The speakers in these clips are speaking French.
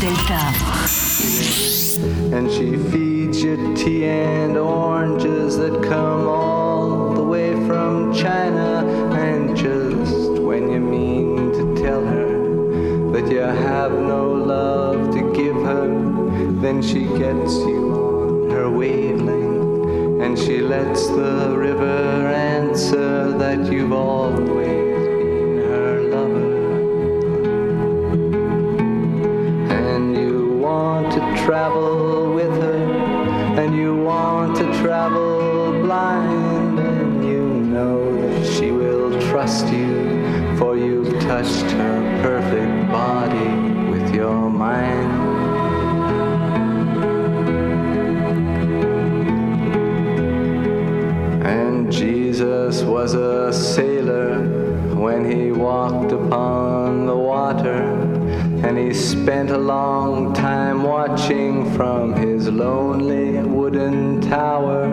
Delta. And she feeds you tea and oranges that come all the way from China. And just when you mean to tell her that you have no love to give her, then she gets you on her wavelength. And she lets the river answer that you've always perfect body with your mind. And Jesus was a sailor when he walked upon the water. And he spent a long time watching from his lonely wooden tower.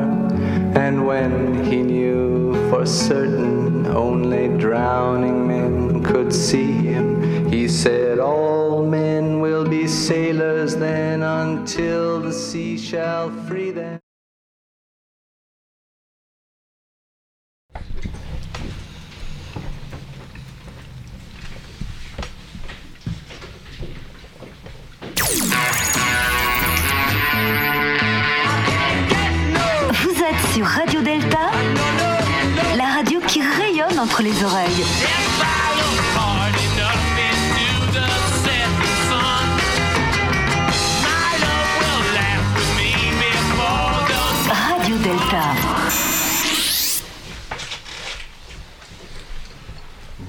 And when he knew for certain only drowning men could see him, said, All men will be sailors then until the sea shall free them. Vous êtes sur Radio Delta, la radio qui rayonne entre les oreilles.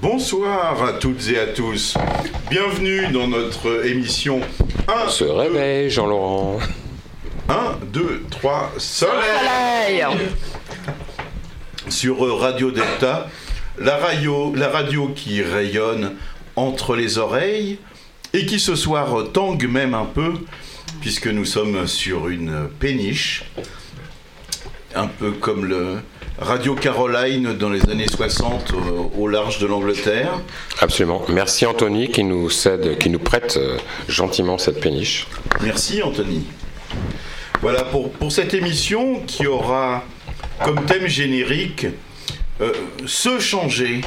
Bonsoir à toutes et à tous. Bienvenue dans notre émission 1, Se réveille, Jean-Laurent. 1 2, 3, Soleil Sur Radio Delta, la radio, la radio qui rayonne entre les oreilles et qui ce soir tangue même un peu, puisque nous sommes sur une péniche, un peu comme le Radio Caroline dans les années 60 au, au large de l'Angleterre. Absolument. Merci Anthony qui nous cède, qui nous prête euh, gentiment cette péniche. Merci Anthony. Voilà pour, pour cette émission qui aura comme thème générique euh, Se changer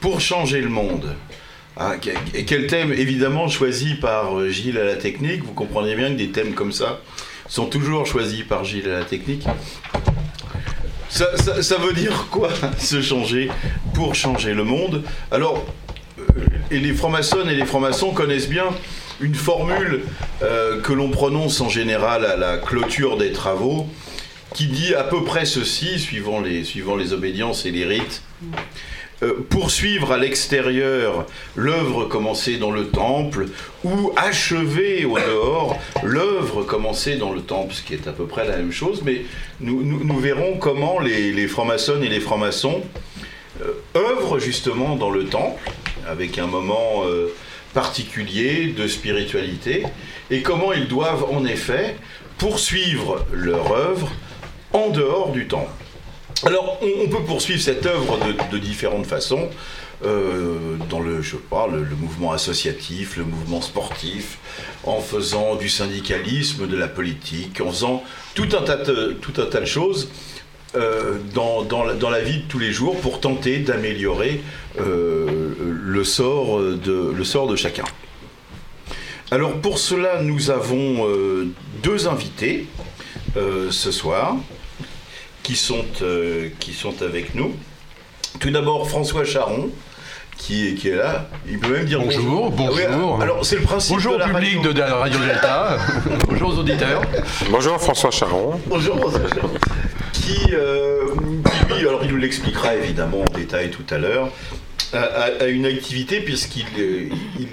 pour changer le monde. Ah, et quel thème évidemment choisi par euh, Gilles à la technique. Vous comprenez bien que des thèmes comme ça sont toujours choisis par Gilles à la technique. Ça, veut dire quoi Se changer pour changer le monde? Alors, euh, les francs-maçons et les francs-maçons connaissent bien une formule euh, que l'on prononce en général à la clôture des travaux, qui dit à peu près ceci, suivant les, suivant les obédiences et les rites. Euh, poursuivre à l'extérieur l'œuvre commencée dans le temple ou achever au dehors l'œuvre commencée dans le temple, ce qui est à peu près la même chose, mais nous, verrons comment les, les francs-maçons et les francs-maçons euh, œuvrent justement dans le temple, avec un moment euh, particulier de spiritualité, et comment ils doivent en effet poursuivre leur œuvre en dehors du temple. Alors, on, peut poursuivre cette œuvre de, différentes façons. euh, dans le, je pas, le, mouvement associatif, le mouvement sportif, en faisant du syndicalisme, de la politique, en faisant tout un tas de, choses euh, dans, la, vie de tous les jours pour tenter d'améliorer euh, le, sort de, chacun. Alors pour cela, nous avons deux invités ce soir qui sont, euh, qui sont avec nous. Tout d'abord François Charon, qui est, qui est là. Il peut même dire Bonjour, bonjour. Ah bonjour. oui, alors c'est le principe Bonjour de la public radio. de, la Radio Delta, bonjour aux auditeurs. Bonjour François Charon. Bonjour François Charon. Qui, euh, qui, alors il nous l'expliquera évidemment en détail tout à l'heure, à, une activité puisqu'il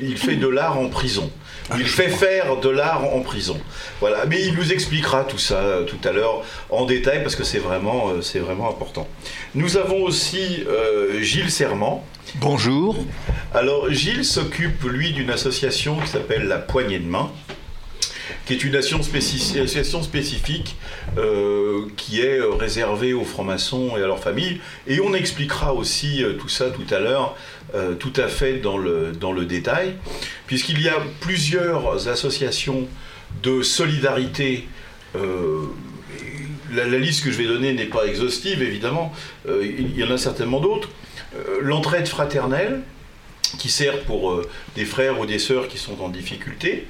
il, fait de l'art en prison. Il fait faire de l'art en prison. Voilà. Mais il nous expliquera tout ça euh, tout à l'heure en détail parce que c'est vraiment, euh, c'est vraiment important. Nous avons aussi euh, Gilles Serment. Bonjour. Alors Gilles s'occupe lui d'une association qui s'appelle la Poignée de main qui est une association spécifique euh, qui est euh, réservée aux francs-maçons et à leurs familles. Et on expliquera aussi euh, tout ça tout à l'heure, tout à fait dans le, dans le détail, puisqu'il y a plusieurs associations de solidarité. La, la, liste que je vais donner n'est pas exhaustive, évidemment. il y en a certainement d'autres. L'entraide fraternelle, qui sert pour des frères ou des sœurs qui sont en difficulté.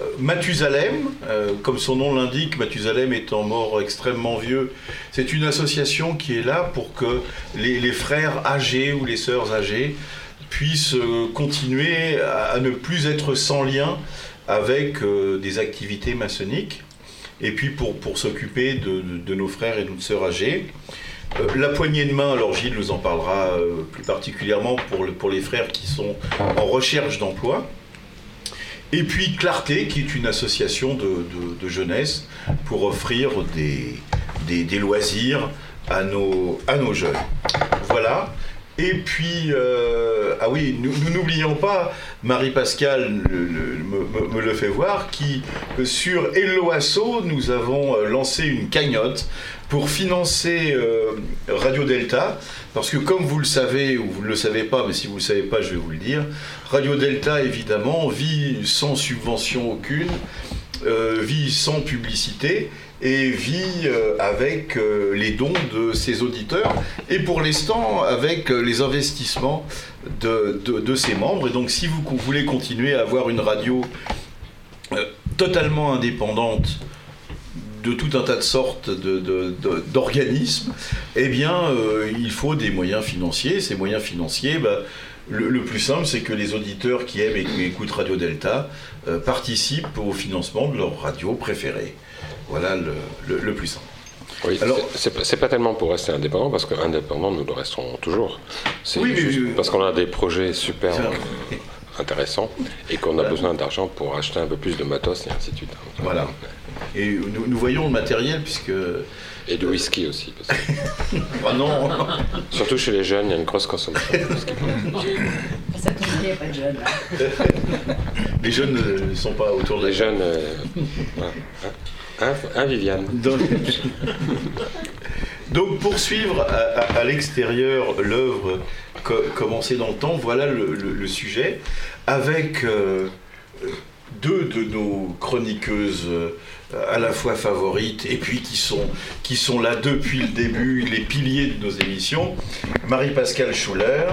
Euh, Mathusalem, euh, comme son nom l'indique, Mathusalem étant mort extrêmement vieux, c'est une association qui est là pour que les, frères âgés ou les sœurs âgées puissent euh, continuer à, ne plus être sans lien avec des activités maçonniques, et puis pour, pour s'occuper de, nos frères et nos sœurs âgées. la poignée de main, alors Gilles nous en parlera plus particulièrement pour, pour les frères qui sont en recherche d'emploi. Et puis Clarté, qui est une association de, jeunesse pour offrir des, loisirs à nos, jeunes. Voilà. Et puis, euh, ah oui, nous n'oublions pas, Marie-Pascale me, le fait voir, qui sur Helloasso, nous avons euh, lancé une cagnotte pour financer euh, Radio Delta, parce que comme vous le savez, ou vous ne le savez pas, mais si vous ne le savez pas, je vais vous le dire, Radio Delta, évidemment, vit sans subvention aucune, euh, vit sans publicité, et vit euh, avec les dons de ses auditeurs, et pour l'instant avec les investissements de, de, ses membres. Et donc si vous voulez continuer à avoir une radio totalement indépendante, de tout un tas de sortes d'organismes, eh bien, euh, il faut des moyens financiers. Ces moyens financiers, bah, le, plus simple, c'est que les auditeurs qui aiment et qui écoutent Radio Delta euh, participent au financement de leur radio préférée. Voilà le, plus simple. Oui, c'est pas tellement pour rester indépendant, parce qu'indépendant, nous le resterons toujours. Oui, mais parce qu'on a des projets super intéressants et qu'on a besoin d'argent pour acheter un peu plus de matos et ainsi de suite. Voilà. Et nous, voyons le matériel puisque... Et du whisky aussi. ah non Surtout chez les jeunes, il y a une grosse consommation de whisky. Ça tombe bien, pas de jeunes. les jeunes ne sont pas autour de Les jeunes... Euh, hein, hein, Viviane Donc, Donc poursuivre à, l'extérieur l'œuvre commencée dans le temps, voilà le, sujet, avec euh, deux de nos chroniqueuses euh, à la fois favorites et puis qui sont, qui sont là depuis le début, les piliers de nos émissions, Marie-Pascale Schuller.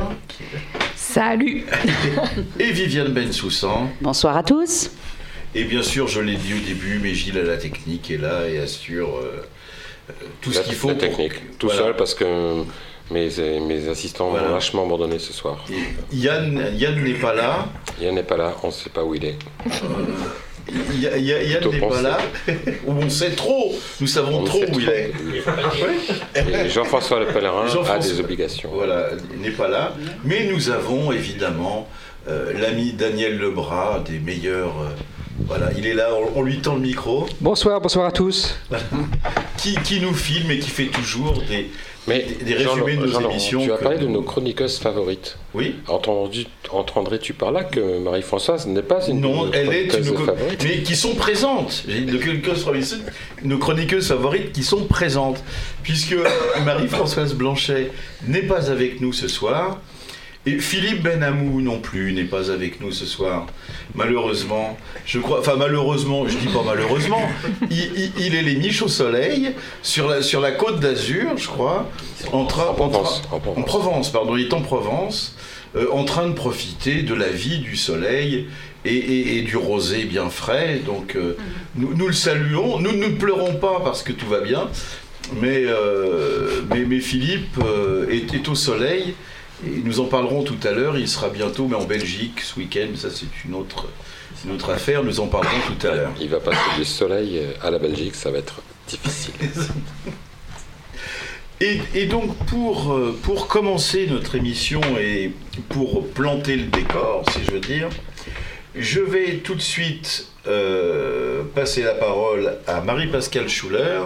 Salut Et Viviane Bensoussan. Bonsoir à tous. Et bien sûr, je l'ai dit au début, mais Gilles à la technique est là et assure euh, euh, tout ce qu'il faut. La technique, tout seul parce que mes, mes assistants m'ont vachement abandonné ce soir. Yann, Yann n'est pas là. Yann n'est pas là, on ne sait pas où il est. Yann n'est pas là, on sait trop, nous savons trop où il est. Jean-François Le Pèlerin a des obligations. Voilà, il n'est pas là. Mais nous avons évidemment euh, l'ami Daniel Lebras, des meilleurs. Euh, voilà, il est là, on, lui tend le micro. Bonsoir, bonsoir à tous. Qui, qui, nous filme et qui fait toujours des, mais des, résumés de nos émissions. Tu as parlé de nos chroniqueuses favorites. Oui. Entendrais-tu par là que Marie-Françoise n'est pas une non, elle est une favorite Mais qui sont présentes. J'ai de chroniqueuses nos chroniqueuses favorites qui sont présentes. Puisque Marie-Françoise Blanchet n'est pas avec nous ce soir. Et Philippe Benamou non plus n'est pas avec nous ce soir, malheureusement. Je crois, enfin malheureusement, je dis pas malheureusement, il, est les niches au soleil sur la, sur la côte d'Azur, je crois, en, Provence, en, Provence. pardon, il est en Provence, euh, en train de profiter de la vie du soleil et, du rosé bien frais. Donc euh, nous, le saluons, nous ne pleurons pas parce que tout va bien, mais, euh, mais, Philippe est, est au soleil nous en parlerons tout à l'heure, il sera bientôt, mais en Belgique, ce week-end, ça c'est une autre, une autre affaire, nous en parlerons tout à l'heure. Il va passer du soleil à la Belgique, ça va être difficile. Et, et donc pour, euh, pour commencer notre émission et pour planter le décor, si je veux dire, je vais tout de suite euh, passer la parole à Marie-Pascale Schuller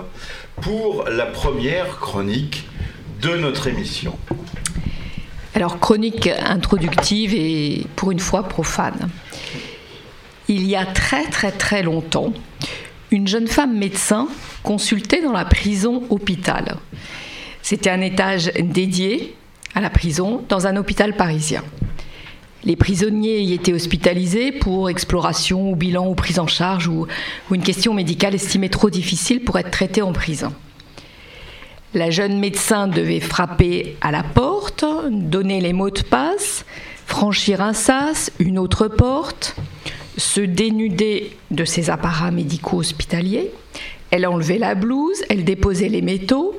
pour la première chronique de notre émission. Alors, chronique introductive et pour une fois profane. Il y a très très très longtemps, une jeune femme médecin consultait dans la prison hôpital. C'était un étage dédié à la prison dans un hôpital parisien. Les prisonniers y étaient hospitalisés pour exploration ou bilan ou prise en charge ou, ou une question médicale estimée trop difficile pour être traitée en prison. La jeune médecin devait frapper à la porte, donner les mots de passe, franchir un sas, une autre porte, se dénuder de ses apparats médicaux hospitaliers. Elle enlevait la blouse, elle déposait les métaux.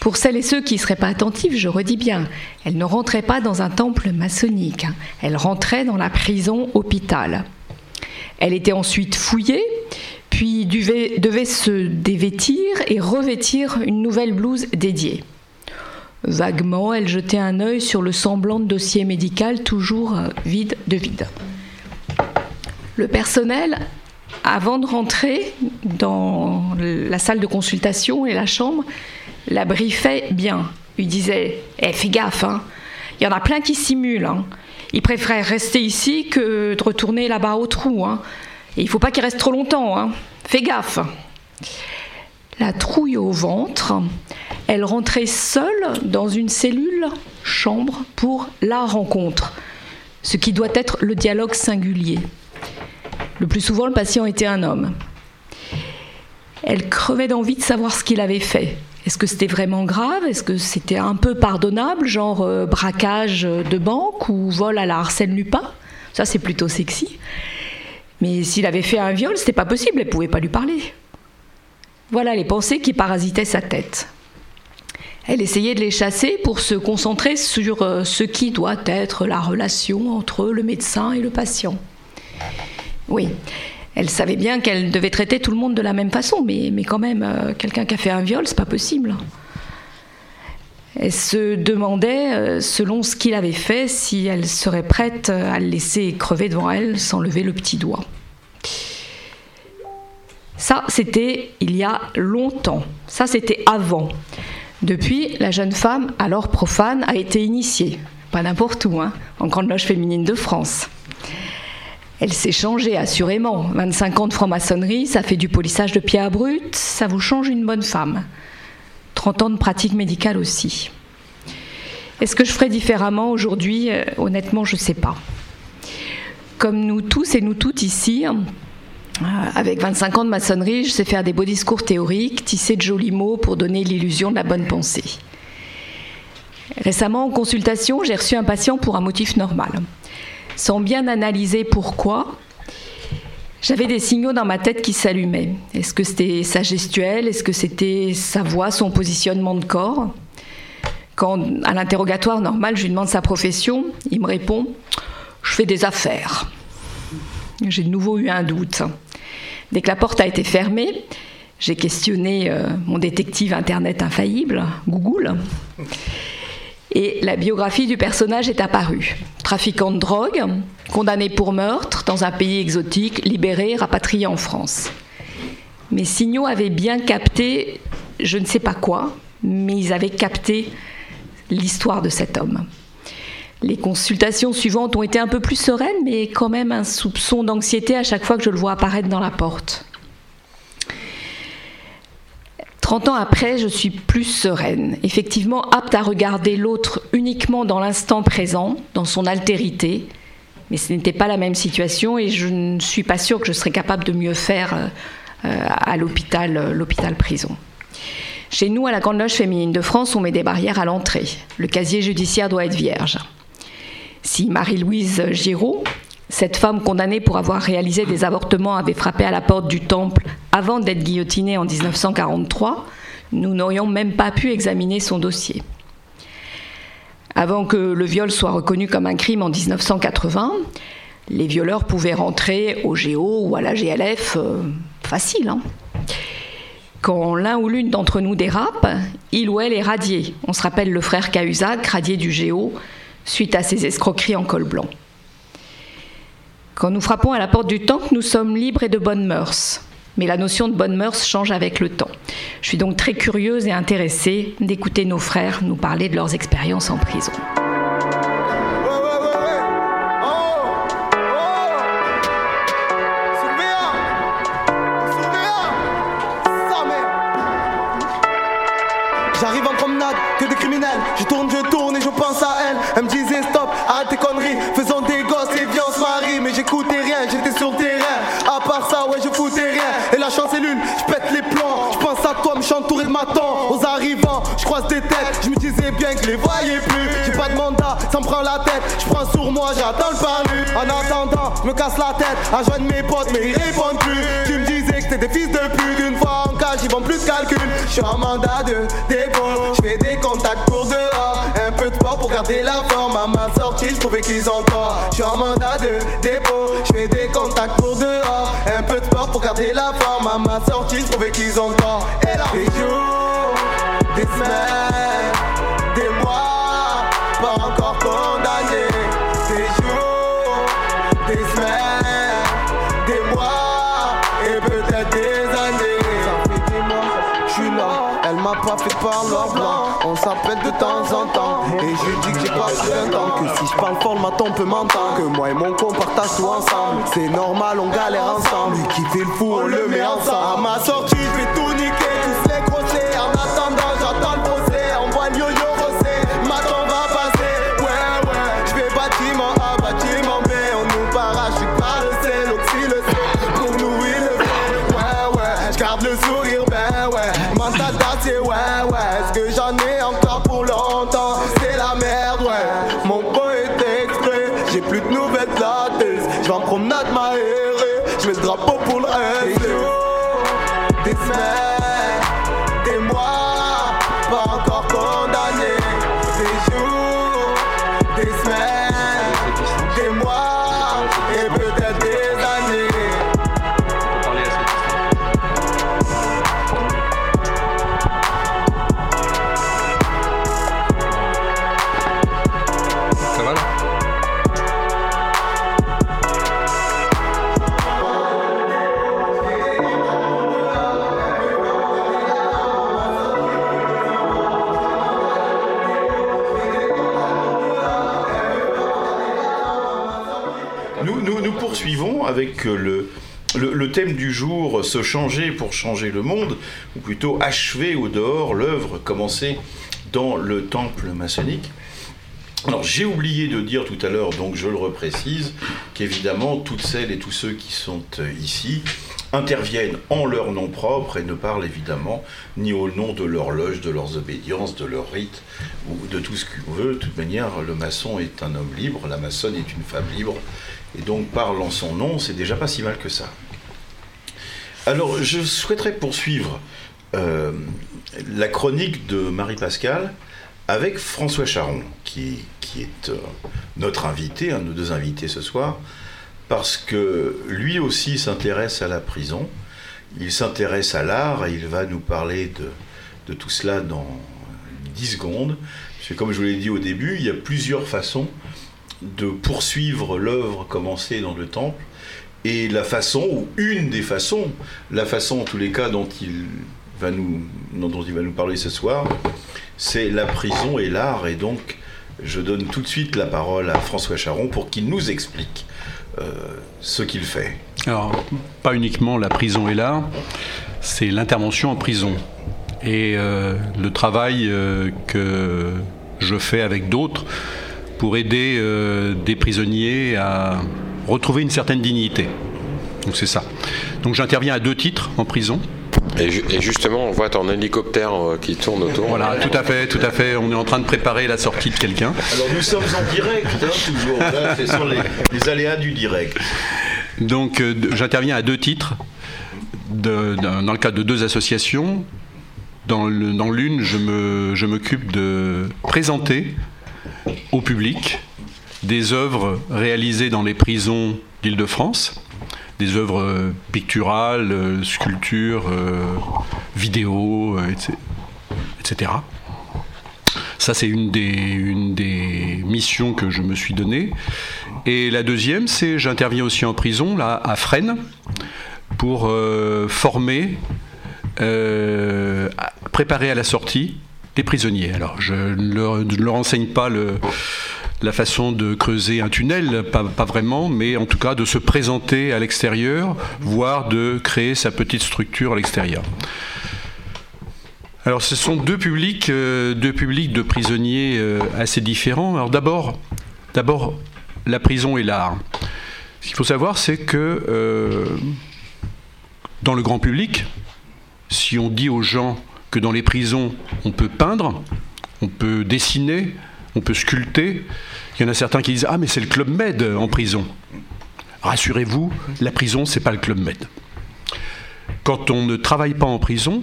Pour celles et ceux qui ne seraient pas attentifs, je redis bien, elle ne rentrait pas dans un temple maçonnique, hein. elle rentrait dans la prison hôpital. Elle était ensuite fouillée, puis devait, se dévêtir et revêtir une nouvelle blouse dédiée. Vaguement, elle jetait un œil sur le semblant de dossier médical toujours vide de vide. Le personnel, avant de rentrer dans la salle de consultation et la chambre, la briefait bien. Il disait Eh, fais gaffe, hein. il y en a plein qui simulent. Hein. Ils préfèrent rester ici que de retourner là-bas au trou. Hein. Il faut pas qu'il reste trop longtemps. Hein. Fais gaffe. La trouille au ventre, elle rentrait seule dans une cellule chambre pour la rencontre, ce qui doit être le dialogue singulier. Le plus souvent, le patient était un homme. Elle crevait d'envie de savoir ce qu'il avait fait. Est-ce que c'était vraiment grave? Est-ce que c'était un peu pardonnable, genre euh, braquage de banque ou vol à la Arsène Lupin? Ça, c'est plutôt sexy. Mais s'il avait fait un viol, c'était pas possible, elle pouvait pas lui parler. Voilà les pensées qui parasitaient sa tête. Elle essayait de les chasser pour se concentrer sur euh, ce qui doit être la relation entre le médecin et le patient. Oui, elle savait bien qu'elle devait traiter tout le monde de la même façon, mais, mais quand même, euh, quelqu'un qui a fait un viol, c'est pas possible. Elle se demandait, euh, selon ce qu'il avait fait, si elle serait prête à le laisser crever devant elle sans lever le petit doigt. Ça, c'était il y a longtemps. Ça, c'était avant. Depuis, la jeune femme, alors profane, a été initiée. Pas n'importe où, hein, en Grande Loge féminine de France. Elle s'est changée, assurément. 25 ans de franc-maçonnerie, ça fait du polissage de pied à brut, ça vous change une bonne femme. 30 ans de pratique médicale aussi. Est-ce que je ferais différemment aujourd'hui? Euh, Honnêtement, je ne sais pas. Comme nous tous et nous toutes ici, euh, avec 25 ans de maçonnerie, je sais faire des beaux discours théoriques, tisser de jolis mots pour donner l'illusion de la bonne pensée. Récemment, en consultation, j'ai reçu un patient pour un motif normal. Sans bien analyser pourquoi, j'avais des signaux dans ma tête qui s'allumaient. Est-ce que c'était sa gestuelle? Est-ce que c'était sa voix, son positionnement de corps? Quand, à l'interrogatoire normal, je lui demande sa profession, il me répond Je fais des affaires. J'ai de nouveau eu un doute. Dès que la porte a été fermée, j'ai questionné euh, mon détective internet infaillible, Google. Et la biographie du personnage est apparue. Trafiquant de drogue, condamné pour meurtre dans un pays exotique, libéré, rapatrié en France. Mes signaux avaient bien capté, je ne sais pas quoi, mais ils avaient capté l'histoire de cet homme. Les consultations suivantes ont été un peu plus sereines, mais quand même un soupçon d'anxiété à chaque fois que je le vois apparaître dans la porte. 30 ans après, je suis plus sereine, effectivement apte à regarder l'autre uniquement dans l'instant présent, dans son altérité, mais ce n'était pas la même situation et je ne suis pas sûre que je serais capable de mieux faire euh, à l'hôpital, euh, l'hôpital prison. Chez nous, à la Grande Loge féminine de France, on met des barrières à l'entrée. Le casier judiciaire doit être vierge. Si Marie-Louise Giraud, cette femme condamnée pour avoir réalisé des avortements, avait frappé à la porte du temple avant d'être guillotinée en 1943, nous n'aurions même pas pu examiner son dossier. Avant que le viol soit reconnu comme un crime en 1980, les violeurs pouvaient rentrer au GO ou à la GLF euh, facile. Hein Quand l'un ou l'une d'entre nous dérape, il ou elle est radié. On se rappelle le frère Cahuzac, radié du Géo, suite à ses escroqueries en col blanc. Quand nous frappons à la porte du temple, nous sommes libres et de bonnes mœurs. Mais la notion de bonnes mœurs change avec le temps. Je suis donc très curieuse et intéressée d'écouter nos frères nous parler de leurs expériences en prison. J'arrive en promenade, que des criminels. Je tourne, je les voyais plus. J'ai pas de mandat, ça me prend la tête. Je prends sur moi, j'attends le palu. En attendant, me casse la tête. À joindre mes potes, mais ils répondent plus. Tu me disais que t'es des fils de pute. Une fois en cage, ils vont plus de calcul. Je suis en mandat de dépôt. Je fais des contacts pour dehors. Un peu de sport pour garder la forme. À ma sortie, je trouvais qu'ils ont tort. Je suis en mandat de dépôt. Je fais des contacts pour dehors. Un peu de sport pour garder la forme. À ma sortie, je trouvais qu'ils ont tort. Et là, des jours, des semaines, temps en temps. Et je dis que j'ai pas pris 20 ans. Que si je parle fort, le maton peut m'entendre. Que moi et mon con partage tout ensemble. C'est normal, on galère ensemble. Qui fait le fou, on le met ensemble. À ma sortie, le, le, le thème du jour, se changer pour changer le monde, ou plutôt achever au dehors l'œuvre commencée dans le temple maçonnique. Alors j'ai oublié de dire tout à l'heure, donc je le reprécise, qu'évidemment toutes celles et tous ceux qui sont euh, ici interviennent en leur nom propre et ne parlent évidemment ni au nom de leur loge, de leurs obédiences, de leurs rites ou de tout ce qu'on veut. De toute manière, le maçon est un homme libre, la maçonne est une femme libre, et donc parle en son nom, c'est déjà pas si mal que ça. Alors je souhaiterais poursuivre euh, la chronique de Marie-Pascale avec François Charon, qui, qui est euh, notre invité, un de nos deux invités ce soir, parce que lui aussi s'intéresse à la prison, il s'intéresse à l'art et il va nous parler de, de tout cela dans 10 secondes. Parce que comme je vous l'ai dit au début, il y a plusieurs façons de poursuivre l'œuvre commencée dans le temple. Et la façon, ou une des façons, la façon en tous les cas dont il va nous, dont il va nous parler ce soir, c'est la prison et l'art. Et donc, je donne tout de suite la parole à François Charon pour qu'il nous explique euh, ce qu'il fait. Alors, pas uniquement la prison et l'art, c'est l'intervention en prison. Et euh, le travail euh, que je fais avec d'autres pour aider euh, des prisonniers à retrouver une certaine dignité. Donc c'est ça. Donc j'interviens à deux titres en prison. Et, ju- et justement, on voit ton hélicoptère euh, qui tourne autour. Voilà, tout à fait, tout à fait. On est en train de préparer la sortie de quelqu'un. Alors nous sommes en direct, hein, toujours. Là, Ce sont les, les aléas du direct. Donc euh, j'interviens à deux titres, de- dans dans le cadre de deux associations. Dans l'une, je m'occupe de présenter au public des œuvres réalisées dans les prisons d'Île-de-France, des œuvres euh, picturales, euh, sculptures, euh, vidéos, etc. Ça, c'est une des, missions que je me suis donnée. Et la deuxième, c'est j'interviens aussi en prison, là, à Fresnes, pour former, préparer à la sortie les prisonniers. Alors, je ne leur, enseigne pas la façon de creuser un tunnel, pas, pas, vraiment, mais en tout cas de se présenter à l'extérieur, voire de créer sa petite structure à l'extérieur. Alors ce sont deux publics, euh, deux publics de prisonniers euh, assez différents. Alors d'abord, d'abord la prison et l'art. Ce qu'il faut savoir, c'est que euh, dans le grand public, si on dit aux gens que dans les prisons on peut peindre, on peut dessiner, on peut sculpter, il y en a certains qui disent ah mais c'est le club Med en prison. Rassurez-vous, la prison c'est pas le club Med. Quand on ne travaille pas en prison,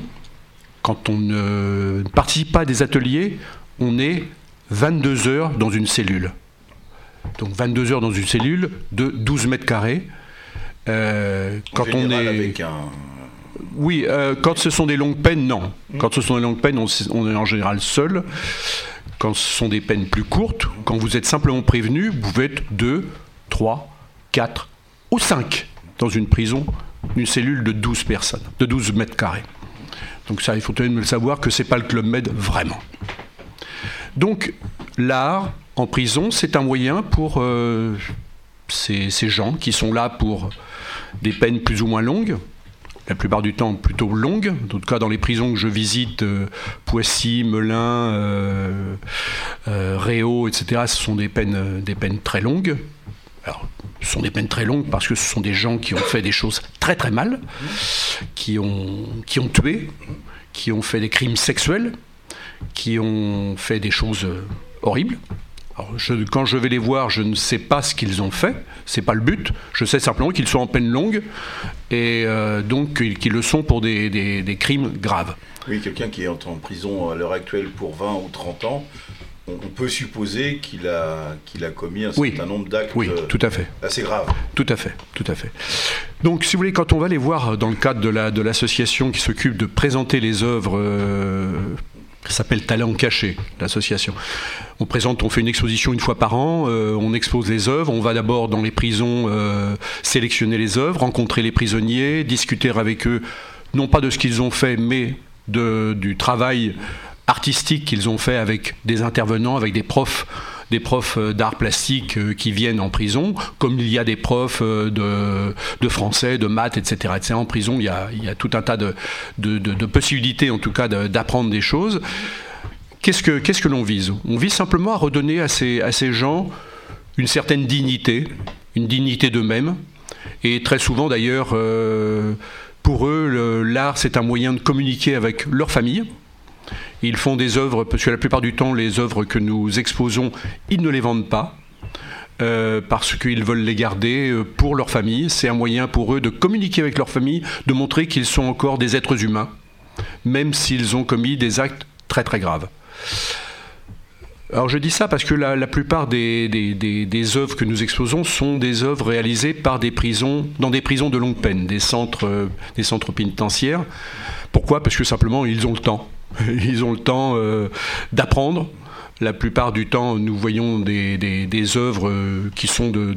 quand on ne participe pas à des ateliers, on est 22 heures dans une cellule. Donc 22 heures dans une cellule de 12 mètres carrés. Euh, quand on est avec un... Oui, euh, quand ce sont des longues peines, non. Hmm. Quand ce sont des longues peines, on, on, est en général seul. Quand ce sont des peines plus courtes, quand vous êtes simplement prévenu, vous pouvez être 2, 3, 4 ou 5 dans une prison, une cellule de 12 personnes, de 12 mètres carrés. Donc ça, il faut même le savoir que c'est pas le Club Med vraiment. Donc l'art en prison, c'est un moyen pour euh, ces, gens qui sont là pour des peines plus ou moins longues, la plupart du temps plutôt longues. En tout cas, dans les prisons que je visite, euh, Poissy, Melun, euh, Réau, etc., ce sont des peines, très longues. Alors, ce sont des peines très longues parce que ce sont des gens qui ont fait des choses très très mal, qui ont, tué, qui ont fait des crimes sexuels, qui ont fait des choses euh, quand je vais les voir, je ne sais pas ce qu'ils ont fait, c'est pas le but. Je sais simplement qu'ils sont en peine longue et euh, donc qu'ils le sont pour des, des crimes graves. Oui, quelqu'un qui est en prison à l'heure actuelle pour 20 ou 30 ans, on peut supposer qu'il a, qu'il a commis un certain nombre d'actes oui, tout à fait. assez graves. Tout à fait, tout à fait. Donc, si vous voulez, quand on va les voir dans le cadre de, la, de l'association qui s'occupe de présenter les œuvres, euh, ça s'appelle Talent Caché, l'association. On présente, on fait une exposition une fois par an, euh, on expose les œuvres, on va d'abord dans les prisons euh, sélectionner les œuvres, rencontrer les prisonniers, discuter avec eux, non pas de ce qu'ils ont fait, mais du travail artistiques qu'ils ont fait avec des intervenants, avec des profs des profs euh, d'art plastique euh, qui viennent en prison, comme il y a des profs euh, de, français, de maths, etc. etc. En prison, il y, a, tout un tas de, possibilités, en tout cas, d'apprendre des choses. Qu'est-ce que, qu'est-ce que l'on vise? On vise simplement à redonner à ces, à ces gens une certaine dignité, une dignité d'eux-mêmes. Et très souvent, d'ailleurs, pour eux, l'art, c'est un moyen de communiquer avec leur famille ils font des œuvres, parce que la plupart du temps, les œuvres que nous exposons, ils ne les vendent pas. Euh, parce qu'ils veulent les garder euh, pour leur famille. C'est un moyen pour eux de communiquer avec leur famille, de montrer qu'ils sont encore des êtres humains, même s'ils ont commis des actes très très graves. Alors je dis ça parce que la, plupart des, des, œuvres que nous exposons sont des œuvres réalisées par des prisons, dans des prisons de longue peine, des centres, euh, des centres pénitentiaires. Pourquoi? Parce que simplement ils ont le temps. Ils ont le temps euh, d'apprendre. La plupart du temps, nous voyons des, œuvres euh, qui sont de,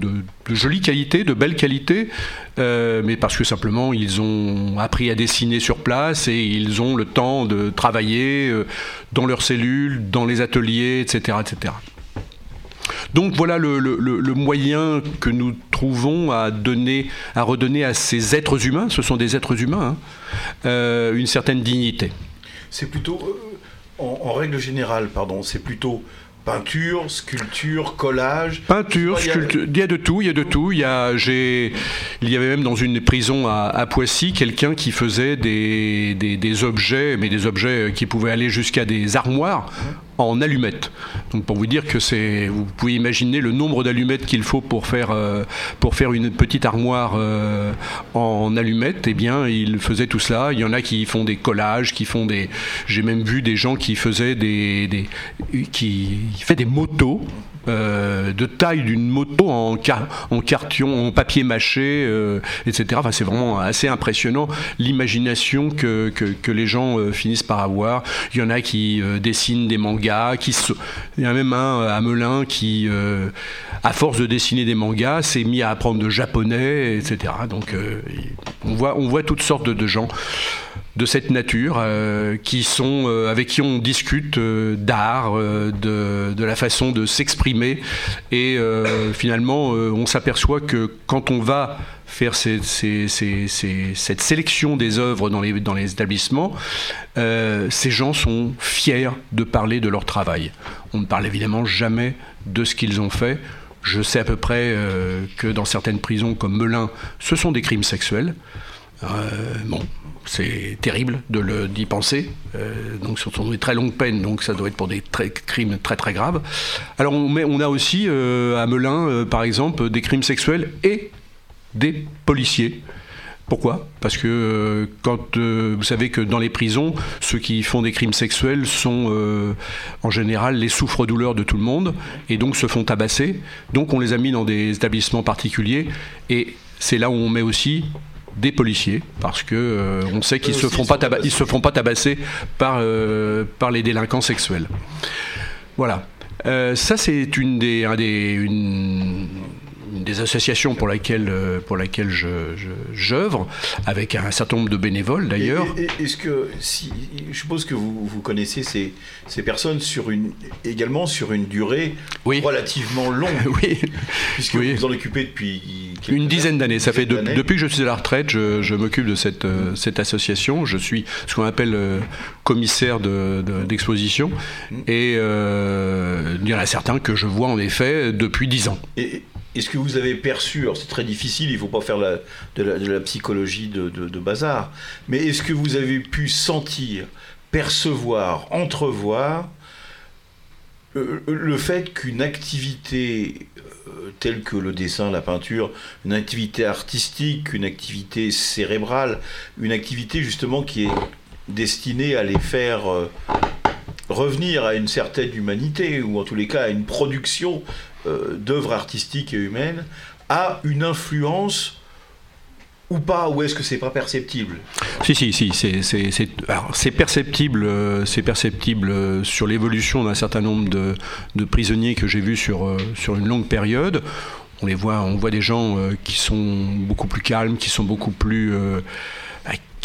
jolie qualité, de belle qualité, euh, mais parce que simplement ils ont appris à dessiner sur place et ils ont le temps de travailler dans leurs cellules, dans les ateliers, etc. etc. Donc voilà le, le, moyen que nous trouvons à donner, à redonner à ces êtres humains, ce sont des êtres humains, hein, une certaine dignité c'est plutôt, euh, en, règle générale, pardon, c'est plutôt peinture, sculpture, collage. Peinture, sculpture, il y a de tout, il y a de tout. Il y, a, j'ai, il y avait même dans une prison à, Poissy quelqu'un qui faisait des, des, objets, mais des objets qui pouvaient aller jusqu'à des armoires en allumettes. Donc pour vous dire que c'est, vous pouvez imaginer le nombre d'allumettes qu'il faut pour faire euh, une petite armoire euh, en allumettes. Eh bien, il faisait tout cela. Il y en a qui font des collages, qui font des. J'ai même vu des gens qui faisaient des, des qui fait des motos euh, de taille d'une moto en, carton, en papier mâché, euh, etc. C'est vraiment assez impressionnant l'imagination que, les gens euh, finissent par avoir. Il y en a qui dessinent des mangas, qui il y en a même un à Melun qui, à force de dessiner des mangas, s'est mis à apprendre de japonais, etc. Donc, on voit toutes sortes de gens de cette nature, euh, qui sont, euh, avec qui on discute euh, d'art, de, la façon de s'exprimer. Et finalement, on s'aperçoit que quand on va faire cette sélection des œuvres dans les, dans les établissements, ces gens sont fiers de parler de leur travail. On ne parle évidemment jamais de ce qu'ils ont fait. Je sais à peu près que dans certaines prisons comme Melun, ce sont des crimes sexuels. bon, c'est terrible de d'y penser. Euh, donc, ce sont des très longues peines, donc ça doit être pour des crimes très très graves. Alors, on, on a aussi euh, à Melun, euh, par exemple, des crimes sexuels et des policiers. Pourquoi? Parce que quand vous savez que dans les prisons, ceux qui font des crimes sexuels sont en général les souffres-douleurs de tout le monde et donc se font tabasser. Donc on les a mis dans des établissements particuliers et c'est là où on met aussi des policiers parce que euh, on sait qu'ils se font pas ils se font pas tabasser par euh, par les délinquants sexuels. Voilà. Euh, ça c'est une des, un des une, des associations pour laquelle, euh, pour laquelle je, j'œuvre, avec un certain nombre de bénévoles d'ailleurs. Est-ce que, si, je suppose que vous, vous connaissez ces, ces personnes sur une, également sur une durée relativement longue, oui. puisque vous vous en occupez depuis une dizaine d'années. Ça fait depuis que je suis à la retraite, je, je m'occupe de cette, euh, cette association. Je suis ce qu'on appelle euh, commissaire de, d'exposition, mm. et il y en a certains que je vois en effet depuis dix ans. Et, est-ce que vous avez perçu, alors c'est très difficile, il ne faut pas faire de, la, psychologie de, bazar, mais est-ce que vous avez pu sentir, percevoir, entrevoir euh, le fait qu'une activité euh, telle que le dessin, la peinture, une activité artistique, une activité cérébrale, une activité justement qui est destinée à les faire euh, revenir à une certaine humanité, ou en tous les cas à une production d'œuvres artistiques et humaines a une influence ou pas Ou est-ce que c'est pas perceptible? Si, si, si. C'est perceptible, euh, c'est perceptible euh, sur l'évolution d'un certain nombre de, de, prisonniers que j'ai vus sur, sur une longue période. On les voit, on voit des gens qui sont beaucoup plus calmes, qui sont beaucoup plus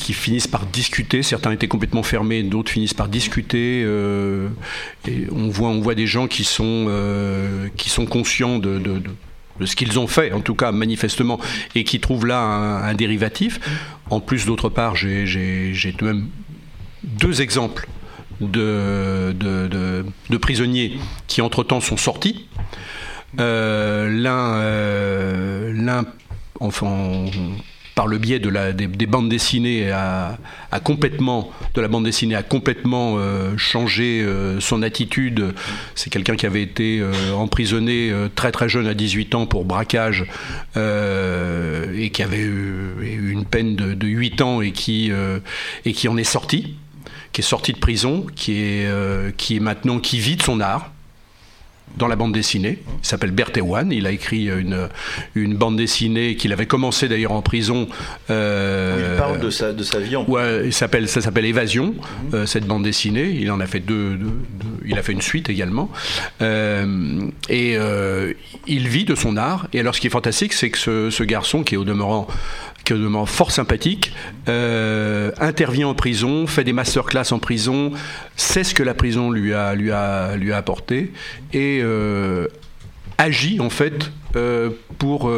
qui finissent par discuter. Certains étaient complètement fermés, d'autres finissent par discuter. Euh, et on voit, on voit des gens qui sont, euh, qui sont conscients de, de, ce qu'ils ont fait, en tout cas manifestement, et qui trouvent là un, dérivatif. En plus, d'autre part, j'ai même deux exemples de, de, prisonniers qui, entre-temps, sont sortis. Euh, L'un, enfin, par le biais des, bandes dessinées, a, complètement, de la bande dessinée, a complètement euh, changé euh, son attitude. C'est quelqu'un qui avait été euh, emprisonné très très jeune, à 18 ans, pour braquage, et qui avait eu, une peine de, de, 8 ans et qui, et qui en est sorti, qui est sorti de prison, qui est, qui est maintenant, qui vit de son art dans la bande dessinée. Il s'appelle Bertewan. Il a écrit une, une bande dessinée qu'il avait commencé d'ailleurs en prison. Euh, il parle de sa, de sa vie en ouais, il s'appelle, Ça s'appelle Évasion, euh, cette bande dessinée. Il en a fait deux, il a fait une suite également. Euh, et il vit de son art. Et alors ce qui est fantastique, c'est que ce, ce garçon, qui est au demeurant fort sympathique, euh, intervient en prison, fait des masterclass en prison, sait ce que la prison lui a, lui a, lui a apporté et euh, agit en fait euh, pour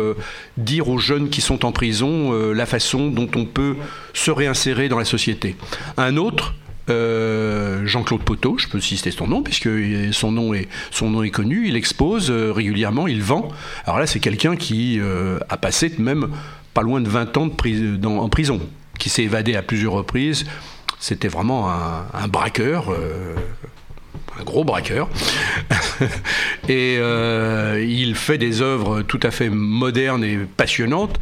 dire aux jeunes qui sont en prison la façon dont on peut se réinsérer dans la société. Un autre, Jean-Claude Poteau, je peux citer son nom puisque son nom est, son nom est connu, il expose régulièrement, il vend. Alors là, c'est quelqu'un qui a passé même pas loin de 20 ans de en prison, qui s'est évadé à plusieurs reprises. C'était vraiment un, braqueur. Euh, un gros braqueur. et euh, il fait des œuvres tout à fait modernes et passionnantes.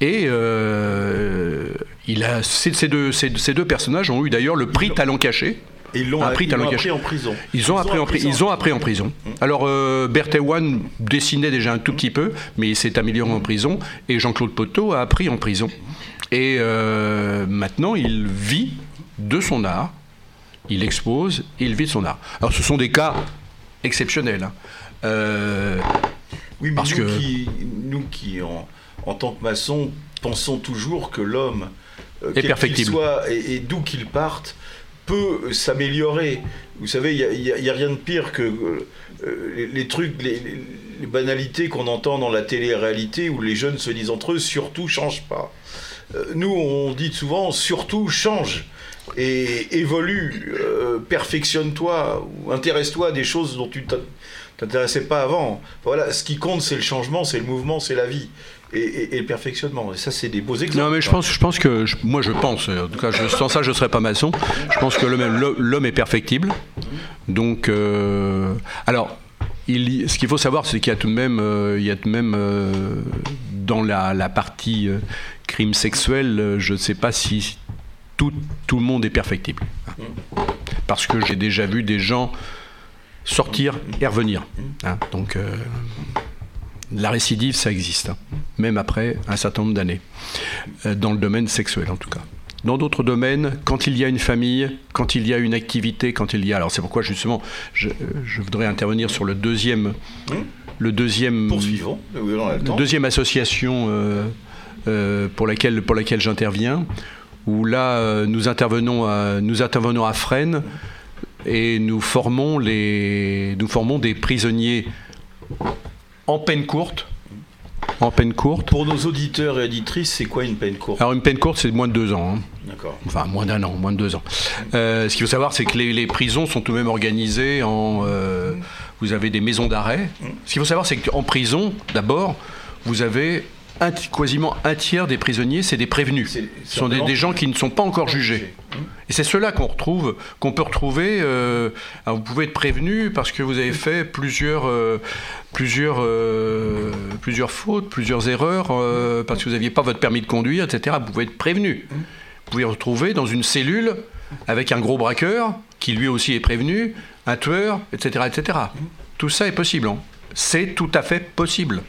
Et euh, il a, ces, deux, ces, deux, personnages ont eu d'ailleurs le prix Talent Caché. Et ils l'ont appris, en prison. Ils ont, appris, en, ils ont appris en prison. Alors, euh, Berthet-One dessinait déjà un tout petit peu, mais il s'est amélioré en prison. Et Jean-Claude Poteau a appris en prison. Et euh, maintenant, il vit de son art, il expose, il vit de son art. Alors, ce sont des cas exceptionnels. Hein. Euh, oui, mais parce nous, que... qui, nous qui, en, en, tant que maçons, pensons toujours que l'homme, euh, quel qu'il soit et, d'où qu'il parte, peut s'améliorer. Vous savez, il n'y a, rien de pire que euh, les, trucs, les, banalités qu'on entend dans la télé-réalité où les jeunes se disent entre eux, surtout change pas. Euh, nous, on dit souvent, surtout change et évolue, euh, perfectionne-toi intéresse-toi à des choses dont tu t'intéressais pas avant. Voilà, ce qui compte, c'est le changement, c'est le mouvement, c'est la vie. Et, le perfectionnement. Et ça, c'est des beaux exemples. Non, mais je pense, je pense que, moi je pense, en tout cas, sans ça, je ne serais pas maçon. Je pense que l'homme est perfectible. Donc, euh, alors, il, ce qu'il faut savoir, c'est qu'il y a tout de même, il y a tout de même dans la, la partie crime sexuel, euh, je ne sais pas si tout, tout, le monde est perfectible. Parce que j'ai déjà vu des gens sortir et revenir. Hein. Donc euh, la récidive, ça existe, hein. même après un certain nombre d'années, euh, dans le domaine sexuel en tout cas. Dans d'autres domaines, quand il y a une famille, quand il y a une activité, quand il y a... Alors c'est pourquoi justement, je, voudrais intervenir sur le deuxième... Le deuxième... Poursuivons. deuxième association... Euh, pour laquelle, pour laquelle j'interviens, où là, euh, nous, intervenons à, nous intervenons à Fresnes et nous formons, les, nous formons des prisonniers en peine courte. En peine courte. Pour nos auditeurs et auditrices, c'est quoi une peine courte? Alors une peine courte, c'est moins de deux ans. Hein. D'accord. Enfin, moins d'un an, moins de deux ans. Euh, ce qu'il faut savoir, c'est que les, prisons sont tout de même organisées en... vous avez des maisons d'arrêt. Mmh. Ce qu'il faut savoir, c'est qu'en prison, d'abord, vous avez quasiment un tiers des prisonniers, c'est des prévenus. Ce sont des, gens qui ne sont pas encore jugés. Et c'est ceux-là qu'on retrouve, qu'on peut retrouver. Euh, vous pouvez être prévenu parce que vous avez fait plusieurs, euh, plusieurs, euh, plusieurs fautes, plusieurs erreurs, parce que vous n'aviez pas votre permis de conduire, etc. Vous pouvez être prévenu. Vous pouvez retrouver dans une cellule avec un gros braqueur qui lui aussi est prévenu, un tueur, etc., etc. Tout ça est possible. Hein. C'est tout à fait possible.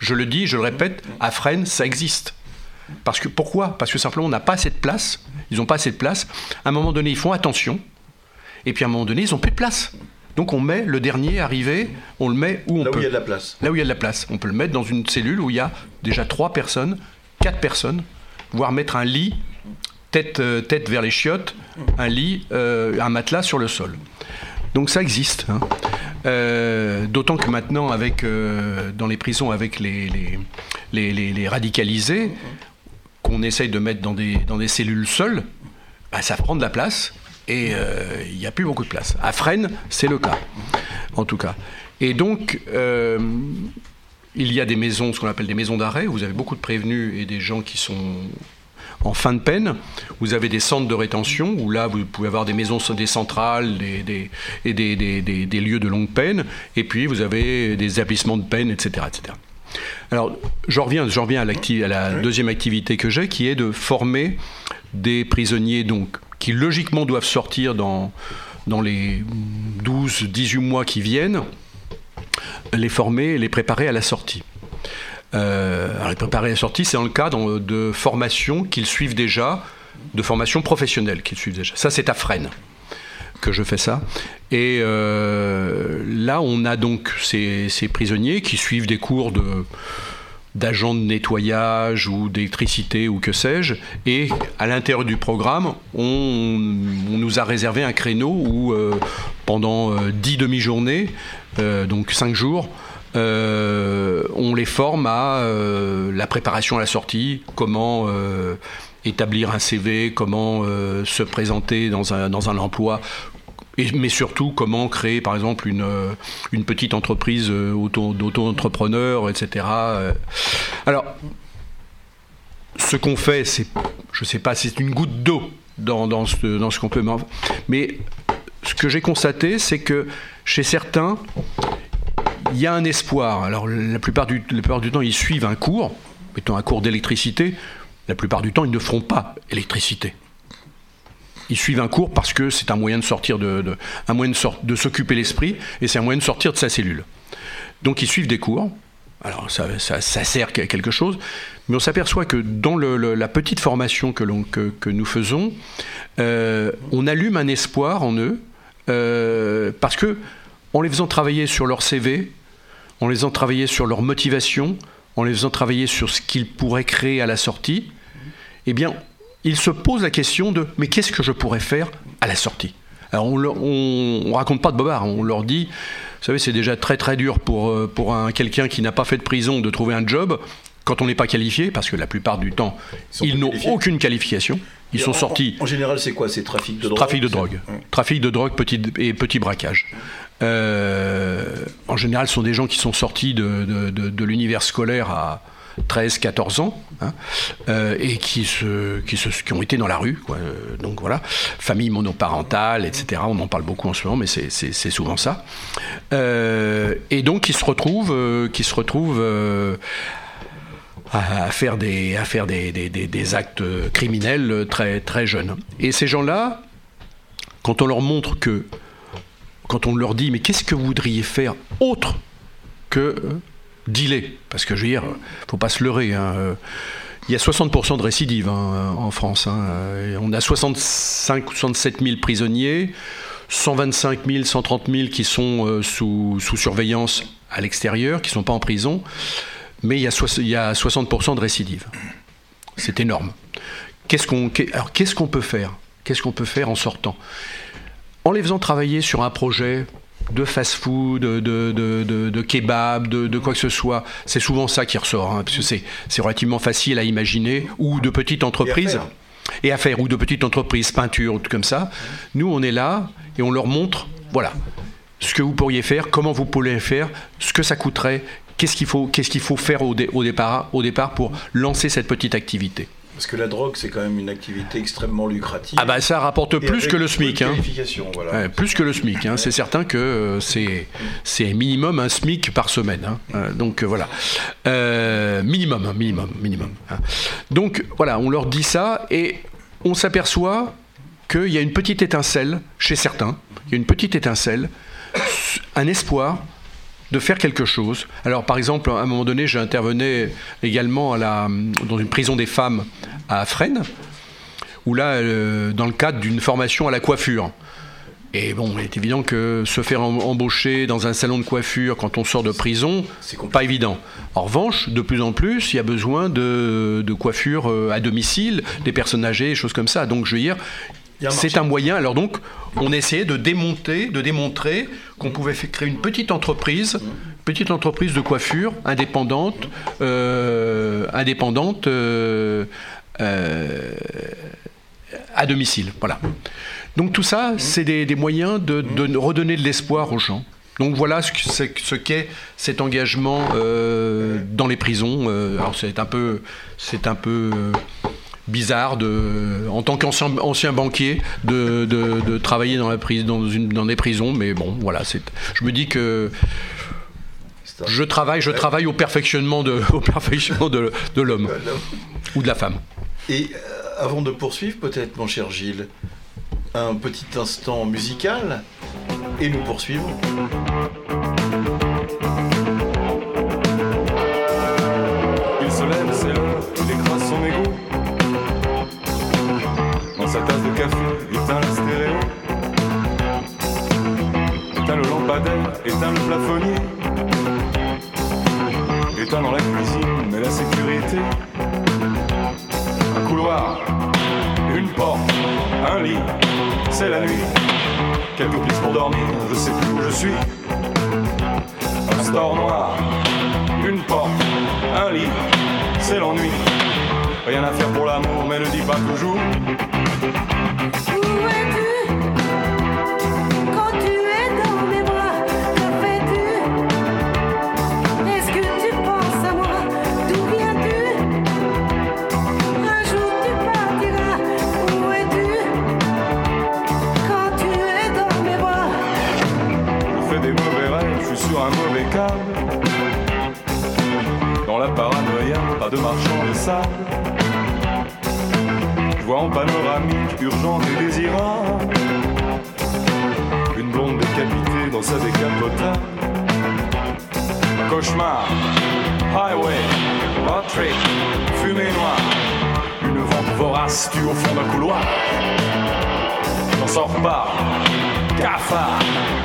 Je le dis, je le répète, à Fresnes, ça existe. Parce que, pourquoi? Parce que simplement, on n'a pas assez de place. Ils n'ont pas assez de place. À un moment donné, ils font attention. Et puis à un moment donné, ils n'ont plus de place. Donc on met le dernier arrivé, on le met où on peut. Là où il y a de la place. Là où il y a de la place. On peut le mettre dans une cellule où il y a déjà trois personnes, quatre personnes, voire mettre un lit, tête, euh, tête vers les chiottes, un lit, euh, un matelas sur le sol. Donc ça existe. Hein. Euh, d'autant que maintenant, euh, dans les prisons, avec les, les, radicalisés, qu'on essaye de mettre dans des, dans des cellules seules, bah, ça prend de la place et euh, il n'y a plus beaucoup de place. À Fresnes, c'est le cas, en tout cas. Et donc, il y a des maisons, ce qu'on appelle des maisons d'arrêt, vous avez beaucoup de prévenus et des gens qui sont en fin de peine, vous avez des centres de rétention où là, vous pouvez avoir des maisons, des centrales des, et des, lieux de longue peine. Et puis, vous avez des établissements de peine, etc. etc. Alors, j'en reviens, reviens à, la deuxième activité que j'ai, qui est de former des prisonniers donc, qui logiquement doivent sortir dans, dans les 12-18 mois qui viennent, les former et les préparer à la sortie. Euh, alors, préparer la sortie, c'est dans le cadre de formation qu'ils suivent déjà, de formation professionnelle qu'ils suivent déjà. Ça, c'est à Fresnes que je fais ça. Et euh, là, on a donc ces, prisonniers qui suivent des cours de d'agents de nettoyage ou d'électricité ou que sais-je. Et à l'intérieur du programme, on, nous a réservé un créneau où euh, pendant dix demi-journées, donc cinq jours, euh, on les forme à euh, la préparation à la sortie, comment euh, établir un CV, comment se présenter dans un, emploi, mais surtout comment créer par exemple une, une petite entreprise d'auto-entrepreneur, etc. Alors, ce qu'on fait, je sais pas, c'est une goutte d'eau dans, dans ce, dans ce qu'on peut... Mais ce que j'ai constaté, c'est que chez certains, il y a un espoir. Alors la plupart du, temps, ils suivent un cours, mettons un cours d'électricité. La plupart du temps, ils ne feront pas électricité. Ils suivent un cours parce que c'est un moyen de sortir de, un moyen de, s'occuper l'esprit et c'est un moyen de sortir de sa cellule. Donc ils suivent des cours. Alors ça, sert à quelque chose, mais on s'aperçoit que dans la petite formation que nous faisons, euh, on allume un espoir en eux euh, parce que en les faisant travailler sur leur CV, en les faisant travailler sur leur motivation, en les faisant travailler sur ce qu'ils pourraient créer à la sortie, eh bien, ils se posent la question de mais qu'est-ce que je pourrais faire à la sortie? Alors on, leur- on, on raconte pas de bobard, on leur dit, vous savez, c'est déjà très très dur pour, euh, pour un, quelqu'un qui n'a pas fait de prison de trouver un job quand on n'est pas qualifié, parce que la plupart du temps, ils n'ont aucune qualification. Ils Et sont en- sortis En, en général, c'est quoi C'est trafic de drogue Trafic de drogue. Trafic de drogue petit, et petit braquage. Euh, en général, ce sont des gens qui sont sortis de, de- de- de l'univers scolaire à 13, 14 ans, hein, euh, et qui, se, qui, se- qui ont été dans la rue. quoi. Euh, Donc voilà, famille monoparentale, etc. On en parle beaucoup en ce moment, mais c'est- souvent ça. Euh, et donc, qui se retrouvent, qui se retrouvent à, faire des, actes criminels très, jeunes. Et ces gens-là, quand on leur montre que, quand on leur dit, mais qu'est-ce que vous voudriez faire autre que euh, dealer? Parce que je veux dire, faut pas se leurrer. hein, euh, Il y a 60% de récidives hein, en France. hein, On a 65 ou 67 000 prisonniers, 125 000, 130 000 qui sont euh, sous surveillance à l'extérieur, qui ne sont pas en prison. Mais il y a, soix- il y a 60% de récidives. C'est énorme. Qu'est-ce qu'on qu'est- alors, qu'est-ce qu'on peut faire? Qu'est-ce qu'on peut faire en sortant? En les faisant travailler sur un projet de fast-food, de, de, de- de- de kebab, de, quoi que ce soit, c'est souvent ça qui ressort, hein, parce que c'est relativement facile à imaginer, ou de petites entreprises. Et à faire, ou de petites entreprises, peinture, ou tout comme ça. Nous, on est là et on leur montre, voilà, ce que vous pourriez faire, comment vous pourriez faire, ce que ça coûterait, qu'est-ce qu'il faut, qu'est-ce qu'il faut faire au, dé- au départ, au départ pour lancer cette petite activité? Parce que la drogue, c'est quand même une activité extrêmement lucrative. Ah bah ça rapporte Et plus que le SMIC. Hein. qualification, voilà. Ouais, plus que le SMIC, hein. c'est certain que euh, c'est c'est minimum un SMIC par semaine. hein. Euh, donc euh, voilà, Euh, minimum, hein, minimum, minimum. hein. Donc voilà, on leur dit ça et on s'aperçoit qu'il y a une petite étincelle chez certains, il y a une petite étincelle, un espoir de faire quelque chose. Alors par exemple, à un moment donné, j'intervenais également à la, dans une prison des femmes à Fresnes, où là, euh, dans le cadre d'une formation à la coiffure. Et bon, il est évident que se faire em- embaucher dans un salon de coiffure quand on sort de prison, C'est pas évident. En revanche, de plus en plus, il y a besoin de, de coiffure euh, à domicile, des personnes âgées, choses comme ça. Donc je veux dire, c'est un moyen. Alors donc, on essayait de démonter, de démontrer qu'on pouvait créer une petite entreprise, petite entreprise de coiffure indépendante, euh, indépendante. euh, euh, à domicile. Voilà. Donc tout ça, c'est des, des moyens de, de redonner de l'espoir aux gens. Donc voilà ce qu'est cet engagement euh, dans les prisons. Alors c'est un peu, c'est un peu bizarre de, en tant qu'ancien ancien banquier de, de- de travailler dans la prise, dans une, dans des prisons. Mais bon, voilà, c'est. Je me dis que je travaille, je travaille au perfectionnement de, au perfectionnement de, de l'homme ou de la femme. Et euh, avant de poursuivre, peut-être, mon cher Gilles, un petit instant musical et nous poursuivons. Éteint le plafonnier. Éteint dans la cuisine, mais la sécurité. Un couloir, une porte, un lit, c'est la nuit. Quelques pistes pour dormir, je sais plus où je suis. Un store noir, une porte, un lit, c'est l'ennui. Rien à faire pour l'amour, mais ne dis pas toujours. Où es-tu? De marchand de sable. Je vois en panoramique, urgente et désirable. Une blonde décapitée dans sa décapotable. Cauchemar, highway, Patrick, fumée noire. Une vente vorace tue au fond d'un couloir. J'en sors pas, cafard,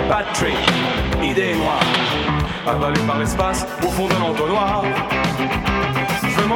Patrick, idée noire. Avalé par l'espace au fond d'un entonnoir. Je veux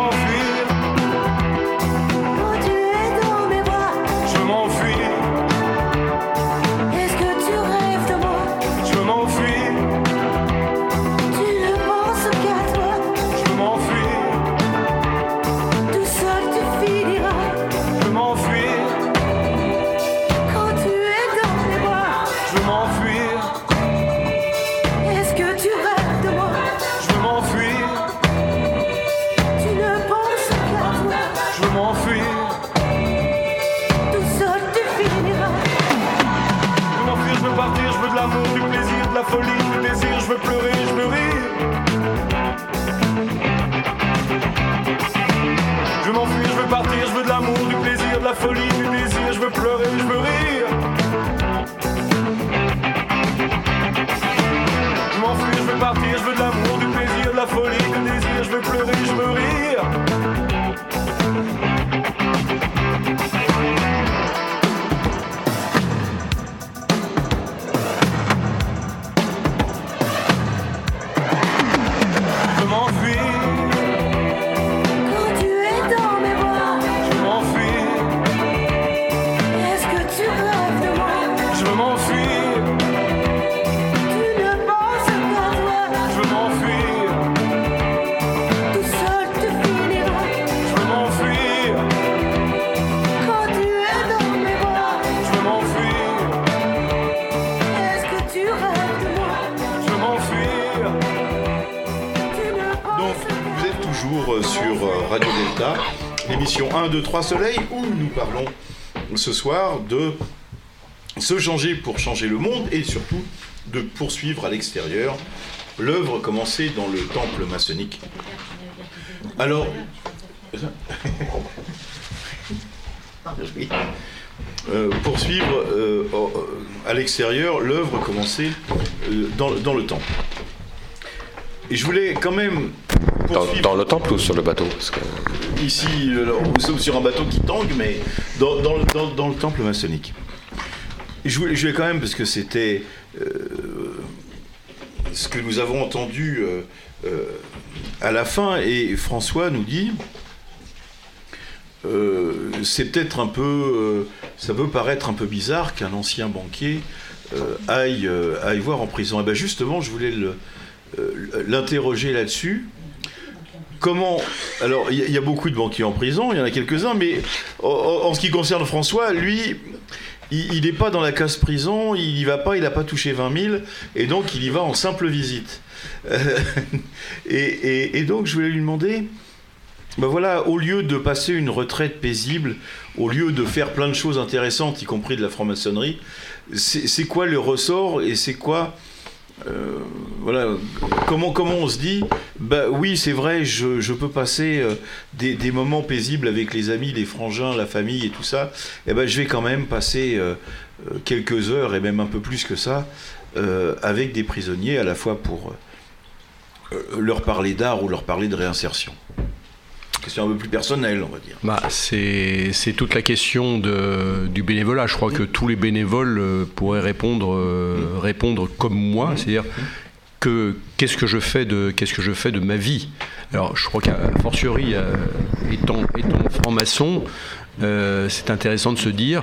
l'émission 1, 2, 3 Soleil, où nous parlons ce soir de se changer pour changer le monde et surtout de poursuivre à l'extérieur l'œuvre commencée dans le temple maçonnique. Alors. Euh, poursuivre euh, au- à l'extérieur l'œuvre commencée euh, dans, dans le temple. Et je voulais quand même Dans, le temple ou sur le bateau parce que... ici, alors, nous sommes sur un bateau qui tangue, mais dans, le- temple maçonnique. Je voulais, quand même, parce que c'était euh, ce que nous avons entendu euh, euh, à la fin, et François nous dit, c'est peut-être un peu, ça peut paraître un peu bizarre qu'un ancien banquier aille, aille voir en prison. Et ben justement, je voulais l'interroger là-dessus. Comment Alors, il y, a- beaucoup de banquiers en prison, il y en a quelques-uns, mais en, ce qui concerne François, lui, il n'est pas dans la case prison, il y va pas, il n'a pas touché 20 000, et donc il y va en simple visite. Euh, et, donc, je voulais lui demander, ben voilà, au lieu de passer une retraite paisible, au lieu de faire plein de choses intéressantes, y compris de la franc-maçonnerie, c'est quoi le ressort et c'est quoi euh, voilà, comment, on se dit Bah oui, c'est vrai, je, peux passer euh, des, moments paisibles avec les amis, les frangins, la famille et tout ça. Et ben, je vais quand même passer euh, quelques heures et même un peu plus que ça avec des prisonniers, à la fois pour leur parler d'art ou leur parler de réinsertion. Question un peu plus personnelle, on va dire. Bah, c'est toute la question de, du bénévolat. Je crois que tous les bénévoles euh, pourraient répondre, euh, répondre comme moi, c'est-à-dire que qu'est-ce que je fais de qu'est-ce que je fais de ma vie? Alors, je crois qu'à fortiori, euh, étant, étant franc-maçon, c'est intéressant de se dire.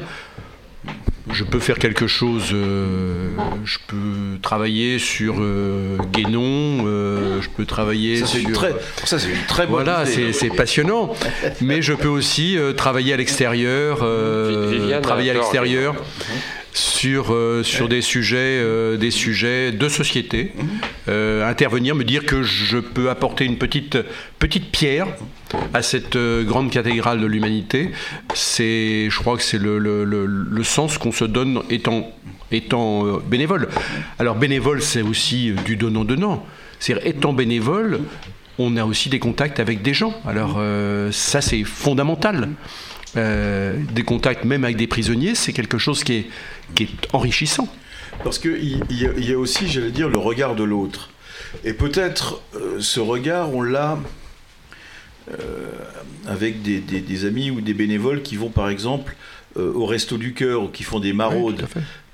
Je peux faire quelque chose, euh, je peux travailler sur euh, Guénon, euh, je peux travailler Ça, c'est sur... une très, ça, c'est une très bonne Voilà, idée. c'est c'est passionnant. Mais je peux aussi euh, travailler à l'extérieur, euh, Viviane, travailler à l'extérieur sur euh, sur des sujets euh, des sujets de société, euh, intervenir, me dire que je peux apporter une petite petite pierre à cette grande cathédrale de l'humanité. C'est, je crois que c'est le, le, le- le sens qu'on se donne étant étant bénévole. Alors bénévole, c'est aussi du donnant-donnant. C'est-à-dire, étant bénévole, on a aussi des contacts avec des gens. Alors ça, c'est fondamental. Euh, des contacts même avec des prisonniers, c'est quelque chose qui est, qui est enrichissant. Parce qu'il il y, y a aussi, j'allais dire, le regard de l'autre. Et peut-être euh, ce regard, on l'a euh, avec des, des- des amis ou des bénévoles qui vont par exemple euh, au Resto du Cœur ou qui font des maraudes.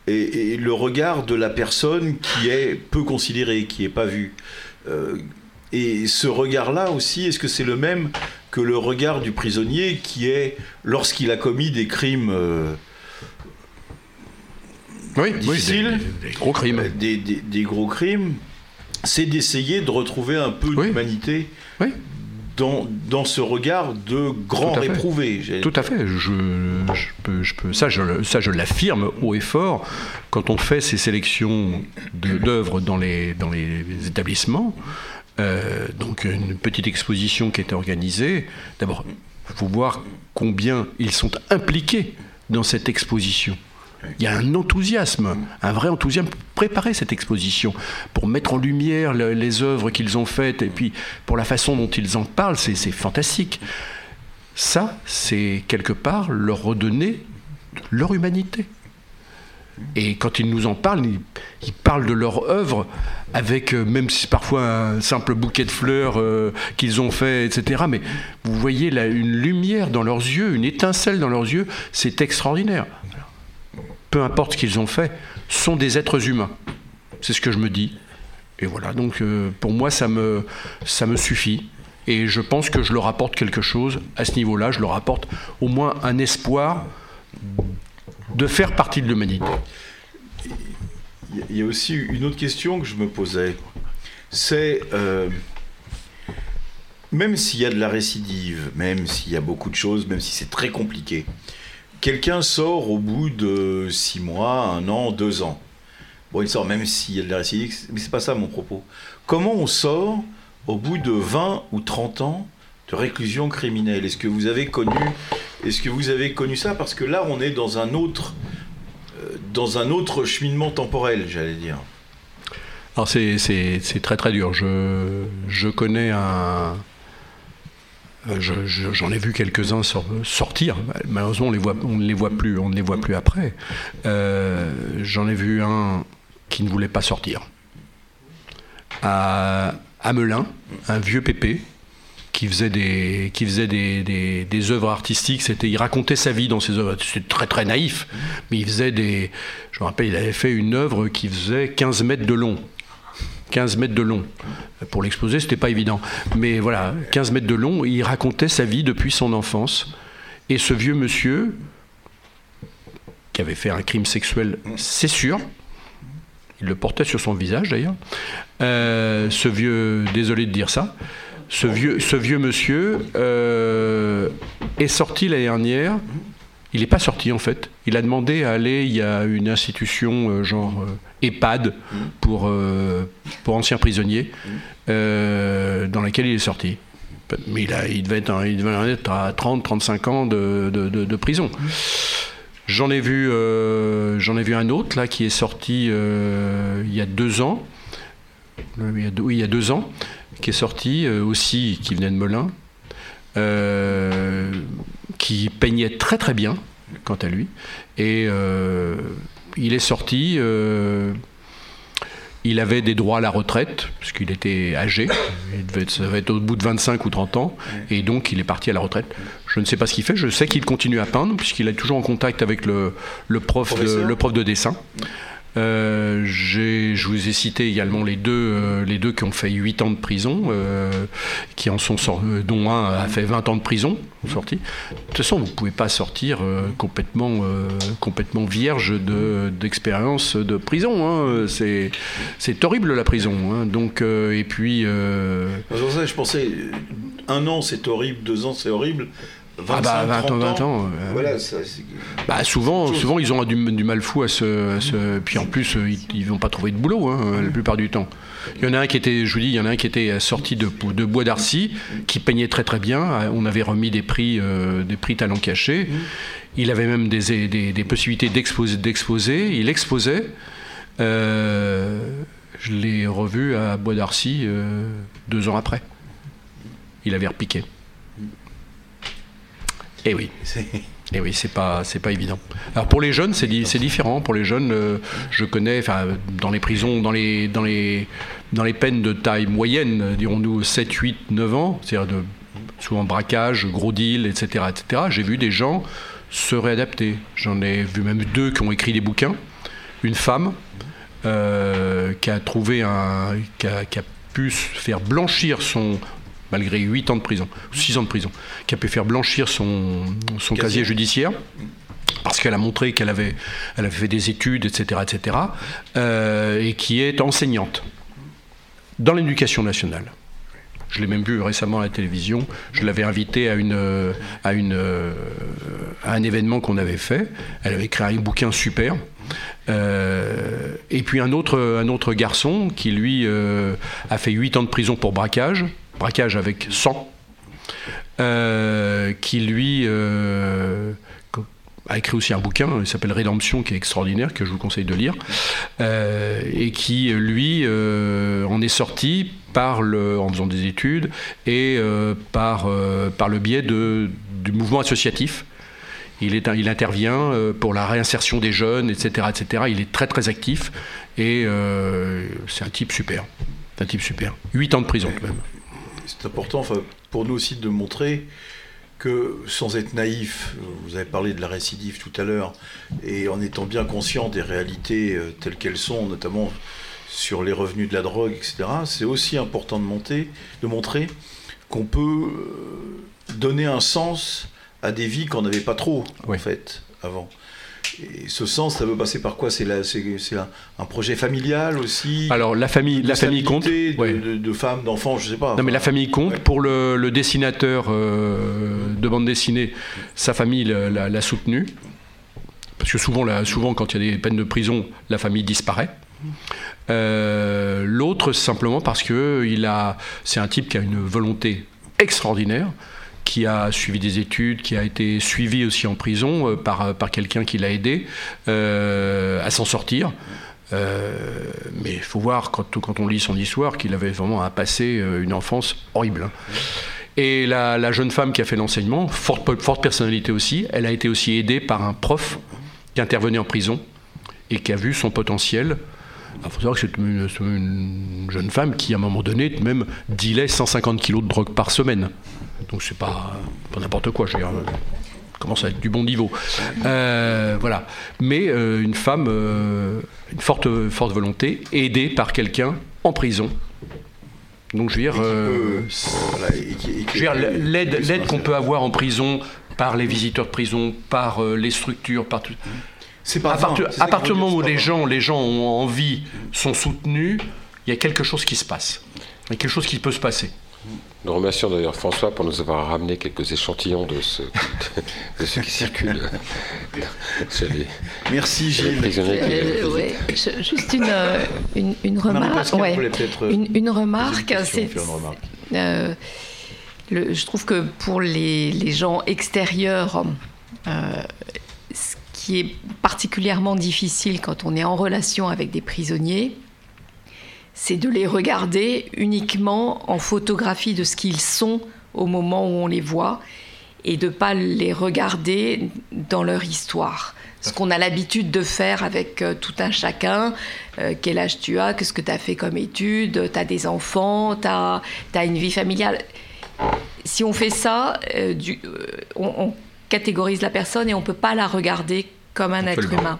et, et le regard de la personne qui est peu considérée, qui n'est pas vue. Et ce regard-là aussi, est-ce que c'est le même que le regard du prisonnier qui est, lorsqu'il a commis des crimes euh, oui, difficiles, des, gros crimes, des, des- des gros crimes, c'est d'essayer de retrouver un peu d'humanité dans, dans ce regard de grand Tout à fait. réprouvé. Tout à fait. Je, je peux, je peux, ça, je, ça, je l'affirme haut et fort. Quand on fait ces sélections d'œuvres dans les, dans les établissements, euh, donc une petite exposition qui est organisée, d'abord, il faut voir combien ils sont impliqués dans cette exposition. Il y a un enthousiasme, un vrai enthousiasme pour préparer cette exposition, pour mettre en lumière le- les œuvres qu'ils ont faites, et puis pour la façon dont ils en parlent, c'est fantastique. Ça, c'est quelque part leur redonner leur humanité. Et quand ils nous en parlent, ils, parlent de leur œuvre avec, euh, même si parfois un simple bouquet de fleurs euh, qu'ils ont fait, etc. Mais vous voyez là une lumière dans leurs yeux, une étincelle dans leurs yeux, c'est extraordinaire. Peu importe ce qu'ils ont fait, sont des êtres humains. C'est ce que je me dis. Et voilà, donc euh, pour moi, ça me, suffit. Et je pense que je leur apporte quelque chose à ce niveau-là. Je leur apporte au moins un espoir de faire partie de l'humanité. Il y a- il y a aussi une autre question que je me posais. C'est, euh, même s'il y a de la récidive, même s'il y a beaucoup de choses, même si c'est très compliqué, quelqu'un sort au bout de six mois, un an, deux ans. Bon, il sort même s'il y a de la récidive, mais c'est pas ça mon propos. Comment on sort au bout de 20 ou 30 ans de réclusion criminelle? Est-ce que vous avez connu, est-ce que vous avez connu ça? Parce que là, on est dans un autre, euh, dans cheminement temporel, j'allais dire. Alors c'est, très très dur. Je connais un... euh, je- je- j'en ai vu quelques-uns sor- sortir. Malheureusement, on ne les voit plus. On ne les voit plus après. Euh, j'en ai vu un qui ne voulait pas sortir. À Amelin, un vieux pépé qui faisait des, qui faisait des, des, des œuvres artistiques. C'était, il racontait sa vie dans ses œuvres. C'était très très naïf, mais il faisait des. Je me rappelle, il avait fait une œuvre qui faisait 15 mètres de long. 15 mètres de long. Pour l'exposer, c'était pas évident. Mais voilà, 15 mètres de long, il racontait sa vie depuis son enfance. Et ce vieux monsieur, qui avait fait un crime sexuel, c'est sûr, il le portait sur son visage d'ailleurs, euh, ce vieux, désolé de dire ça, ce vieux, ce vieux monsieur euh, est sorti l'année dernière. Il n'est pas sorti en fait. Il a demandé à aller. Il y a une institution euh, genre euh, EHPAD pour, euh, pour anciens prisonniers dans laquelle il est sorti. Mais il, a, devait être, il être à 30-35 ans de, de- prison. J'en ai vu, j'en ai vu un autre là qui est sorti il y a deux ans. Il y a deux- oui, il y a deux ans, qui est sorti aussi, qui venait de Melun, qui peignait très très bien, quant à lui. Et euh, il est sorti. euh, il avait des droits à la retraite, puisqu'il était âgé. Il devait être, ça devait être au bout de 25 ou 30 ans. Et donc, il est parti à la retraite. Je ne sais pas ce qu'il fait. Je sais qu'il continue à peindre, puisqu'il est toujours en contact avec le, le prof, de, Professeur. le prof de dessin. Euh, je vous ai cité également les deux, euh, les deux qui ont fait 8 ans de prison, euh, qui en sont sor- euh, dont un a fait 20 ans de prison, sorti. De toute façon, vous ne pouvez pas sortir complètement, complètement vierge de- d'expérience de, prison. hein. C'est horrible la prison. hein. Donc, et puis. je pensais, un an c'est horrible, deux ans c'est horrible. 25, Ah bah, 20 ans, 30 20 ans, euh, Voilà, ça, c'est- Bah souvent, ils ont du, du mal fou à se, à se- Puis en plus, euh, ils, ils vont pas trouver de boulot hein, la plupart du temps. Il y en a un qui était, je vous dis, il y en a un qui était sorti de, de Bois d'Arcy, qui peignait très très bien. Euh, On avait remis des prix, euh, des prix talents cachés. Il avait même des, des, des possibilités d'exposer. Il exposait. Euh, je l'ai revu à Bois d'Arcy euh, deux ans après. Il avait repiqué. Eh oui. Et oui, c'est pas c'est pas évident. Alors pour les jeunes, c'est di- c'est différent. Pour les jeunes, euh, je connais, enfin dans les prisons, dans les dans les dans les peines de taille moyenne, dirons-nous 7, 8, 9 ans, c'est-à-dire de souvent braquage, gros deal, etc., etc. J'ai vu des gens se réadapter. J'en ai vu même deux qui ont écrit des bouquins. Une femme euh, qui a trouvé un qui a, qui a pu faire blanchir son malgré 8 ans de prison, 6 ans de prison, qui a pu faire blanchir son, son casier judiciaire parce qu'elle a montré qu'elle avait, elle avait fait des études, etc., etc., euh, et qui est enseignante dans l'éducation nationale. Je l'ai même vu récemment à la télévision. Je l'avais invitée à, une, euh, à, une, à un événement qu'on avait fait. Elle avait écrit un bouquin super. Euh, et puis un autre, un autre garçon qui, lui, euh, a fait 8 ans de prison pour braquage, braquage avec sang, euh, qui, lui, euh, a écrit aussi un bouquin, il s'appelle Rédemption, qui est extraordinaire, que je vous conseille de lire, euh, et qui, lui, euh, en est sorti en faisant des études et par, par le biais du mouvement associatif. Il, est, il intervient pour la réinsertion des jeunes, etc., etc. Il est très très actif et c'est un type super. Un type super. 8 ans de prison quand même. C'est important enfin, pour nous aussi de montrer que sans être naïf, vous avez parlé de la récidive tout à l'heure, et en étant bien conscient des réalités euh, telles qu'elles sont, notamment sur les revenus de la drogue, etc., c'est aussi important de, monter, de montrer qu'on peut euh, donner un sens à des vies qu'on n'avait pas trop, en fait, avant. Et ce sens, ça veut passer par quoi? C'est un, un projet familial aussi? Alors la famille, de la famille compte. de, Ouais. de- de femmes, d'enfants, je sais pas. Non mais la famille compte. Pour le, le dessinateur euh, de bande dessinée, sa famille l'a- soutenu. Parce que souvent, la- souvent, quand il y a des peines de prison, la famille disparaît. Euh, L'autre, simplement parce que c'est un type qui a une volonté extraordinaire, qui a suivi des études, qui a été suivi aussi en prison euh, par, par quelqu'un qui l'a aidé euh, à s'en sortir. Euh, mais il faut voir, quand, quand on lit son histoire, qu'il avait vraiment un passé, euh, une enfance horrible. hein. Et la, jeune femme qui a fait l'enseignement, forte, forte personnalité aussi, elle a été aussi aidée par un prof qui intervenait en prison et qui a vu son potentiel. Il faut savoir que c'est une, une jeune femme qui, à un moment donné, même dealait 150 kilos de drogue par semaine. Donc c'est pas, pas n'importe quoi, je veux dire. commence à être du bon niveau. Euh, voilà. Mais euh, une femme, euh, une forte, forte volonté, aidée par quelqu'un en prison. Donc je veux dire, euh, je veux dire, l'aide, l'aide qu'on peut avoir en prison par les visiteurs de prison, par euh, les structures, par tout. C'est pas à partir, à du moment où les gens, les gens ont envie, sont soutenus, il y a quelque chose qui se passe. Il y a quelque chose qui peut se passer. Nous remercions d'ailleurs François pour nous avoir ramené quelques échantillons de ce, de ce qui circule les, Merci chez les prisonniers. qui- Euh, ouais, je- juste une, euh, une, une remarque. Ouais. euh, une, une remarque, c'est. euh, le- je trouve que pour les, les gens extérieurs, euh, ce qui est particulièrement difficile quand on est en relation avec des prisonniers, c'est de les regarder uniquement en photographie de ce qu'ils sont au moment où on les voit et de pas les regarder dans leur histoire. Ce qu'on a l'habitude de faire avec euh, tout un chacun, euh, quel âge tu as, qu'est-ce que tu as fait comme études, tu as des enfants, tu as, une vie familiale. Si on fait ça, euh, du- euh, on, on catégorise la personne et on peut pas la regarder comme un être humain.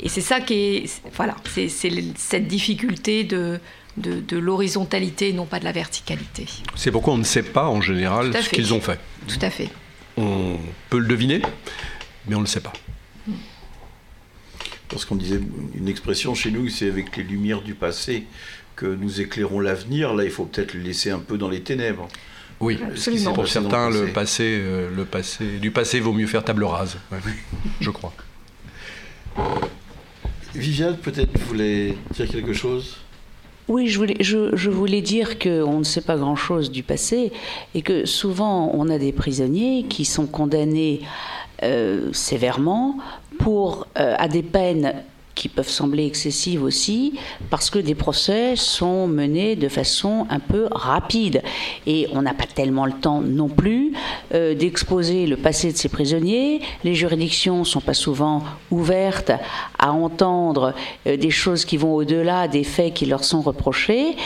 Et c'est ça qui est, voilà, c'est cette difficulté de, de, de l'horizontalité et non pas de la verticalité. C'est pourquoi on ne sait pas en général ce qu'ils ont fait. Tout à fait. On peut le deviner, mais on ne le sait pas. Parce qu'on disait une expression chez nous, c'est avec les lumières du passé que nous éclairons l'avenir. Là, il faut peut-être le laisser un peu dans les ténèbres Oui, Absolument. pour certains, le le passé. euh, le passé, du passé vaut mieux faire table rase, ouais, je crois. Viviane, peut-être vous voulez dire quelque chose? Oui, je voulais, je, voulais dire qu'on ne sait pas grand-chose du passé et que souvent on a des prisonniers qui sont condamnés euh, sévèrement pour, euh, à des peines qui peuvent sembler excessives aussi, parce que des procès sont menés de façon un peu rapide. Et on n'a pas tellement le temps non plus euh, d'exposer le passé de ces prisonniers. Les juridictions ne sont pas souvent ouvertes à entendre euh, des choses qui vont au-delà des faits qui leur sont reprochés.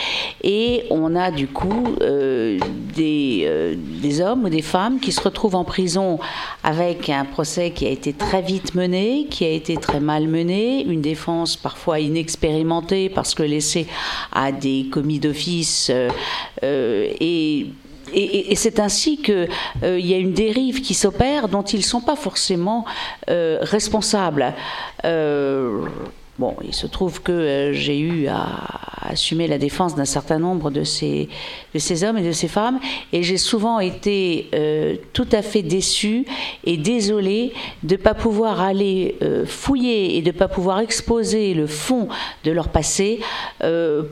Et on a du coup euh, des, des hommes ou des femmes qui se retrouvent en prison avec un procès qui a été très vite mené, qui a été très mal mené, une défense parfois inexpérimentée parce que laissée à des commis d'office euh, euh, et c'est ainsi qu'il il y a une dérive qui s'opère dont ils ne sont pas forcément euh, responsables. Euh, bon, il se trouve que euh, j'ai eu à assumer la défense d'un certain nombre de ces, hommes et de ces femmes, et j'ai souvent été euh, tout à fait déçue et désolée de ne pas pouvoir aller euh, fouiller et de ne pas pouvoir exposer le fond de leur passé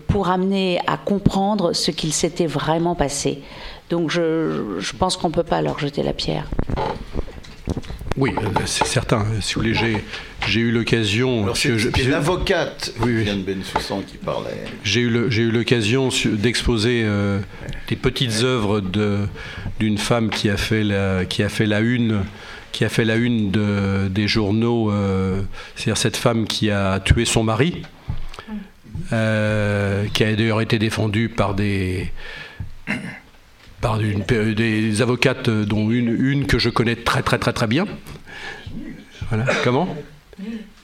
pour amener à comprendre ce qu'il s'était vraiment passé. Donc je, je pense qu'on ne peut pas leur jeter la pierre. Oui, euh, c'est certain. Si vous voulez, j'ai, eu l'occasion. C'est- l'avocate Oui, oui. Viviane Bensoussan qui parlait. J'ai eu, le- j'ai eu l'occasion d'exposer euh, des petites œuvres de, d'une femme qui a fait la, qui a fait la une, qui a fait la une de- des journaux. euh, c'est-à-dire cette femme qui a tué son mari, euh, qui a d'ailleurs été défendue par des par une- des avocates dont une, que je connais très très très très bien. Comment?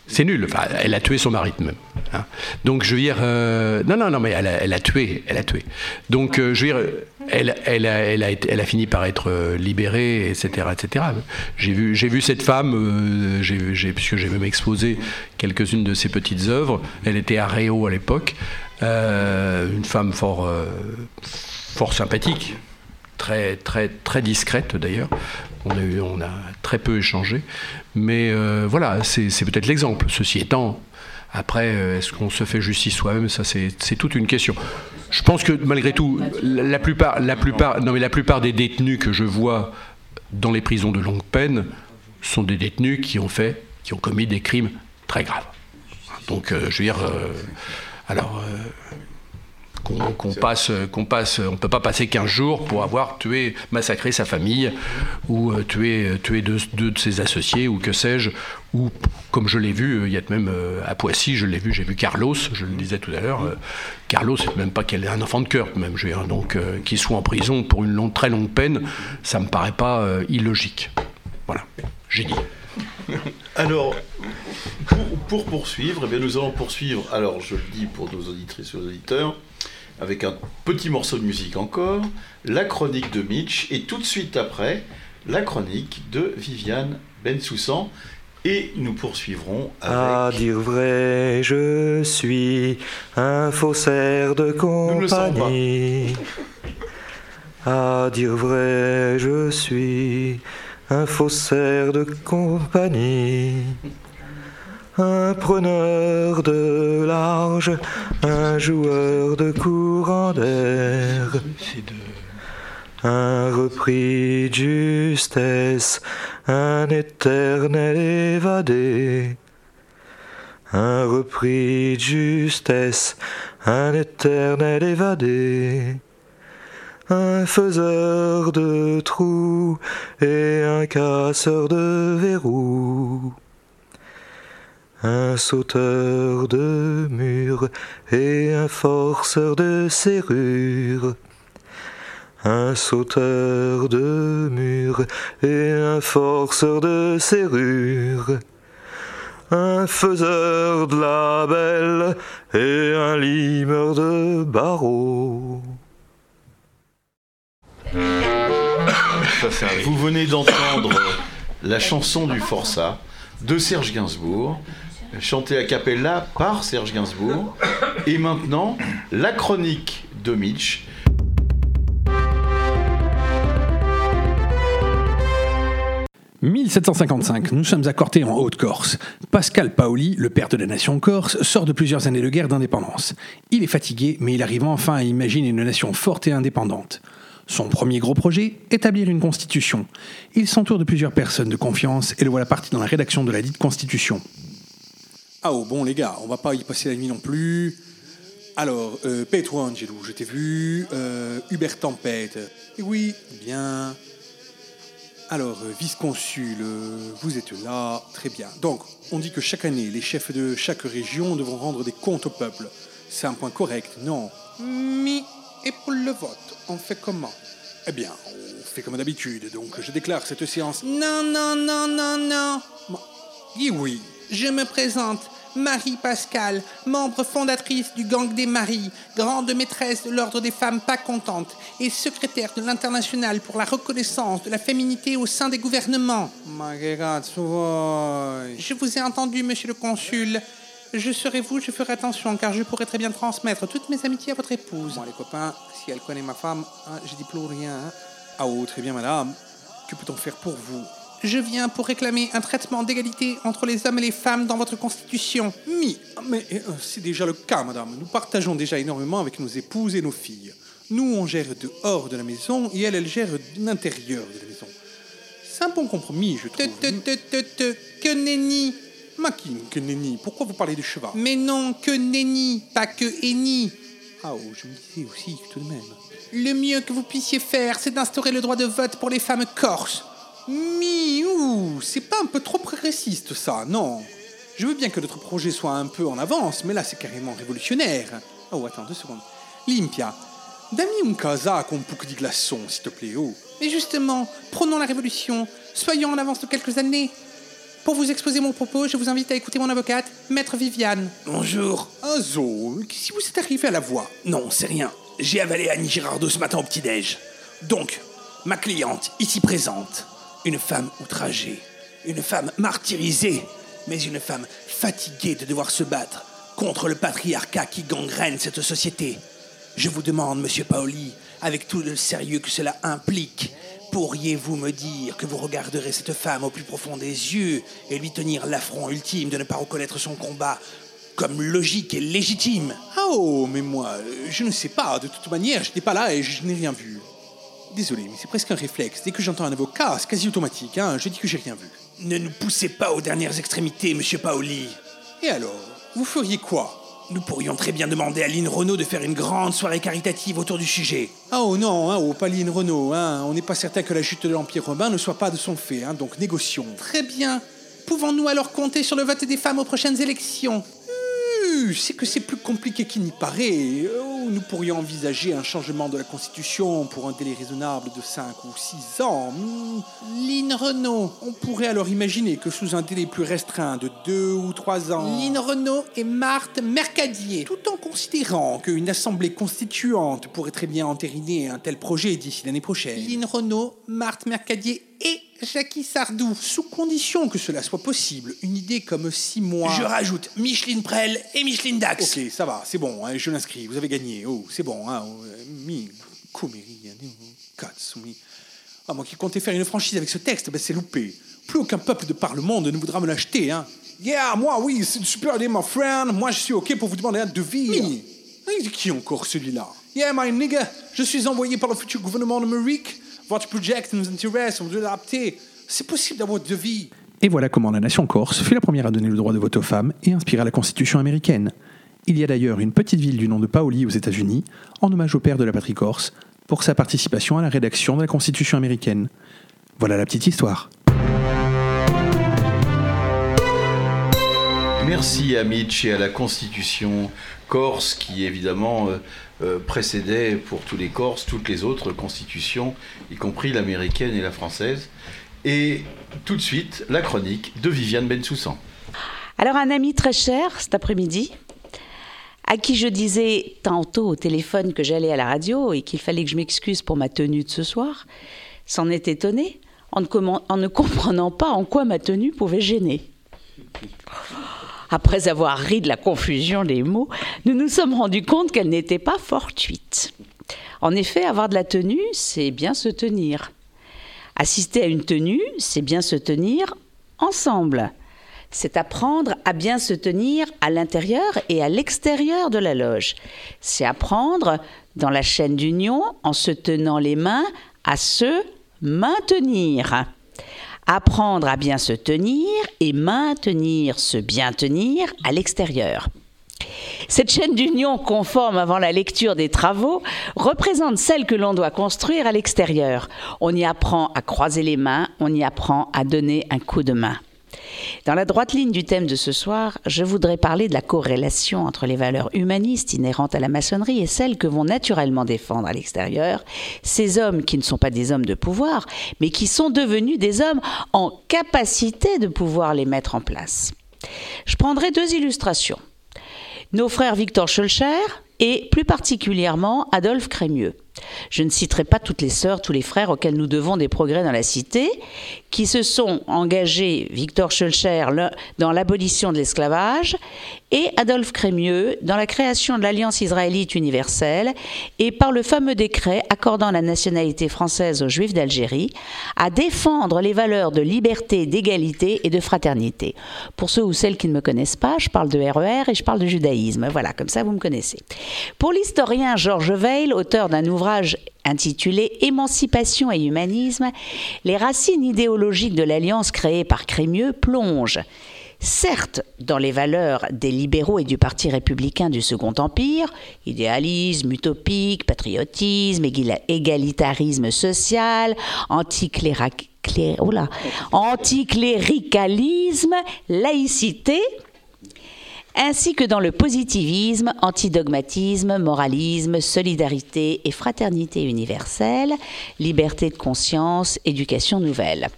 C'est nul. Elle a tué son mari même. hein. Donc je veux dire, euh, non, non, non, mais elle a, tué, elle a tué. Donc euh, je veux dire, elle, elle, a, elle, a fini par être euh, libérée, etc., etc. J'ai vu, j'ai vu cette femme, euh, puisque j'ai même exposé quelques-unes de ses petites œuvres. Elle était à Réau à l'époque, Euh, une femme fort, euh, fort sympathique, très, très, très discrète d'ailleurs. On a, très peu échangé. Mais euh, voilà, c'est peut-être l'exemple. Ceci étant, après, euh, est-ce qu'on se fait justice soi-même? Ça, c'est toute une question. Je pense que malgré tout, la, plupart, la, plupart, non, mais la plupart des détenus que je vois dans les prisons de longue peine sont des détenus qui ont fait, qui ont commis des crimes très graves. Donc, euh, je veux dire, alors, qu'on qu'on passe, qu'on passe, on peut pas passer 15 jours pour avoir tué, massacré sa famille, ou euh, tué, tué deux, deux de ses associés, ou que sais-je, ou comme je l'ai vu, euh, il y a même euh, à Poissy, je l'ai vu, j'ai vu Carlos, je le disais tout à l'heure, euh, Carlos, c'est même pas qu'elle est un enfant de cœur, même, je veux dire, donc euh, qu'il soit en prison pour une longue, très longue peine, ça me paraît pas euh, illogique. Voilà, j'ai dit. Alors, pour, pour poursuivre, eh bien, nous allons poursuivre, alors je le dis pour nos auditrices et nos auditeurs, avec un petit morceau de musique encore, la chronique de Mitch, et tout de suite après, la chronique de Viviane Bensoussan, et nous poursuivrons À avec... dire vrai, je suis un faussaire de compagnie. À dire vrai, je suis un faussaire de compagnie. Un preneur de large, un joueur de courant d'air. Un repris de justesse, un éternel évadé. Un repris de justesse, un éternel évadé. Un faiseur de trous et un casseur de verrous. Un sauteur de murs et un forceur de serrures. Un sauteur de murs et un forceur de serrures. Un faiseur de labels et un limeur de barreaux. Vous venez d'entendre la chanson du Forçat de Serge Gainsbourg, chanté a cappella par Serge Gainsbourg. Et maintenant, la chronique de Mitch. « 1755, nous sommes à Corté en Haute-Corse. Pascal Paoli, le père de la nation corse, sort de plusieurs années de guerre d'indépendance. Il est fatigué, mais il arrive enfin à imaginer une nation forte et indépendante. Son premier gros projet, établir une constitution. Il s'entoure de plusieurs personnes de confiance et le voilà parti dans la rédaction de la dite constitution. Ah oh, bon les gars, on va pas y passer la nuit non plus. Alors, euh, Petro Angelou, je t'ai vu. Euh, Hubert Tempête. Et oui, bien. Alors, euh, vice-consul, euh, vous êtes là, très bien. Donc, on dit que chaque année, les chefs de chaque région devront rendre des comptes au peuple. C'est un point correct, non? Mais, et pour le vote, on fait comment? Eh bien, on fait comme d'habitude, donc je déclare cette séance. Non, non, non, non, non. Oui, oui. Je me présente, Marie Pascal, membre fondatrice du Gang des Maries, grande maîtresse de l'Ordre des femmes pas contentes et secrétaire de l'International pour la reconnaissance de la féminité au sein des gouvernements. Je vous ai entendu, monsieur le consul. Je serai vous, je ferai attention, car je pourrais très bien transmettre toutes mes amitiés à votre épouse. Bon, les copains, si elle connaît ma femme, hein, je dis plus rien. hein. Ah oh, très bien, madame. Que peut-on faire pour vous? Je viens pour réclamer un traitement d'égalité entre les hommes et les femmes dans votre constitution. Mi, mais euh, c'est déjà le cas, madame. Nous partageons déjà énormément avec nos épouses et nos filles. Nous, on gère dehors de la maison et elle, elle gère l'intérieur de la maison. C'est un bon compromis, je trouve. Te, te, te, te, que nenni. Makin, que nenni? Pourquoi vous parlez de cheval? Mais non, que nenni, pas que henni. Ah oh, je me disais aussi, tout de même. Le mieux que vous puissiez faire, c'est d'instaurer le droit de vote pour les femmes corses. Miou, c'est pas un peu trop progressiste ça, non? Je veux bien que notre projet soit un peu en avance, mais là c'est carrément révolutionnaire. Oh, attends, deux secondes. Limpia, dammi un casa con un pouco di glaçon, s'il te plaît, oh. Mais justement, prenons la révolution. Soyons en avance de quelques années. Pour vous exposer mon propos, je vous invite à écouter mon avocate, Maître Viviane. Bonjour. Ah zo, si vous êtes arrivé à la voix Non, c'est rien. J'ai avalé Annie Girardot ce matin au petit-déj. Donc, ma cliente, ici présente, une femme outragée, une femme martyrisée, mais une femme fatiguée de devoir se battre contre le patriarcat qui gangrène cette société. Je vous demande, monsieur Paoli, avec tout le sérieux que cela implique, pourriez-vous me dire que vous regarderez cette femme au plus profond des yeux et lui tenir l'affront ultime de ne pas reconnaître son combat comme logique et légitime? Ah oh, mais moi, je ne sais pas. De toute manière, je n'étais pas là et je n'ai rien vu. Désolé, mais c'est presque un réflexe. Dès que j'entends un avocat, c'est quasi automatique. Hein. Je dis que j'ai rien vu. Ne nous poussez pas aux dernières extrémités, monsieur Paoli. Et alors Vous feriez quoi? Nous pourrions très bien demander à Lynn Renault de faire une grande soirée caritative autour du sujet. Ah oh non, hein, oh, Pauline Renault, hein. on n'est pas certain que la chute de l'Empire romain ne soit pas de son fait, hein, donc négocions. Très bien. Pouvons-nous alors compter sur le vote des femmes aux prochaines élections? Euh, C'est que c'est plus compliqué qu'il n'y paraît. Oh, nous pourrions envisager un changement de la Constitution pour un délai raisonnable de 5 ou 6 ans. Hmm. Lynn Renault. On pourrait alors imaginer que sous un délai plus restreint de 2 ou 3 ans... Lynn Renault et Marthe Mercadier. Tout en considérant qu'une assemblée constituante pourrait très bien entériner un tel projet d'ici l'année prochaine. Lynn Renault, Marthe Mercadier et Jackie Sardou. Sous condition que cela soit possible, une idée comme 6 mois... Je rajoute Micheline Prel et Micheline Dax. Ok, ça va, c'est bon, hein, je l'inscris, vous avez gagné. Oh, c'est bon, hein. oh, Mi, Katsumi. Ah, moi qui comptais faire une franchise avec ce texte, ben c'est loupé. Plus aucun peuple de par le monde ne voudra me l'acheter, hein. Yeah, moi, oui, c'est une super idée, my friend. Moi, je suis OK pour vous demander un devis. Mi, qui encore celui-là? Yeah, my nigga, je suis envoyé par le futur gouvernement numérique. Votre projet nous intéresse, on veut l'adapter. C'est possible d'avoir de devis. Et voilà comment la nation corse fut la première à donner le droit de vote aux femmes et inspira la Constitution américaine. Il y a d'ailleurs une petite ville du nom de Paoli aux États-Unis, en hommage au père de la patrie corse, pour sa participation à la rédaction de la Constitution américaine. Voilà la petite histoire. Merci à Mitch et à la Constitution corse qui évidemment euh, euh, précédait pour tous les Corses toutes les autres constitutions, y compris l'américaine et la française. Et tout de suite, la chronique de Viviane Bensoussan. Alors un ami très cher cet après-midi, à qui je disais tantôt au téléphone que j'allais à la radio et qu'il fallait que je m'excuse pour ma tenue de ce soir, s'en est étonné en ne, en ne comprenant pas en quoi ma tenue pouvait gêner. Après avoir ri de la confusion des mots, nous nous sommes rendus compte qu'elle n'était pas fortuite. En effet, avoir de la tenue, c'est bien se tenir. Assister à une tenue, c'est bien se tenir ensemble. C'est apprendre à bien se tenir à l'intérieur et à l'extérieur de la loge. C'est apprendre, dans la chaîne d'union, en se tenant les mains, à se maintenir. Apprendre à bien se tenir et maintenir se bien tenir à l'extérieur. Cette chaîne d'union conforme avant la lecture des travaux représente celle que l'on doit construire à l'extérieur. On y apprend à croiser les mains, on y apprend à donner un coup de main. Dans la droite ligne du thème de ce soir, je voudrais parler de la corrélation entre les valeurs humanistes inhérentes à la maçonnerie et celles que vont naturellement défendre à l'extérieur ces hommes qui ne sont pas des hommes de pouvoir, mais qui sont devenus des hommes en capacité de pouvoir les mettre en place. Je prendrai deux illustrations. Nos frères Victor Schulcher et plus particulièrement Adolphe Crémieux. Je ne citerai pas toutes les sœurs, tous les frères auxquels nous devons des progrès dans la cité, qui se sont engagés, Victor Schulcher, dans l'abolition de l'esclavage, et Adolphe Crémieux dans la création de l'Alliance israélite universelle, et par le fameux décret accordant la nationalité française aux Juifs d'Algérie, à défendre les valeurs de liberté, d'égalité et de fraternité. Pour ceux ou celles qui ne me connaissent pas, je parle de RER et je parle de judaïsme. Voilà, comme ça vous me connaissez. Pour l'historien Georges Weil, auteur d'un ouvrage intitulé Émancipation et humanisme, les racines idéologiques de l'alliance créée par Crémieux plongent. Certes dans les valeurs des libéraux et du Parti républicain du Second Empire, idéalisme utopique, patriotisme, égalitarisme social, anticléricalisme, laïcité, ainsi que dans le positivisme, antidogmatisme, moralisme, solidarité et fraternité universelle, liberté de conscience, éducation nouvelle.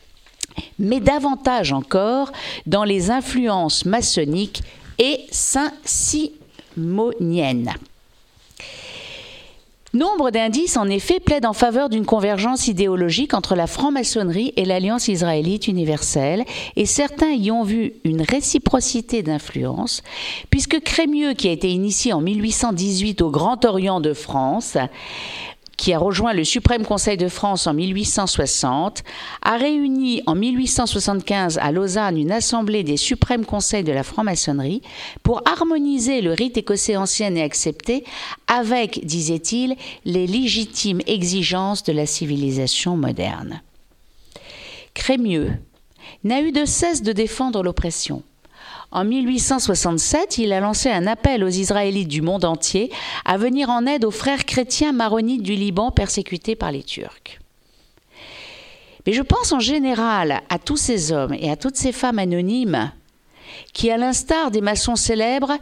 Mais davantage encore dans les influences maçonniques et saint-simoniennes. Nombre d'indices, en effet, plaident en faveur d'une convergence idéologique entre la franc-maçonnerie et l'Alliance israélite universelle, et certains y ont vu une réciprocité d'influence, puisque Crémieux, qui a été initié en 1818 au Grand Orient de France, qui a rejoint le Suprême Conseil de France en 1860, a réuni en 1875 à Lausanne une assemblée des suprêmes conseils de la franc-maçonnerie pour harmoniser le rite écossais ancien et accepté avec, disait-il, les légitimes exigences de la civilisation moderne. Crémieux n'a eu de cesse de défendre l'oppression. En 1867, il a lancé un appel aux Israélites du monde entier à venir en aide aux frères chrétiens maronites du Liban persécutés par les Turcs. Mais je pense en général à tous ces hommes et à toutes ces femmes anonymes qui, à l'instar des maçons célèbres,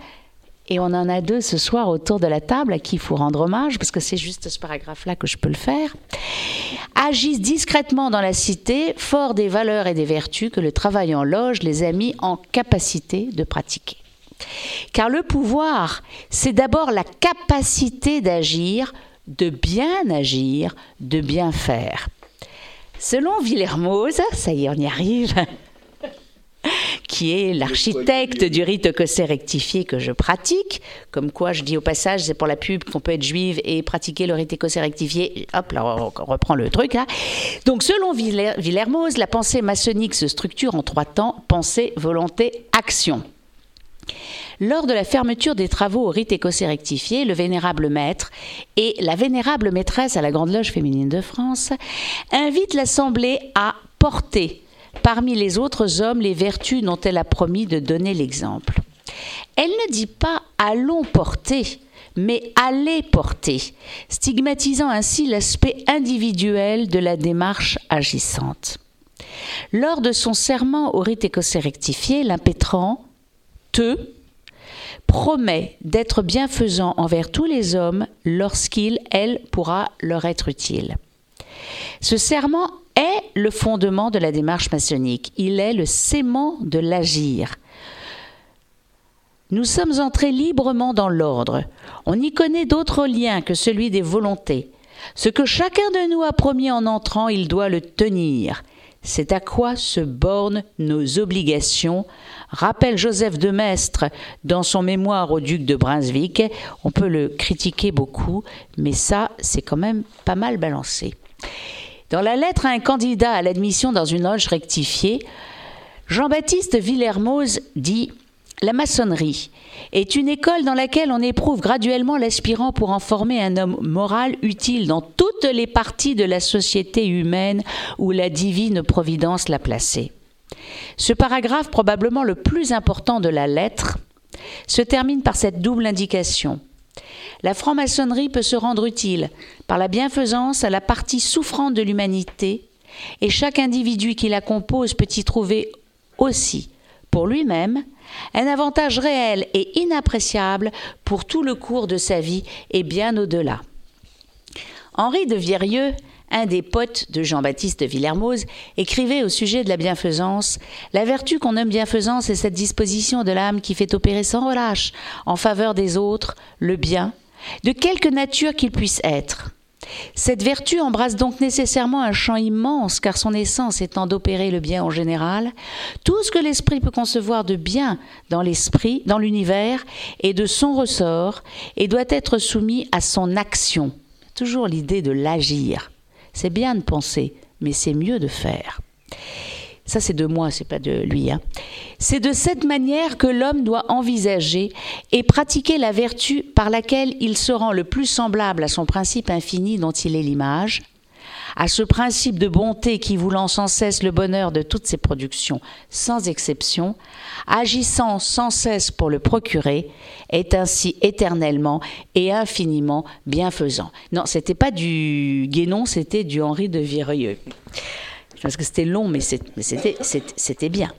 et on en a deux ce soir autour de la table à qui il faut rendre hommage, parce que c'est juste ce paragraphe-là que je peux le faire, agissent discrètement dans la cité, forts des valeurs et des vertus que le travail en loge les a mis en capacité de pratiquer. Car le pouvoir, c'est d'abord la capacité d'agir, de bien agir, de bien faire. Selon Villermoz, ça y est, on y arrive, qui est l'architecte du rite écossais rectifié que je pratique. Comme quoi, je dis au passage, c'est pour la pub qu'on peut être juive et pratiquer le rite écossais rectifié. Hop, là, on reprend le truc. Là. Donc, selon Viller- Villermoz, la pensée maçonnique se structure en trois temps pensée, volonté, action. Lors de la fermeture des travaux au rite écossais rectifié, le vénérable maître et la vénérable maîtresse à la Grande Loge féminine de France invitent l'Assemblée à porter parmi les autres hommes les vertus dont elle a promis de donner l'exemple. Elle ne dit pas allons porter, mais allez porter, stigmatisant ainsi l'aspect individuel de la démarche agissante. Lors de son serment au rite écossais rectifié, l'impétrant te promet d'être bienfaisant envers tous les hommes lorsqu'il, elle, pourra leur être utile. Ce serment est le fondement de la démarche maçonnique. Il est le sément de l'agir. Nous sommes entrés librement dans l'ordre. On n'y connaît d'autre lien que celui des volontés. Ce que chacun de nous a promis en entrant, il doit le tenir. C'est à quoi se bornent nos obligations, rappelle Joseph de Maistre dans son mémoire au duc de Brunswick. On peut le critiquer beaucoup, mais ça, c'est quand même pas mal balancé. Dans la lettre à un candidat à l'admission dans une loge rectifiée, Jean-Baptiste Villermoz dit La maçonnerie est une école dans laquelle on éprouve graduellement l'aspirant pour en former un homme moral utile dans toutes les parties de la société humaine où la divine providence l'a placé. Ce paragraphe, probablement le plus important de la lettre, se termine par cette double indication. La franc-maçonnerie peut se rendre utile par la bienfaisance à la partie souffrante de l'humanité, et chaque individu qui la compose peut y trouver aussi, pour lui-même, un avantage réel et inappréciable pour tout le cours de sa vie et bien au-delà. Henri de Vierieux, un des potes de Jean-Baptiste de Villermoz, écrivait au sujet de la bienfaisance La vertu qu'on nomme bienfaisance est cette disposition de l'âme qui fait opérer sans relâche en faveur des autres le bien, de quelque nature qu'il puisse être. Cette vertu embrasse donc nécessairement un champ immense, car son essence étant d'opérer le bien en général, tout ce que l'esprit peut concevoir de bien dans l'esprit, dans l'univers, est de son ressort et doit être soumis à son action. Toujours l'idée de l'agir. C'est bien de penser, mais c'est mieux de faire. Ça, c'est de moi, c'est pas de lui. hein. C'est de cette manière que l'homme doit envisager et pratiquer la vertu par laquelle il se rend le plus semblable à son principe infini dont il est l'image, à ce principe de bonté qui, voulant sans cesse le bonheur de toutes ses productions, sans exception, agissant sans cesse pour le procurer, est ainsi éternellement et infiniment bienfaisant. Non, c'était pas du Guénon, c'était du Henri de Virieux parce que c'était long, mais c'était bien.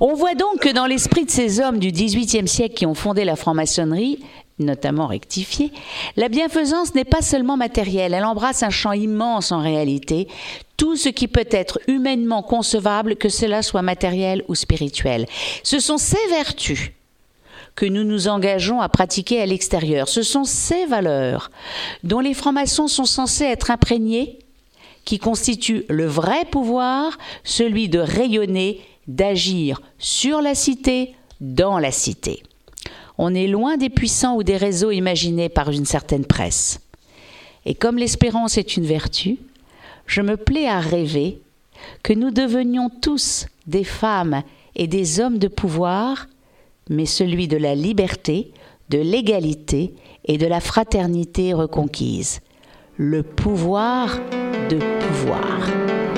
On voit donc que dans l'esprit de ces hommes du XVIIIe siècle qui ont fondé la franc-maçonnerie, notamment rectifiée, la bienfaisance n'est pas seulement matérielle, elle embrasse un champ immense en réalité, tout ce qui peut être humainement concevable, que cela soit matériel ou spirituel. Ce sont ces vertus que nous nous engageons à pratiquer à l'extérieur. Ce sont ces valeurs dont les francs-maçons sont censés être imprégnés qui constitue le vrai pouvoir, celui de rayonner, d'agir sur la cité, dans la cité. On est loin des puissants ou des réseaux imaginés par une certaine presse. Et comme l'espérance est une vertu, je me plais à rêver que nous devenions tous des femmes et des hommes de pouvoir, mais celui de la liberté, de l'égalité et de la fraternité reconquise. Le pouvoir de pouvoir.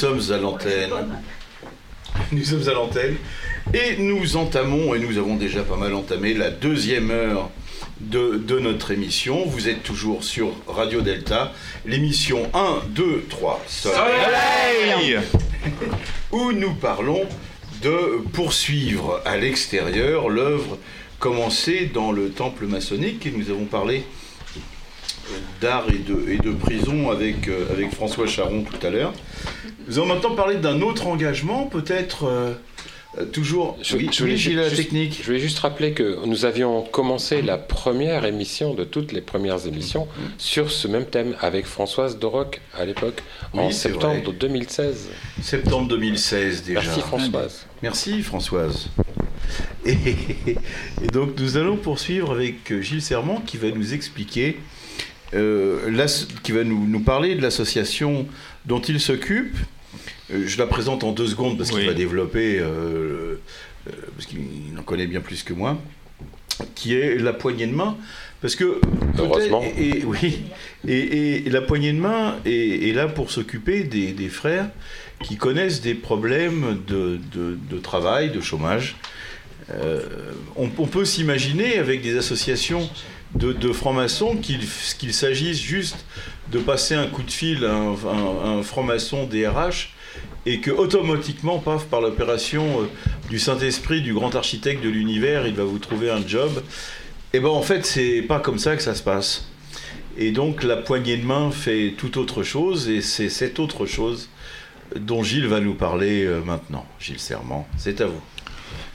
Sommes à l'antenne. Nous sommes à l'antenne. Et nous entamons, et nous avons déjà pas mal entamé, la deuxième heure de, de notre émission. Vous êtes toujours sur Radio Delta, l'émission 1, 2, 3, Soleil Où nous parlons de poursuivre à l'extérieur l'œuvre commencée dans le temple maçonnique. Et nous avons parlé d'art et de, et de prison avec, euh, avec François Charon tout à l'heure. Nous allons maintenant parler d'un autre engagement, peut-être euh, toujours. oui, oui, la juste- technique. je voulais juste rappeler que nous avions commencé la première émission de toutes les premières émissions sur ce même thème avec Françoise Doroc à l'époque en Oui, septembre vrai. 2016. Septembre 2016 déjà. Merci Françoise. Merci Françoise. Et, et donc nous allons poursuivre avec euh, Gilles Serment qui va nous expliquer, euh, qui va nous, nous parler de l'association dont il s'occupe. Euh, je la présente en deux secondes parce qu'il va développer, euh, euh, parce qu'il en connaît bien plus que moi, qui est la poignée de main. Parce que Heureusement. Et, et- oui, et, et la poignée de main est, est là pour s'occuper des, des frères qui connaissent des problèmes de, de- de travail, de chômage. Euh, on, on peut s'imaginer avec des associations de, de francs-maçons qu'il s'agisse juste de passer un coup de fil à un, un- un franc-maçon DRH et que automatiquement, paf, par l'opération euh, du Saint-Esprit, du grand architecte de l'univers, il va vous trouver un job. Et ben en fait, c'est pas comme ça que ça se passe. Et donc la poignée de main fait tout autre chose, et c'est cette autre chose dont Gilles va nous parler euh, maintenant. Gilles Serment, c'est à vous.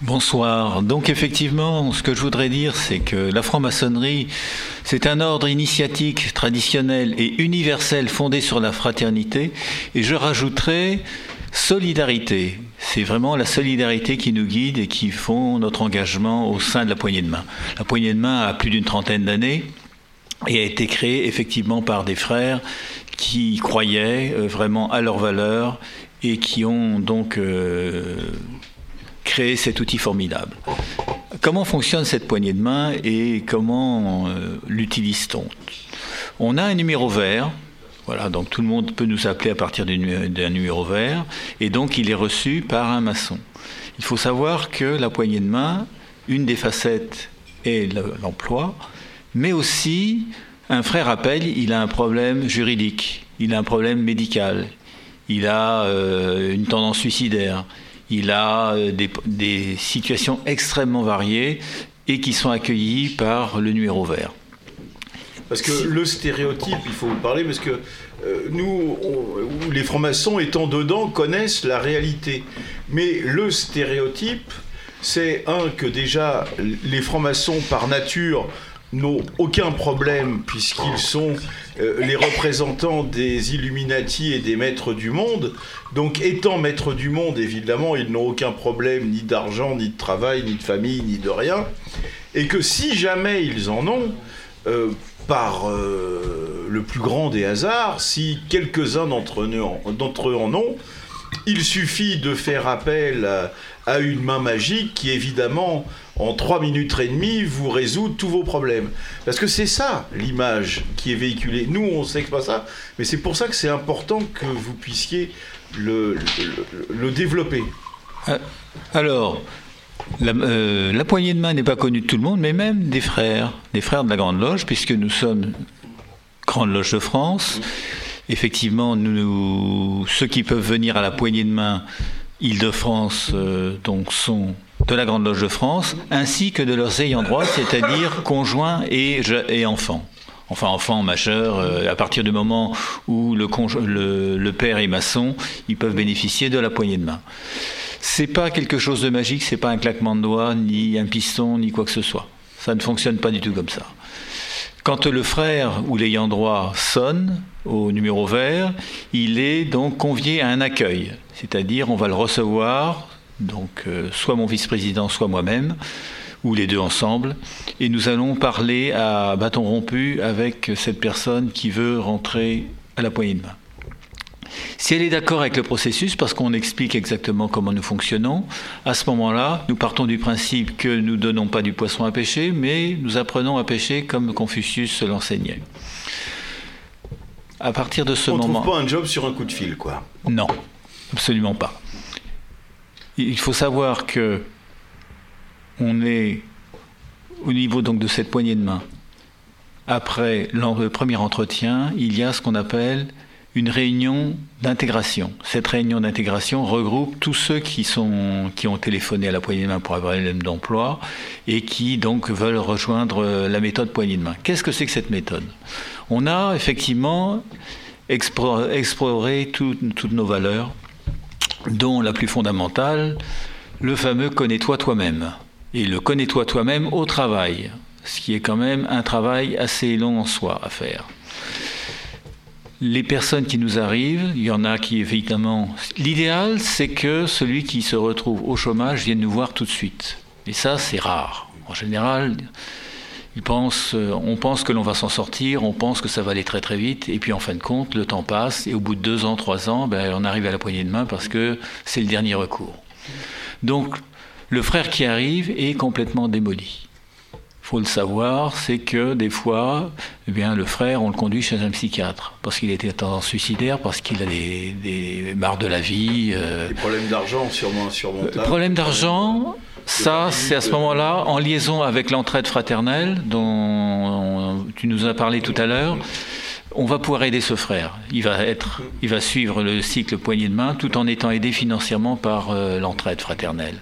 Bonsoir. Donc effectivement, ce que je voudrais dire, c'est que la franc-maçonnerie, c'est un ordre initiatique traditionnel et universel fondé sur la fraternité. Et je rajouterais solidarité. C'est vraiment la solidarité qui nous guide et qui font notre engagement au sein de la poignée de main. La poignée de main a plus d'une trentaine d'années et a été créée effectivement par des frères qui croyaient euh, vraiment à leurs valeurs et qui ont donc euh, créé cet outil formidable. Comment fonctionne cette poignée de main et comment euh, l'utilise-t-on? On a un numéro vert. Voilà, donc tout le monde peut nous appeler à partir d'un numéro vert, et donc il est reçu par un maçon. Il faut savoir que la poignée de main, une des facettes est le- l'emploi, mais aussi un frère appelle, il a un problème juridique, il a un problème médical, il a euh, une tendance suicidaire, il a euh, des, situations extrêmement variées et qui sont accueillies par le numéro vert. Parce que le stéréotype, il faut vous parler, parce que euh, nous, les francs-maçons étant dedans, connaissent la réalité. Mais le stéréotype, c'est un que déjà les francs-maçons par nature n'ont aucun problème puisqu'ils sont euh, les représentants des Illuminati et des maîtres du monde. Donc étant maîtres du monde, évidemment, ils n'ont aucun problème ni d'argent, ni de travail, ni de famille, ni de rien. Et que si jamais ils en ont, euh, par euh, le plus grand des hasards, si quelques-uns d'entre eux, en- d'entre eux en ont, il suffit de faire appel à, à une main magique qui, évidemment, en trois minutes et demie, vous résout tous vos problèmes. Parce que c'est ça l'image qui est véhiculée. Nous, on sait que pas ça, mais c'est pour ça que c'est important que vous puissiez le, développer. Euh, Alors, la, euh, la poignée de main n'est pas connue de tout le monde, mais même des frères, des frères de la Grande Loge, puisque nous sommes Grande Loge de France. Effectivement, nous- ceux qui peuvent venir à la poignée de main Île-de-France euh, donc sont de la Grande Loge de France, ainsi que de leurs ayants droit, c'est-à-dire conjoints et, enfants. Enfin, enfants majeurs, euh, à partir du moment où le- le père est maçon, ils peuvent bénéficier de la poignée de main. C'est pas quelque chose de magique, c'est pas un claquement de doigts, ni un piston, ni quoi que ce soit. Ça ne fonctionne pas du tout comme ça. Quand le frère ou l'ayant droit sonne au numéro vert, il est donc convié à un accueil, c'est-à-dire on va le recevoir, donc euh, soit mon vice-président, soit moi-même, ou les deux ensemble, et nous allons parler à bâton rompu avec cette personne qui veut rentrer à la poignée de main. Si elle est d'accord avec le processus, parce qu'on explique exactement comment nous fonctionnons, à ce moment-là, nous partons du principe que nous ne donnons pas du poisson à pêcher, mais nous apprenons à pêcher comme Confucius l'enseignait. À partir de ce On moment. trouve pas un job sur un coup de fil, quoi. Non, absolument pas. Il faut savoir que on est au niveau donc de cette poignée de main. Après le premier entretien, il y a ce qu'on appelle une réunion d'intégration. Cette réunion d'intégration regroupe tous ceux qui, sont, qui ont téléphoné à la poignée de main pour avoir un LM d'emploi et qui donc veulent rejoindre euh, la méthode poignée de main. Qu'est-ce que c'est que cette méthode? On a effectivement exploré tout- toutes nos valeurs, dont la plus fondamentale, le fameux connais-toi toi-même. Et le connais-toi toi-même au travail, ce qui est quand même un travail assez long en soi à faire. Les personnes qui nous arrivent, il y en a qui évidemment... L'idéal, c'est que celui qui se retrouve au chômage vienne nous voir tout de suite. Et ça, c'est rare. En général, ils pensent, euh, on pense que l'on va s'en sortir, on pense que ça va aller très très vite, et puis en fin de compte, le temps passe, et au bout de deux ans, trois ans, ben, on arrive à la poignée de main parce que c'est le dernier recours. Donc, le frère qui arrive est complètement démoli. Il faut le savoir, c'est que des fois, eh bien, le frère, on le conduit chez un psychiatre parce qu'il était à tendance suicidaire, parce qu'il a des, des marres de la vie. euh, Des problèmes d'argent sûrement insurmontables. le problème d'argent, ça, c'est à ce moment-là, en liaison avec l'entraide fraternelle dont tu nous as parlé tout à l'heure. On va pouvoir aider ce frère. Il va, être, il va suivre le cycle poignée de main tout en étant aidé financièrement par euh, l'entraide fraternelle.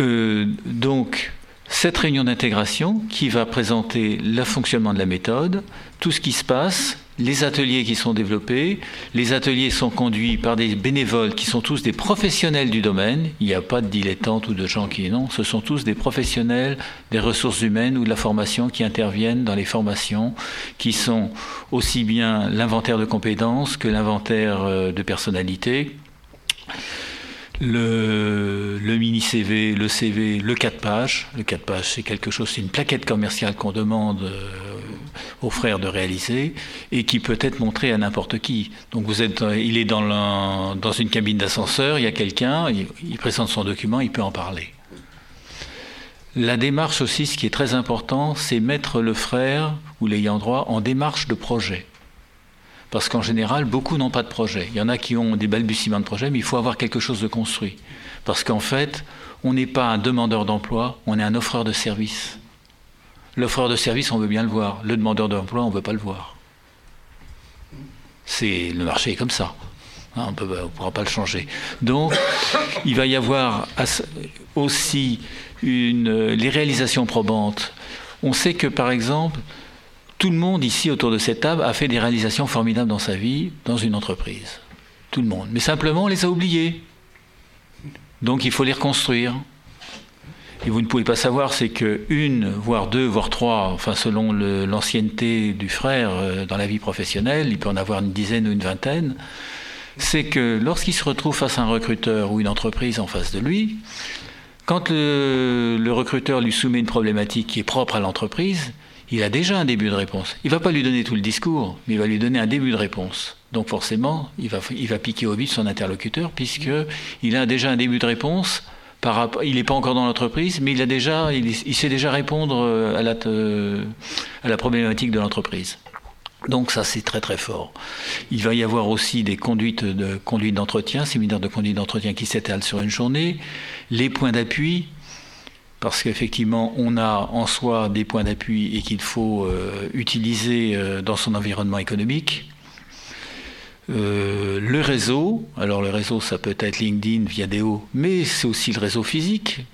Euh, donc, cette réunion d'intégration qui va présenter le fonctionnement de la méthode, tout ce qui se passe, les ateliers qui sont développés. Les ateliers sont conduits par des bénévoles qui sont tous des professionnels du domaine. Il n'y a pas de dilettantes ou de gens qui non. Ce sont tous des professionnels des ressources humaines ou de la formation qui interviennent dans les formations qui sont aussi bien l'inventaire de compétences que l'inventaire euh, de personnalité le, le mini CV, le CV, le 4 pages. Le 4 pages, c'est quelque chose, c'est une plaquette commerciale qu'on demande euh, aux frères de réaliser et qui peut être montrée à n'importe qui. Donc vous êtes, euh, il est dans, une cabine d'ascenseur, il y a quelqu'un, il présente son document, il peut en parler. La démarche aussi, ce qui est très important, c'est mettre le frère ou l'ayant droit en démarche de projet. Parce qu'en général, beaucoup n'ont pas de projet. Il y en a qui ont des balbutiements de projet, mais il faut avoir quelque chose de construit. Parce qu'en fait, on n'est pas un demandeur d'emploi, on est un offreur de service. L'offreur de service, on veut bien le voir. Le demandeur d'emploi, on ne veut pas le voir. C'est le marché est comme ça. Hein, on ne pourra pas le changer. Donc, il va y avoir aussi les réalisations probantes. On sait que, par exemple, tout le monde ici autour de cette table a fait des réalisations formidables dans sa vie, dans une entreprise. Tout le monde. Mais simplement, on les a oubliées. Donc il faut les reconstruire. Et vous ne pouvez pas savoir, c'est que une, voire deux, voire trois, enfin selon l'ancienneté du frère euh, dans la vie professionnelle, il peut en avoir une dizaine ou une vingtaine, c'est que lorsqu'il se retrouve face à un recruteur ou une entreprise en face de lui, quand le recruteur lui soumet une problématique qui est propre à l'entreprise, il a déjà un début de réponse. Il va pas lui donner tout le discours, mais il va lui donner un début de réponse. Donc forcément, il va, il piquer au vif son interlocuteur, puisqu'il a déjà un début de réponse. Il n'est pas encore dans l'entreprise, mais il, a il, il sait déjà répondre euh, à la, euh, à la problématique de l'entreprise. Donc ça, c'est très très fort. Il va y avoir aussi des conduites de conduite d'entretien, séminaires de conduite d'entretien qui s'étalent sur une journée, les points d'appui, parce qu'effectivement, on a en soi des points d'appui et qu'il faut euh, utiliser euh, dans son environnement économique. Euh, le réseau, alors le réseau, ça peut être LinkedIn, Viadeo, mais c'est aussi le réseau physique.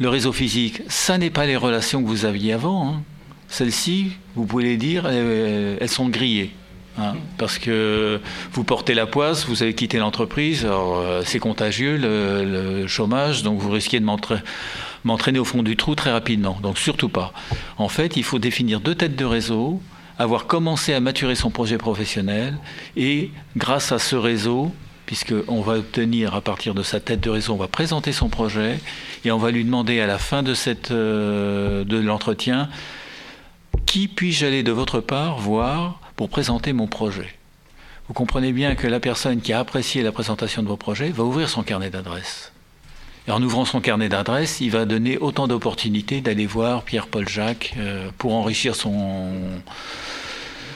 Le réseau physique, ça n'est pas les relations que vous aviez avant. hein. Celles-ci, vous pouvez les dire, elles, sont grillées. hein, parce que vous portez la poisse, vous avez quitté l'entreprise, alors c'est contagieux le, le chômage, donc vous risquez de m'entra- m'entraîner au fond du trou très rapidement. Donc surtout pas. En fait, il faut définir deux têtes de réseau, avoir commencé à maturer son projet professionnel et grâce à ce réseau, puisqu'on va obtenir à partir de sa tête de réseau, on va présenter son projet et on va lui demander à la fin de, euh, de l'entretien qui puis-je aller de votre part voir pour présenter mon projet? Vous comprenez bien que la personne qui a apprécié la présentation de vos projets va ouvrir son carnet d'adresses. Et en ouvrant son carnet d'adresses, il va donner autant d'opportunités d'aller voir Pierre-Paul Jacques euh, pour enrichir son,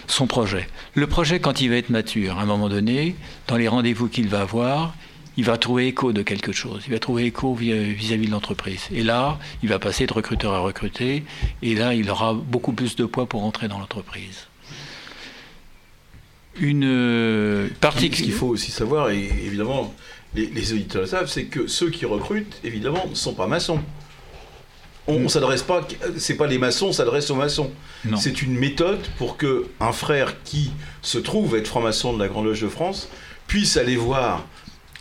son projet. Le projet, quand il va être mature, à un moment donné, dans les rendez-vous qu'il va avoir, il va trouver écho de quelque chose. Il va trouver écho vis- vis-à-vis de l'entreprise. Et là, il va passer de recruteur à recruter. Et là, il aura beaucoup plus de poids pour entrer dans l'entreprise. Une euh, partie Ce qu'il faut aussi savoir, et évidemment, les, les auditeurs le savent, c'est que ceux qui recrutent, évidemment, ne sont pas maçons. On, on s'adresse pas, c'est pas les maçons, on s'adresse aux maçons. C'est une méthode pour que un frère qui se trouve être franc-maçon de la Grande Loge de France puisse aller voir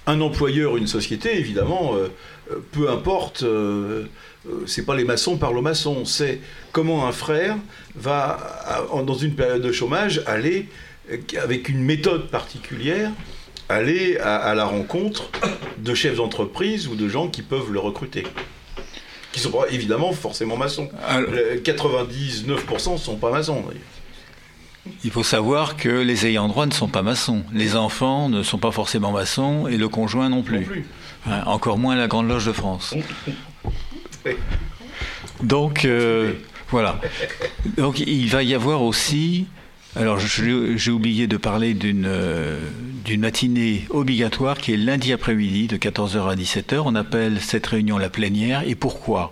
un employeur, une société, évidemment, euh, euh, peu importe, euh, euh, c'est pas les maçons parlent aux maçons, c'est comment un frère va, dans une période de chômage, aller, euh, avec une méthode particulière, aller à, à la rencontre de chefs d'entreprise ou de gens qui peuvent le recruter. Qui sont pas évidemment forcément maçons. Le 99% ne sont pas maçons. Il faut savoir que les ayants droit ne sont pas maçons. Les enfants ne sont pas forcément maçons et le conjoint non plus. Hein, encore moins la Grande Loge de France. Donc, euh, voilà. Donc, il va y avoir aussi. Alors, j'ai oublié de parler d'une euh, d'une matinée obligatoire qui est lundi après-midi de 14h à 17h. On appelle cette réunion la plénière. Et pourquoi?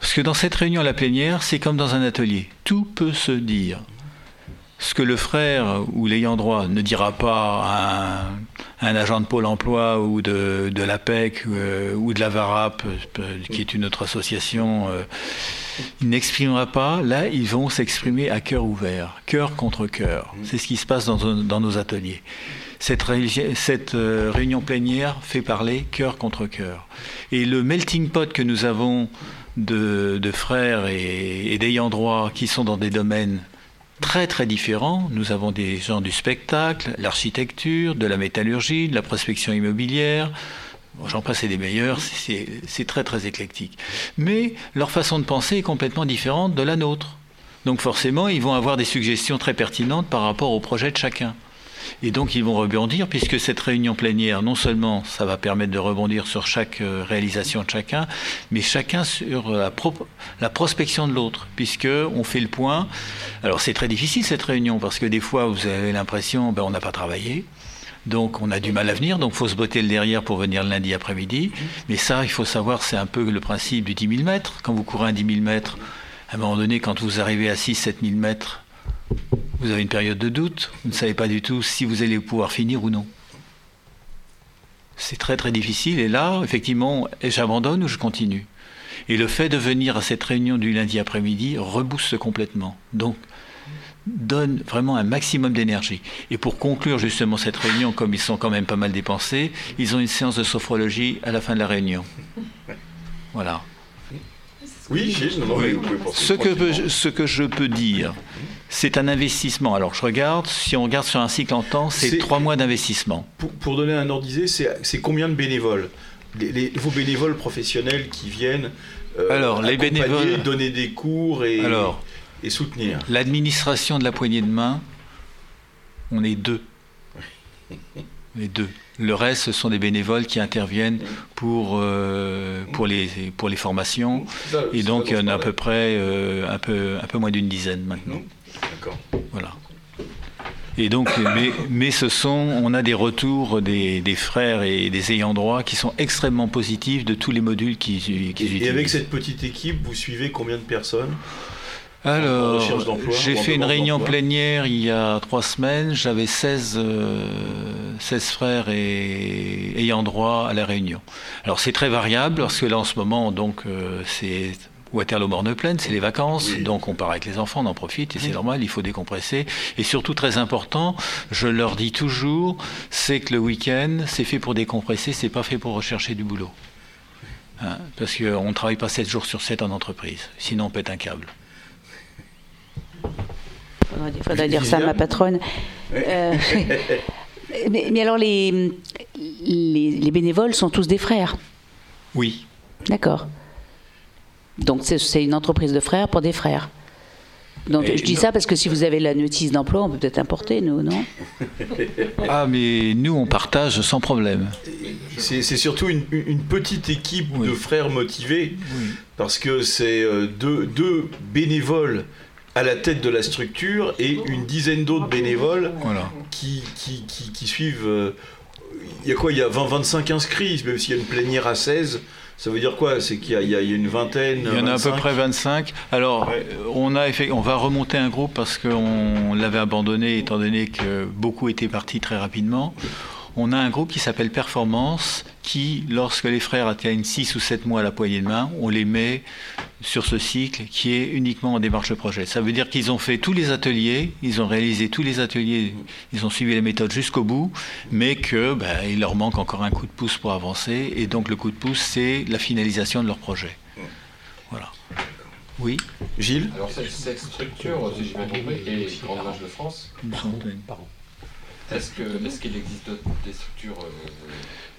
Parce que dans cette réunion la plénière, c'est comme dans un atelier. Tout peut se dire ce que le frère ou l'ayant droit ne dira pas à un, un agent de Pôle emploi ou de, de l'APEC euh, ou de la VARAP, euh, qui est une autre association, euh, il n'exprimera pas. Là, ils vont s'exprimer à cœur ouvert, cœur contre cœur. C'est ce qui se passe dans, dans nos ateliers. Cette, euh, réunion plénière fait parler cœur contre cœur. Et le melting pot que nous avons de, de frères et, et d'ayants droit qui sont dans des domaines très très différents. Nous avons des gens du spectacle, l'architecture, de la métallurgie, de la prospection immobilière. J'en passe et des meilleurs, c'est très très éclectique. Mais leur façon de penser est complètement différente de la nôtre. Donc forcément, ils vont avoir des suggestions très pertinentes par rapport au projet de chacun. Et donc ils vont rebondir puisque cette réunion plénière, non seulement ça va permettre de rebondir sur chaque euh, réalisation de chacun, mais chacun sur la, pro- la prospection de l'autre, puisque on fait le point. Alors c'est très difficile cette réunion parce que des fois vous avez l'impression ben on n'a pas travaillé. Donc on a du mal à venir, donc faut se botter le derrière pour venir lundi après-midi. Mais ça, il faut savoir, c'est un peu le principe du 10 000 mètres. Quand vous courez un 10 000 mètres, à un moment donné, quand vous arrivez à 6-7 000 mètres, vous avez une période de doute, vous ne savez pas du tout si vous allez pouvoir finir ou non. C'est très très difficile et là, effectivement, j'abandonne ou je continue? Et le fait de venir à cette réunion du lundi après-midi rebooste complètement. Donc, donne vraiment un maximum d'énergie. Et pour conclure justement cette réunion, comme ils sont quand même pas mal dépensés, ils ont une séance de sophrologie à la fin de la réunion. Voilà. Oui, Gilles, non, non, poursuivre Ce que, ce que je peux dire, c'est un investissement. Alors je regarde, si on regarde sur un cycle en temps, c'est trois mois d'investissement. Pour, pour donner un ordre d'idée, c'est combien de bénévoles? Les, les- Vos bénévoles professionnels qui viennent euh, Alors, les accompagner, bénévoles- donner des cours et, Alors. et soutenir. L'administration de la poignée de main, on est deux. Les deux. Le reste, ce sont des bénévoles qui interviennent pour, euh, pour, les, pour les formations. Ça, Et donc, il y en a à peu près euh, un, peu, un peu moins d'une dizaine maintenant. D'accord. Voilà. Et donc, mais, mais ce sont, on a des retours des, des frères et des ayants droit qui sont extrêmement positifs de tous les modules qu'ils Et, utilisent. et avec cette petite équipe, vous suivez combien de personnes Alors, j'ai fait une réunion plénière il y a trois semaines. J'avais 16, euh, 16 frères et ayant droit à la réunion. Alors c'est très variable parce que là en ce moment, donc euh, c'est Waterloo-Morne-Plaine, c'est les vacances, donc on part avec les enfants, on en profite et c'est normal, il faut décompresser. Et surtout très important, je leur dis toujours, c'est que le week-end, c'est fait pour décompresser, c'est pas fait pour rechercher du boulot. Hein, parce qu'on ne travaille pas 7 jours sur 7 en entreprise, sinon on pète un câble. Faudrait, faudrait dire ça à ma patronne. Euh, mais, mais alors, les, les, les bénévoles sont tous des frères? Oui. D'accord. Donc, c'est- une entreprise de frères pour des frères. Donc, Et je dis non. ça parce que si vous avez la notice d'emploi, on peut peut-être importer, nous, non? Ah, mais nous, on partage sans problème. C'est surtout une, petite équipe de frères motivés, parce que c'est euh, deux, deux bénévoles à la tête de la structure et une dizaine d'autres bénévoles Voilà. qui, qui, qui- qui suivent. euh, Il y a quoi? Il y a 20-25 inscrits, même s'il y a une plénière à 16. Ça veut dire quoi? C'est qu'il y, a- y une vingtaine. Il y en a à peu 25. près 25. Alors, euh, on, a on va remonter un groupe parce qu'on l'avait abandonné étant donné que beaucoup étaient partis très rapidement. On a un groupe qui s'appelle Performance qui, lorsque les frères atteignent 6 ou 7 mois à la poignée de main, on les met sur ce cycle qui est uniquement en démarche de projet. Ça veut dire qu'ils ont fait tous les ateliers, ils ont réalisé tous les ateliers, ils ont suivi les méthodes jusqu'au bout, mais que ben, il leur manque encore un coup de pouce pour avancer. Et donc le coup de pouce, c'est la finalisation de leur projet. Voilà. Oui? Gilles? Alors cette, cette structure, si j'ai bien compris, est Grande Marche de France. Une centaine. Est-ce que est-ce qu'il existe des structures euh,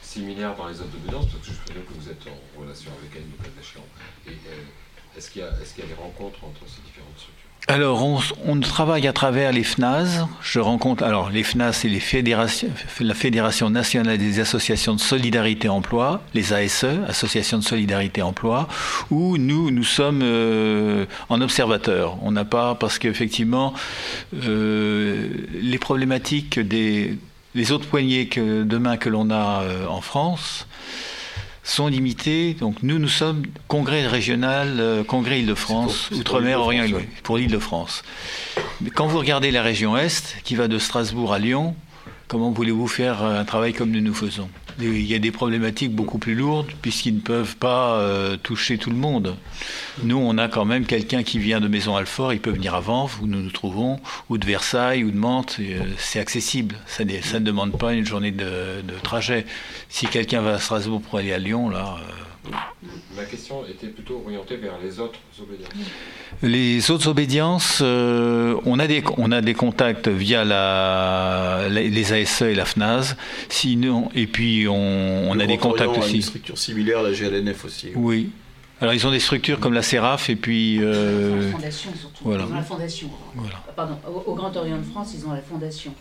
similaires dans les autres obédiences Parce que je présume que vous êtes en relation avec elles, le cas échéant. Et euh, est-ce qu'il y a des rencontres entre ces différentes structures? Alors, on, on travaille à travers les FNAS. Je rencontre, alors, les FNAS, c'est la Fédération nationale des associations de solidarité emploi, les ASE, Associations de solidarité emploi, où nous, nous sommes euh, en observateur. On n'a pas, parce qu'effectivement, euh, les problématiques des autres poignées que, de main que l'on a euh, en France, sont limitées. Donc nous, nous sommes congrès régional, euh, congrès Île-de-France, Outre-mer, Orient, pour l'Île-de-France. Mais quand vous regardez la région Est, qui va de Strasbourg à Lyon, comment voulez-vous faire euh, un travail comme nous nous faisons? Il y a des problématiques beaucoup plus lourdes, puisqu'ils ne peuvent pas euh, toucher tout le monde. Nous, on a quand même quelqu'un qui vient de Maison-Alfort, il peut venir à Vanves, où nous nous trouvons, ou de Versailles, ou de Mantes, euh, c'est accessible. Ça, ne demande pas une journée de, de trajet. Si quelqu'un va à Strasbourg pour aller à Lyon, là... euh, Ma question était plutôt orientée vers les autres obédiences. Les autres obédiences, euh, on, a des, on a des contacts via la, les ASE et la FNAS. Sinon, et puis on, a des Grand contacts Orient a aussi. une structure similaire, la GLNF aussi. Oui. Alors ils ont des structures comme la SERAF et puis. euh, La fondation surtout. voilà. Ils ont la fondation. Voilà. Pardon, au, au Grand Orient de France, ils ont la fondation.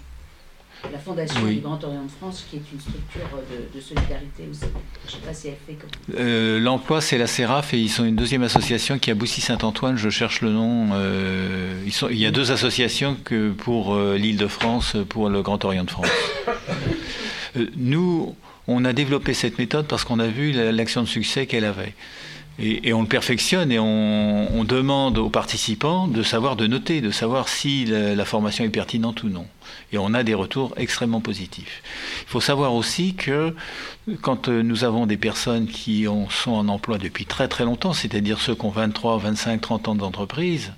La fondation Oui. du Grand Orient de France, qui est une structure de, de solidarité aussi. Je ne sais pas si elle fait comme. Euh, L'emploi, c'est la SERAF et ils sont une deuxième association qui est à Boussy-Saint-Antoine. Je cherche le nom. euh, ils sont, il y a deux associations que pour euh, l'Île-de-France, pour le Grand Orient de France. Euh, nous, on a développé cette méthode parce qu'on a vu la- l'action de succès qu'elle avait. Et, on le perfectionne et on, demande aux participants de savoir, de noter, de savoir si la, formation est pertinente ou non. Et on a des retours extrêmement positifs. Il faut savoir aussi que quand euh, nous avons des personnes qui ont- sont en emploi depuis très très longtemps, c'est-à-dire ceux qui ont 23, 25, 30 ans d'entreprise,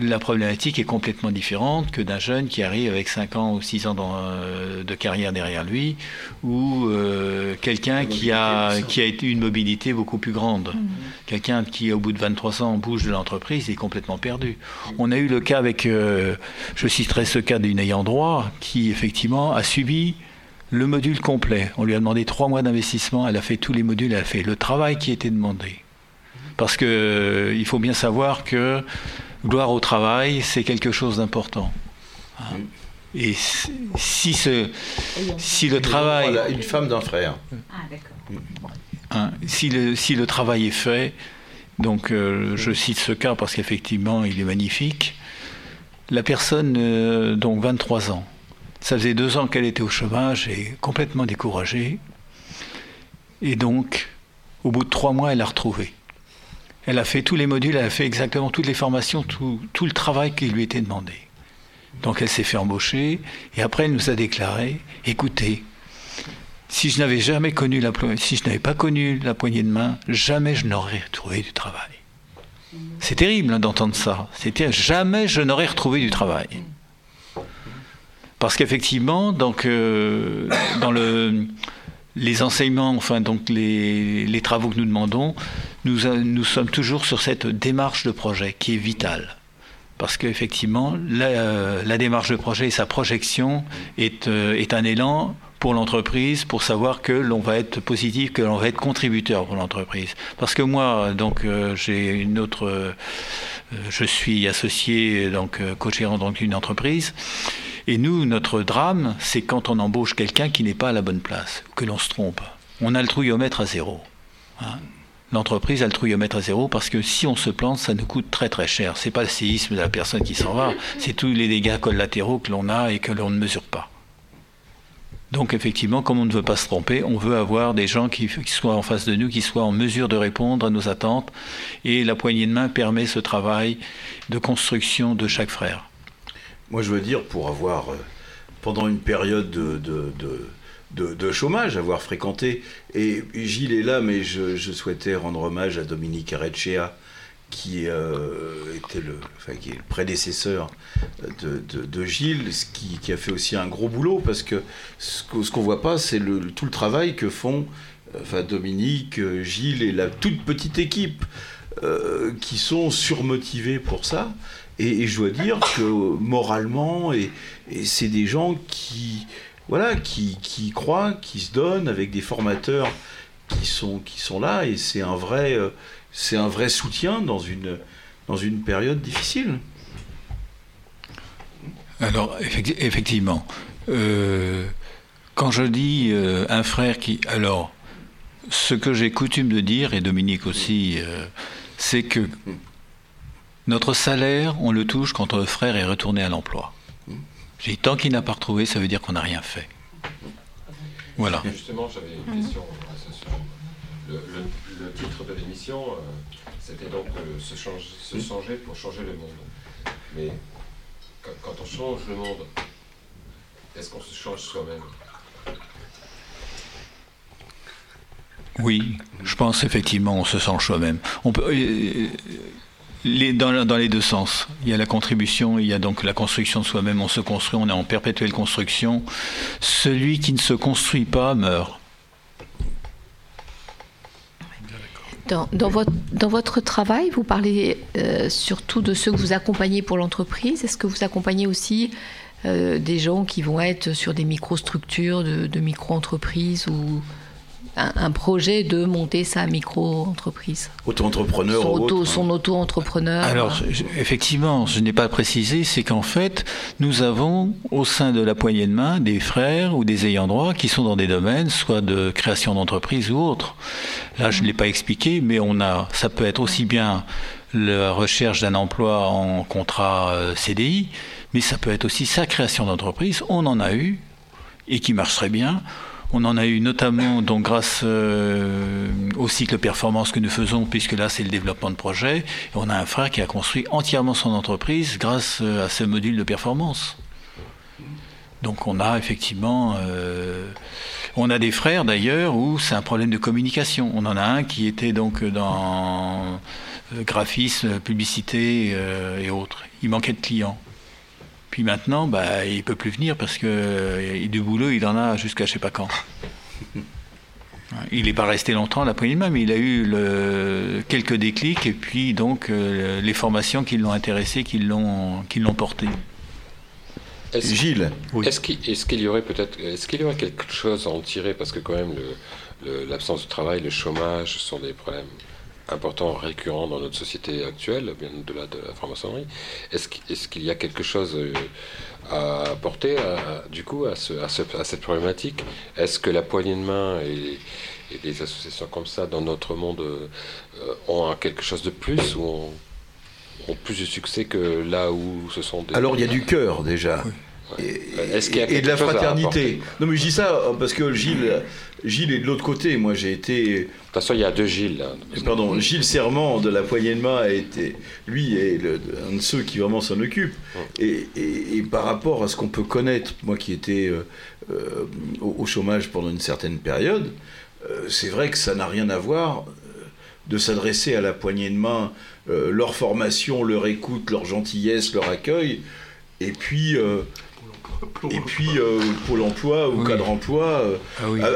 la problématique est complètement différente que d'un jeune qui arrive avec 5 ans ou 6 ans dans, euh, de carrière derrière lui, ou euh, quelqu'un qui a, qui a une mobilité beaucoup plus grande. Quelqu'un qui, au bout de 23 ans, bouge de l'entreprise est complètement perdu. On a eu le cas avec, euh, je citerai ce cas d'une ayant droit, qui effectivement a subi le module complet. On lui a demandé 3 mois d'investissement, elle a fait tous les modules, elle a fait le travail qui était demandé. Parce que euh, il faut bien savoir que gloire au travail, c'est quelque chose d'important. Et si- ce, si le travail, Voilà, une femme d'un frère. Ah, d'accord. hein, si, le, si le travail est fait, donc euh, je cite ce cas parce qu'effectivement il est magnifique. La personne, euh, donc 23 ans, ça faisait deux ans qu'elle était au chômage et complètement découragée. Et donc, au bout de trois mois, elle a retrouvé. Elle a fait tous les modules, elle a fait exactement toutes les formations, tout, le travail qui lui était demandé. Donc elle s'est fait embaucher et après elle nous a déclaré écoutez, si je n'avais jamais connu la si je n'avais pas connu la poignée de main, jamais je n'aurais retrouvé du travail. C'est terrible hein, d'entendre ça. C'était jamais je n'aurais retrouvé du travail. Parce qu'effectivement, euh, dans le les enseignements, enfin donc les, les travaux que nous demandons, nous, a- nous sommes toujours sur cette démarche de projet qui est vitale. Parce qu'effectivement, la, la démarche de projet et sa projection est, euh, est un élan pour l'entreprise, pour savoir que l'on va être positif, que l'on va être contributeur pour l'entreprise. Parce que moi, donc, euh, j'ai une autre, euh, je suis associé, donc, euh, co-gérant d'une entreprise. Et nous, notre drame, c'est quand on embauche quelqu'un qui n'est pas à la bonne place, que l'on se trompe. On a le trouillomètre à zéro. hein. L'entreprise a le trouillomètre à zéro parce que si on se plante, ça nous coûte très très cher. C'est pas le séisme de la personne qui s'en va, c'est tous les dégâts collatéraux que l'on a et que l'on ne mesure pas. Donc effectivement, comme on ne veut pas se tromper, on veut avoir des gens qui, soient en face de nous, qui soient en mesure de répondre à nos attentes. Et la poignée de main permet ce travail de construction de chaque frère. Moi, je veux dire, pour avoir, euh, pendant une période de, de- de- de- chômage, avoir fréquenté, et Gilles est là, mais je, souhaitais rendre hommage à Dominique Arecchea, qui, euh, était le, enfin, qui est le prédécesseur de, de- Gilles, ce qui, a fait aussi un gros boulot, parce que ce qu'on qu'on voit pas, c'est le, tout le travail que font enfin, Dominique, Gilles et la toute petite équipe euh, qui sont surmotivés pour ça. Et, je dois dire que moralement, et c'est des gens qui, voilà, qui, qui croient, qui se donnent avec des formateurs qui sont, là, et c'est un vrai, euh, un vrai soutien dans une, période difficile. Alors, effecti- effectivement, euh, quand je dis euh, un frère qui... Alors, ce que j'ai coutume de dire, et Dominique aussi, c'est que notre salaire, on le touche quand notre frère est retourné à l'emploi. J'ai dit, tant qu'il n'a pas retrouvé, ça veut dire qu'on n'a rien fait. Voilà. Justement, j'avais une question à ce sujet. Le, le- le titre de l'émission, euh, c'était donc euh, se, change- se changer pour changer le monde. Mais quand, quand on change le monde, est-ce qu'on se change soi-même? Oui, je pense effectivement on se sent soi-même. On peut, euh, dans, les deux sens. Il y a la contribution, il y a donc la construction de soi-même. On se construit, on est en perpétuelle construction. Celui qui ne se construit pas meurt. Dans, dans votre, dans votre travail, vous parlez euh, surtout de ceux que vous accompagnez pour l'entreprise. Est-ce que vous accompagnez aussi euh, des gens qui vont être sur des microstructures, de, de micro-entreprises ou un, un projet de monter sa micro-entreprise Auto-entrepreneur Son ou auto- autre, hein. son auto-entrepreneur Alors, je- effectivement, je n'ai pas précisé, c'est qu'en fait, nous avons au sein de la poignée de main des frères ou des ayants droit qui sont dans des domaines, soit de création d'entreprise ou autre. Là, je ne l'ai pas expliqué, mais on a, ça peut être aussi bien la recherche d'un emploi en contrat euh, CDI, mais ça peut être aussi sa création d'entreprise. On en a eu et qui marche très bien. On en a eu notamment donc grâce euh, au cycle performance que nous faisons, puisque là c'est le développement de projet. Et on a un frère qui a construit entièrement son entreprise grâce euh, à ce module de performance. Donc on a effectivement, euh, on a des frères d'ailleurs où c'est un problème de communication. On en a un qui était donc dans graphisme, publicité et autres. Il manquait de clients. Puis maintenant, bah, il peut plus venir parce que euh, du boulot, il en a jusqu'à je sais pas quand. Il n'est pas resté longtemps à la poignée de main, mais il a eu le- quelques déclics et puis donc euh, les formations qui l'ont intéressé, qui l'ont, qui l'ont porté. Est-ce- Gilles. Est-ce qu'il est-ce qu'il y aurait peut-être, est-ce qu'il y aurait quelque chose à en tirer? Parce que quand même le- le- l'absence de travail, le chômage sont des problèmes importants, récurrents dans notre société actuelle, bien au-delà de la franc-maçonnerie. Est-ce qu'il y a quelque chose euh, à apporter à- du coup à, ce- à ce- à cette problématique? Est-ce que la poignée de main et, et des associations comme ça dans notre monde euh, ont quelque chose de plus ou ont, ont plus de succès que là où ce sont des... Alors il y a du cœur déjà. Est-ce qu'il y a et de la fraternité. Non mais je dis ça euh, parce que Gilles, Gilles est de l'autre côté. Moi j'ai été. De toute façon il y a deux Gilles. Là. Pardon, Gilles Serment de la poignée de main a été, lui est le- un de ceux qui vraiment s'en occupe. Et, et- et par rapport à ce qu'on peut connaître, moi qui étais euh, euh, au, au chômage pendant une certaine période, euh, c'est vrai que ça n'a rien à voir de s'adresser à la poignée de main, leur formation, leur écoute, leur gentillesse, leur accueil, et puis et puis euh, Pôle Emploi ou cadre emploi, euh,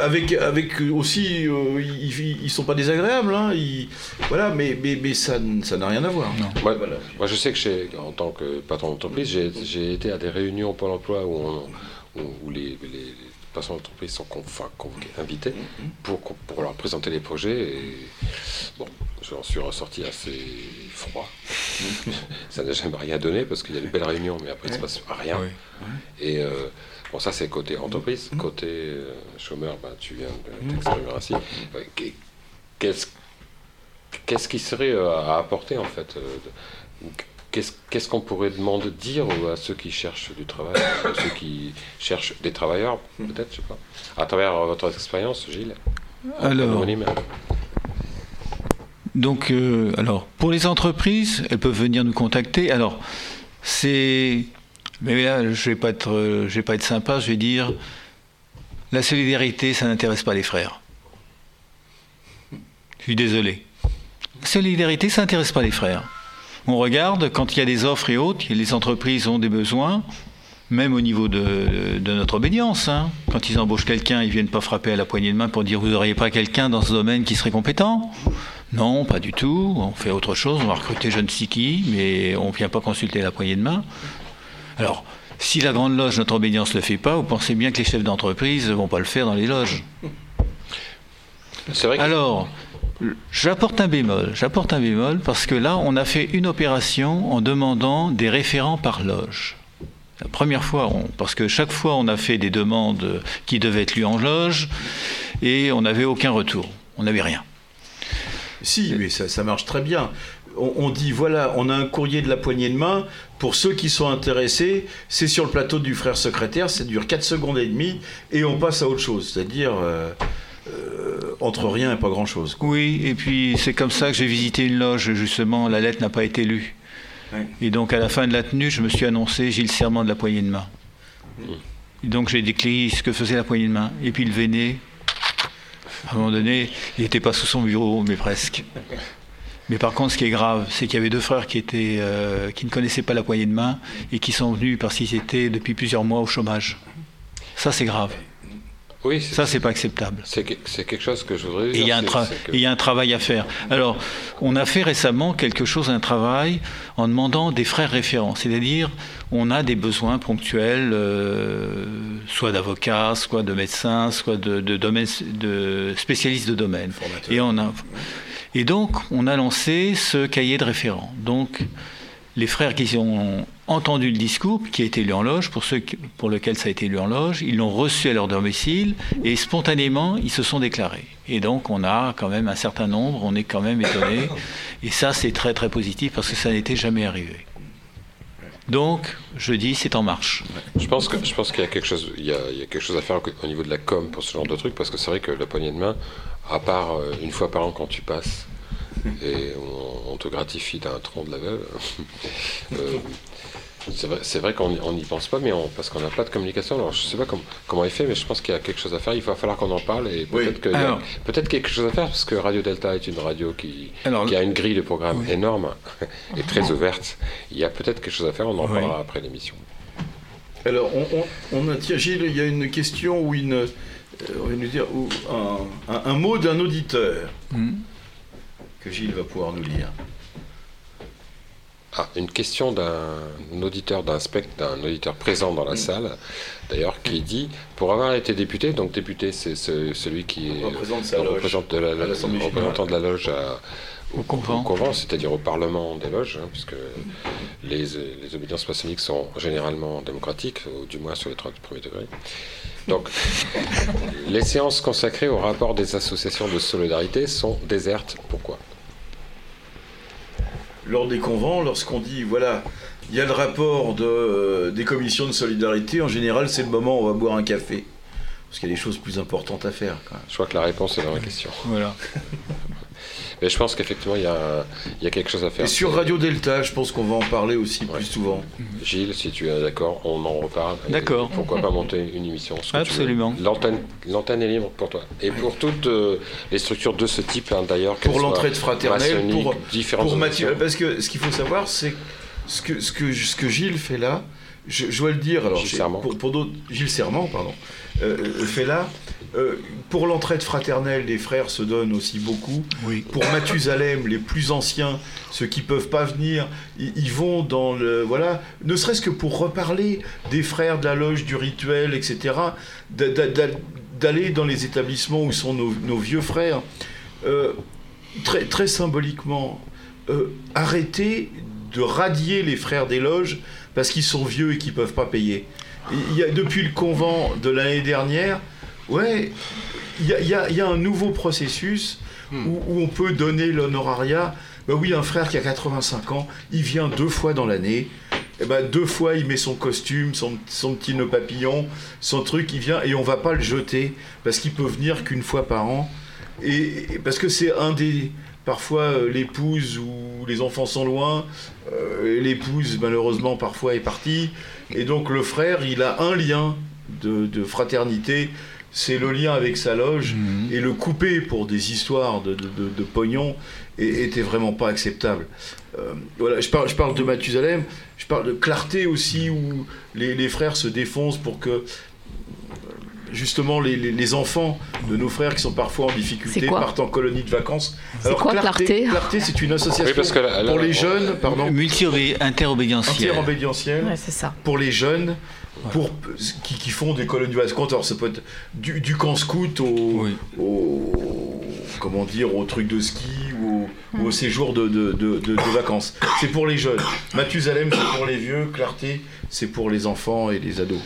avec avec aussi euh, ils, ils- ils sont pas désagréables, hein, ils- voilà, mais mais, mais ça ça n'a rien à voir. Moi, moi, je sais que j'ai- en tant que patron d'entreprise, j'ai j'ai été à des réunions au Pôle emploi où, on- où- où les, les- patrons d'entreprise sont con- enfin, convoqués, invités pour, pour leur présenter les projets. Et bon, j'en suis ressorti assez froid. ça n'a jamais rien donné parce qu'il y a de belles réunions, mais après il ne se passe rien. Oui. Et euh, bon, ça c'est côté entreprise. Côté euh, chômeur, bah, tu viens de t'exprimer ainsi. Qu'est-ce qu'est-ce qui serait euh, à apporter en fait Qu'est-ce qu'on pourrait demander, dire à ceux qui cherchent du travail, à ceux qui cherchent des travailleurs, peut-être, je sais pas, à travers votre expérience, Gilles Alors. Donc, euh, alors, pour les entreprises, elles peuvent venir nous contacter. Alors, c'est. Mais là, je vais pas être, euh, je vais pas être sympa. Je vais dire, la solidarité, ça n'intéresse pas les frères. Je suis désolé. La solidarité, ça n'intéresse pas les frères. On regarde quand il y a des offres et autres, les entreprises ont des besoins, même au niveau de, de notre obédience. hein. Quand ils embauchent quelqu'un, ils viennent pas frapper à la poignée de main pour dire vous n'auriez pas quelqu'un dans ce domaine qui serait compétent? Non, pas du tout. On fait autre chose. On va recruter je ne sais qui, mais on ne vient pas consulter la poignée de main. Alors, si la grande loge, notre obédience ne le fait pas, vous pensez bien que les chefs d'entreprise ne vont pas le faire dans les loges. Alors, j'apporte un bémol. J'apporte un bémol parce que là, on a fait une opération en demandant des référents par loge. La première fois, parce que chaque fois, on a fait des demandes qui devaient être lues en loge et on n'avait aucun retour. On n'avait rien. Si, mais ça, marche très bien. On, on dit voilà, on a un courrier de la poignée de main. Pour ceux qui sont intéressés, c'est sur le plateau du frère secrétaire. Ça dure 4 secondes et demie et on passe à autre chose. C'est-à-dire euh, euh, entre rien et pas grand-chose. Oui, et puis c'est comme ça que j'ai visité une loge, justement, la lettre n'a pas été lue. Et donc à la fin de la tenue, je me suis annoncé Gilles Serment de la poignée de main. Et donc j'ai décrit ce que faisait la poignée de main. Et puis le Véné, à un moment donné, il n'était pas sous son bureau, mais presque. Mais par contre, ce qui est grave, c'est qu'il y avait deux frères qui, étaient, euh, qui ne connaissaient pas la poignée de main et qui sont venus parce qu'ils étaient depuis plusieurs mois au chômage. Ça, c'est grave. Oui, ça, c'est pas acceptable. C'est que- c'est quelque chose que je voudrais dire. Et il y, a un que- y a travail à faire. Alors, on a fait récemment quelque chose, un travail, en demandant des frères référents. C'est-à-dire, on a des besoins ponctuels, euh, soit d'avocats, soit de médecins, soit de, de, domaines- de spécialistes de domaine. Et, on a, et donc, on a lancé ce cahier de référents. Donc, les frères qui ont entendu le discours, qui a été lu en loge, pour ceux pour lesquels ça a été lu en loge, ils l'ont reçu à leur domicile et spontanément, ils se sont déclarés. Et donc, on a quand même un certain nombre, on est quand même étonné. Et ça, c'est très très positif parce que ça n'était jamais arrivé. Donc, je dis, c'est en marche. Je pense que je qu'il y a quelque chose y a, quelque chose à faire au, au niveau de la com pour ce genre de truc parce que c'est vrai que la poignée de main, à part euh, une fois par an quand tu passes et on, on te gratifie d'un tronc de la veuve. euh, c'est vrai, c'est vrai qu'on n'y- pense pas, mais on- parce qu'on n'a pas de communication. Alors je sais pas comment comment il fait, mais je pense qu'il y a quelque chose à faire. Il va falloir qu'on en parle et peut-être qu'il y a Alors- peut-être quelque chose à faire parce que Radio Delta est une radio qui, Alors- qui a une grille de programme énorme et très ouverte. Il y a peut-être quelque chose à faire. On en Oui. parlera après l'émission. Alors, on, on- on a, tiens, Gilles, il y a une question ou une, euh, on va nous dire, ou un, un- un mot d'un auditeur Hmm. que Gilles va pouvoir nous lire. Ah, une question d'un auditeur d'un d'un auditeur présent dans la salle, d'ailleurs, qui dit pour avoir été député, donc député, c'est ce- celui qui est Représente sa le loge représente de la- le représentant de la loge à- au, convent. c'est-à-dire au Parlement des loges, hein, puisque les, les obédiences maçonniques sont généralement démocratiques, ou du moins sur les 30 premiers degrés. Donc, les séances consacrées au rapport des associations de solidarité sont désertes. Pourquoi? Lors des convents, lorsqu'on dit, voilà, il y a le rapport de, euh, des commissions de solidarité, en général, c'est le moment où on va boire un café. Parce qu'il y a des choses plus importantes à faire. Quand même. Je crois que la réponse est dans la question. Voilà. Mais je pense qu'effectivement, il y, a- il y a quelque chose à faire. Et sur Radio Delta, je pense qu'on va en parler aussi plus souvent. Gilles, si tu es d'accord, on en reparle. D'accord. Pourquoi pas monter une émission. Absolument. L'antenne, l'antenne est libre pour toi. Et pour toutes euh, les structures de ce type, hein, d'ailleurs. Pour soient l'entraide fraternelle, pour, différentes pour Mathieu. Parce que ce qu'il faut savoir, c'est ce que, ce, que, ce que Gilles fait là, je, je dois le dire, alors Gilles Serment. pour, pour d'autres, Gilles Serment, pardon, euh, euh, fait là, euh, pour l'entraide fraternelle, les frères se donnent aussi beaucoup. Pour Mathusalem, les plus anciens, ceux qui peuvent pas venir, ils, vont dans le. Voilà, ne serait-ce que pour reparler des frères de la loge, du rituel, etc., d'a- d'a- d'a- d'aller dans les établissements où sont nos, nos vieux frères. Euh, très, très symboliquement, euh, arrêter de radier les frères des loges parce qu'ils sont vieux et qu'ils peuvent pas payer. Il y a, depuis le convent de l'année dernière, ouais, il y a, il y a- il y a un nouveau processus où, où on peut donner l'honorariat. Ben oui, un frère qui a 85 ans, il vient deux fois dans l'année. Et ben deux fois, il met son costume, son, son petit nœud papillon, son truc, il vient et on va pas le jeter parce qu'il peut venir qu'une fois par an. Et, et parce que c'est un des. Parfois, euh, l'épouse ou les enfants sont loin. euh, l'épouse, malheureusement, parfois est partie. Et donc, le frère, il a un lien de, de fraternité. C'est le lien avec sa loge. Et le couper pour des histoires de, de, de- de pognon était vraiment pas acceptable. Euh, voilà, je parle, je parle de Mathusalem. Je parle de clarté aussi, où les, les frères se défoncent pour que justement les, les- les enfants de nos frères qui sont parfois en difficulté partent en colonie de vacances. C'est quoi, Clarté Clarté, c'est une association Oui, parce que là- là, pour les on- jeunes, pardon, Multi-interobédientiel. interobédientielle Ouais, c'est ça. pour les jeunes. Pour, qui, qui font des colonies de vacances, alors ça peut être du, du camp scout au, au- comment dire, au truc de ski ou au, ou au séjour de, de- de- de- de vacances. C'est pour les jeunes. Mathusalem, c'est pour les vieux. Clarté, c'est pour les enfants et les ados.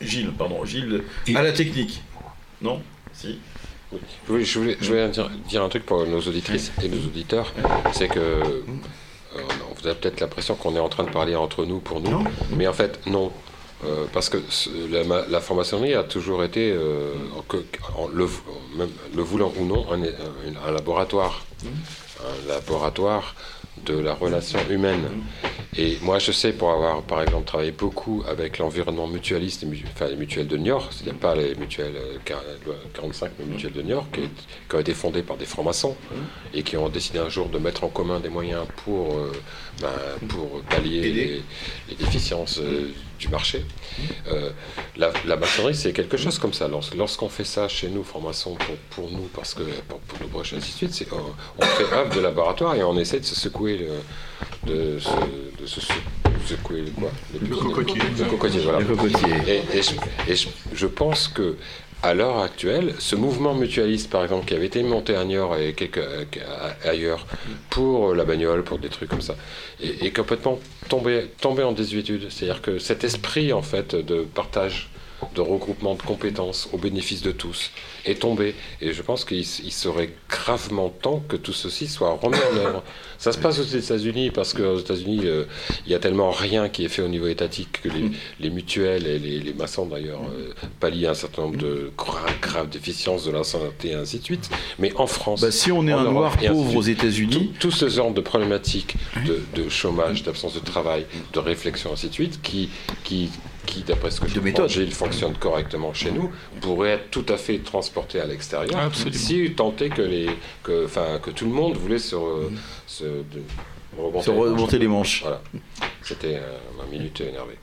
Gilles, pardon, Gilles, à la technique. Non? Si? Oui, je voulais, je voulais dire, dire un truc pour nos auditrices et nos auditeurs, c'est que euh, vous avez peut-être l'impression qu'on est en train de parler entre nous pour nous, mais en fait non. Euh, parce que la, la franc-maçonnerie a toujours été, euh, que- en le, même le voulant ou non, un, un- un laboratoire. Un laboratoire de la relation humaine. Et moi, je sais, pour avoir, par exemple, travaillé beaucoup avec l'environnement mutualiste, enfin les mutuelles de Niort, c'est-à-dire pas les mutuelles euh, quar- loi 45, mais les mutuelles de Niort, qui, qui ont été fondées par des francs-maçons et qui ont décidé un jour de mettre en commun des moyens pour, euh, ben, pour pallier les, les déficiences euh, du marché. Euh, la, la maçonnerie, c'est quelque chose comme ça. Lors- Lorsqu'on fait ça chez nous, francs-maçons, pour, pour nous, parce que pour, pour nos broches, ainsi de suite, on, on fait œuvre de laboratoire et on essaie de se secouer, le, de, se, de se secouer le quoi Le cocotier. Le cocotier, voilà. Le cocotier. Et, et je, et je- je pense que à l'heure actuelle, ce mouvement mutualiste, par exemple, qui avait été monté à Niort et quelques, ailleurs pour la bagnole, pour des trucs comme ça, est, est complètement tombé, tombé en désuétude. C'est-à-dire que cet esprit, en fait, de partage, de regroupement de compétences au bénéfice de tous, est tombé. Et je pense qu'il serait gravement temps que tout ceci soit remis en œuvre. Ça se passe aux États-Unis parce qu'aux États-Unis, euh, il y a tellement rien qui est fait au niveau étatique que les, les mutuelles et les, les maçons d'ailleurs euh, pallient un certain nombre de graves, graves déficiences de la santé et ainsi de suite. Mais en France, Bah, si on est un Europe noir pauvre aux États-Unis, tout, tout ce genre de problématiques de, de chômage, d'absence de travail, de réflexion, ainsi de suite, qui, qui, qui d'après ce que je comprends, Gilles, fonctionne correctement chez nous, pourrait être tout à fait transporté à l'extérieur, Absolument. si est que, les, que, tout le monde voulait se, re- se, de- remonter, Se remonter les manches. Voilà. C'était euh, ma minute énervée.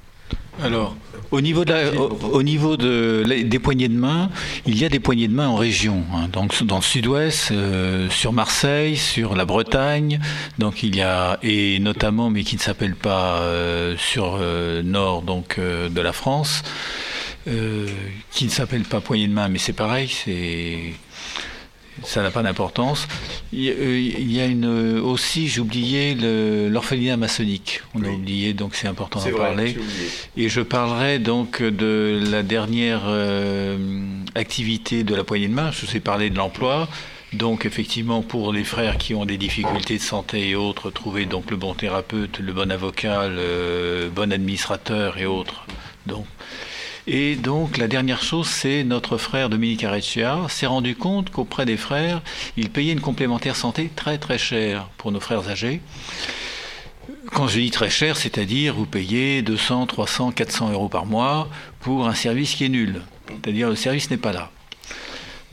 Alors, au niveau, de la- au, au niveau de, des poignées de main, il y a des poignées de main en région. hein. donc, dans le sud-ouest, euh, sur Marseille, sur la Bretagne, donc il y a, et notamment, mais qui ne s'appelle pas euh, sur euh, nord donc, euh, de la France, qui ne s'appelle pas poignée de main, mais c'est pareil, c'est ça n'a pas d'importance. Il y a- euh, une, euh, aussi, j'ai oublié le- l'orphelinat maçonnique. On a oublié, donc c'est important d'en parler. Et je parlerai donc de la dernière euh, activité de la poignée de main. Je vous ai parlé de l'emploi. Donc effectivement, pour les frères qui ont des difficultés de santé et autres, trouver donc le bon thérapeute, le bon avocat, le bon administrateur et autres. Donc, et donc la dernière chose, c'est notre frère Dominique Areccia s'est rendu compte qu'auprès des frères, il payait une complémentaire santé très très chère pour nos frères âgés. Quand je dis très cher, c'est-à-dire vous payez 200, 300, 400 euros par mois pour un service qui est nul. C'est-à-dire le service n'est pas là.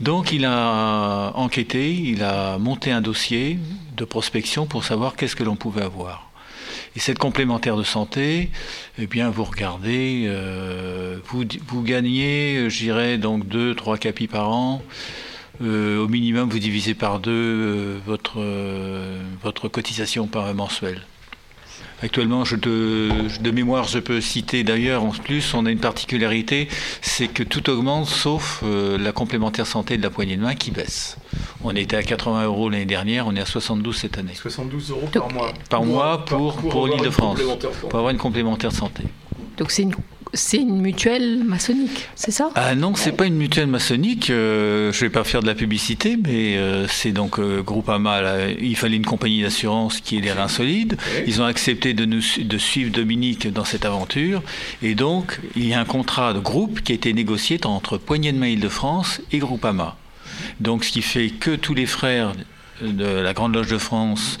Donc il a enquêté, il a monté un dossier de prospection pour savoir qu'est-ce que l'on pouvait avoir. Et cette complémentaire de santé, eh bien, vous regardez, euh, vous, vous gagnez, euh, je dirais, donc 2, 3 capis par an. Euh, au minimum, vous divisez par deux votre, votre cotisation par mensuelle. Actuellement, je te- de mémoire, je peux citer d'ailleurs, en plus, on a une particularité, c'est que tout augmente sauf euh, la complémentaire santé de la poignée de main qui baisse. On était à 80 euros l'année dernière, on est à 72 cette année. 72 euros par mois. Par mois pour, pour, l'Île-de-France, complémentaire santé. pour avoir une complémentaire santé. Donc c'est une, c'est une mutuelle maçonnique, c'est ça? Ah non, c'est pas une mutuelle maçonnique. euh, je vais pas faire de la publicité, mais euh, c'est donc euh, Groupama. là, il fallait une compagnie d'assurance qui ait les reins solides. Ils ont accepté de nous de suivre Dominique dans cette aventure, et donc il y a un contrat de groupe qui a été négocié entre Poignée de Main Île-de-France et Groupama. Donc ce qui fait que tous les frères de la Grande Loge de France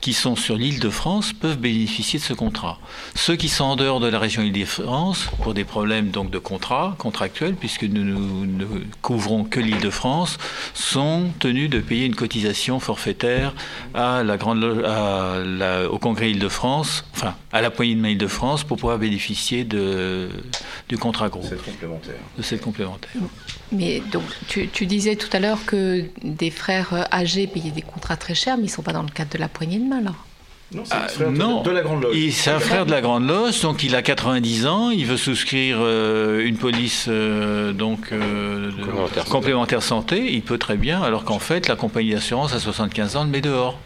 qui sont sur l'île de France peuvent bénéficier de ce contrat. Ceux qui sont en dehors de la région Île-de-France, pour des problèmes donc de contrat, contractuels, puisque nous ne couvrons que l'île de France, sont tenus de payer une cotisation forfaitaire à la grande Loge- à la- au Congrès Île-de-France, enfin à la poignée de main Île-de-France, pour pouvoir bénéficier de, du contrat groupe. complémentaire. De cette complémentaire. Mais donc, tu, tu disais tout à l'heure que des frères âgés payaient des contrats très chers, mais ils ne sont pas dans le cadre de la poignée de main, là. Non, Ah, c'est non. de la Grande Loge. C'est un frère de la Grande Loge, donc il a 90 ans, il veut souscrire euh, une police euh, donc, euh, de- Complémentaire. complémentaire santé, il peut très bien, alors qu'en fait la compagnie d'assurance à 75 ans le met dehors.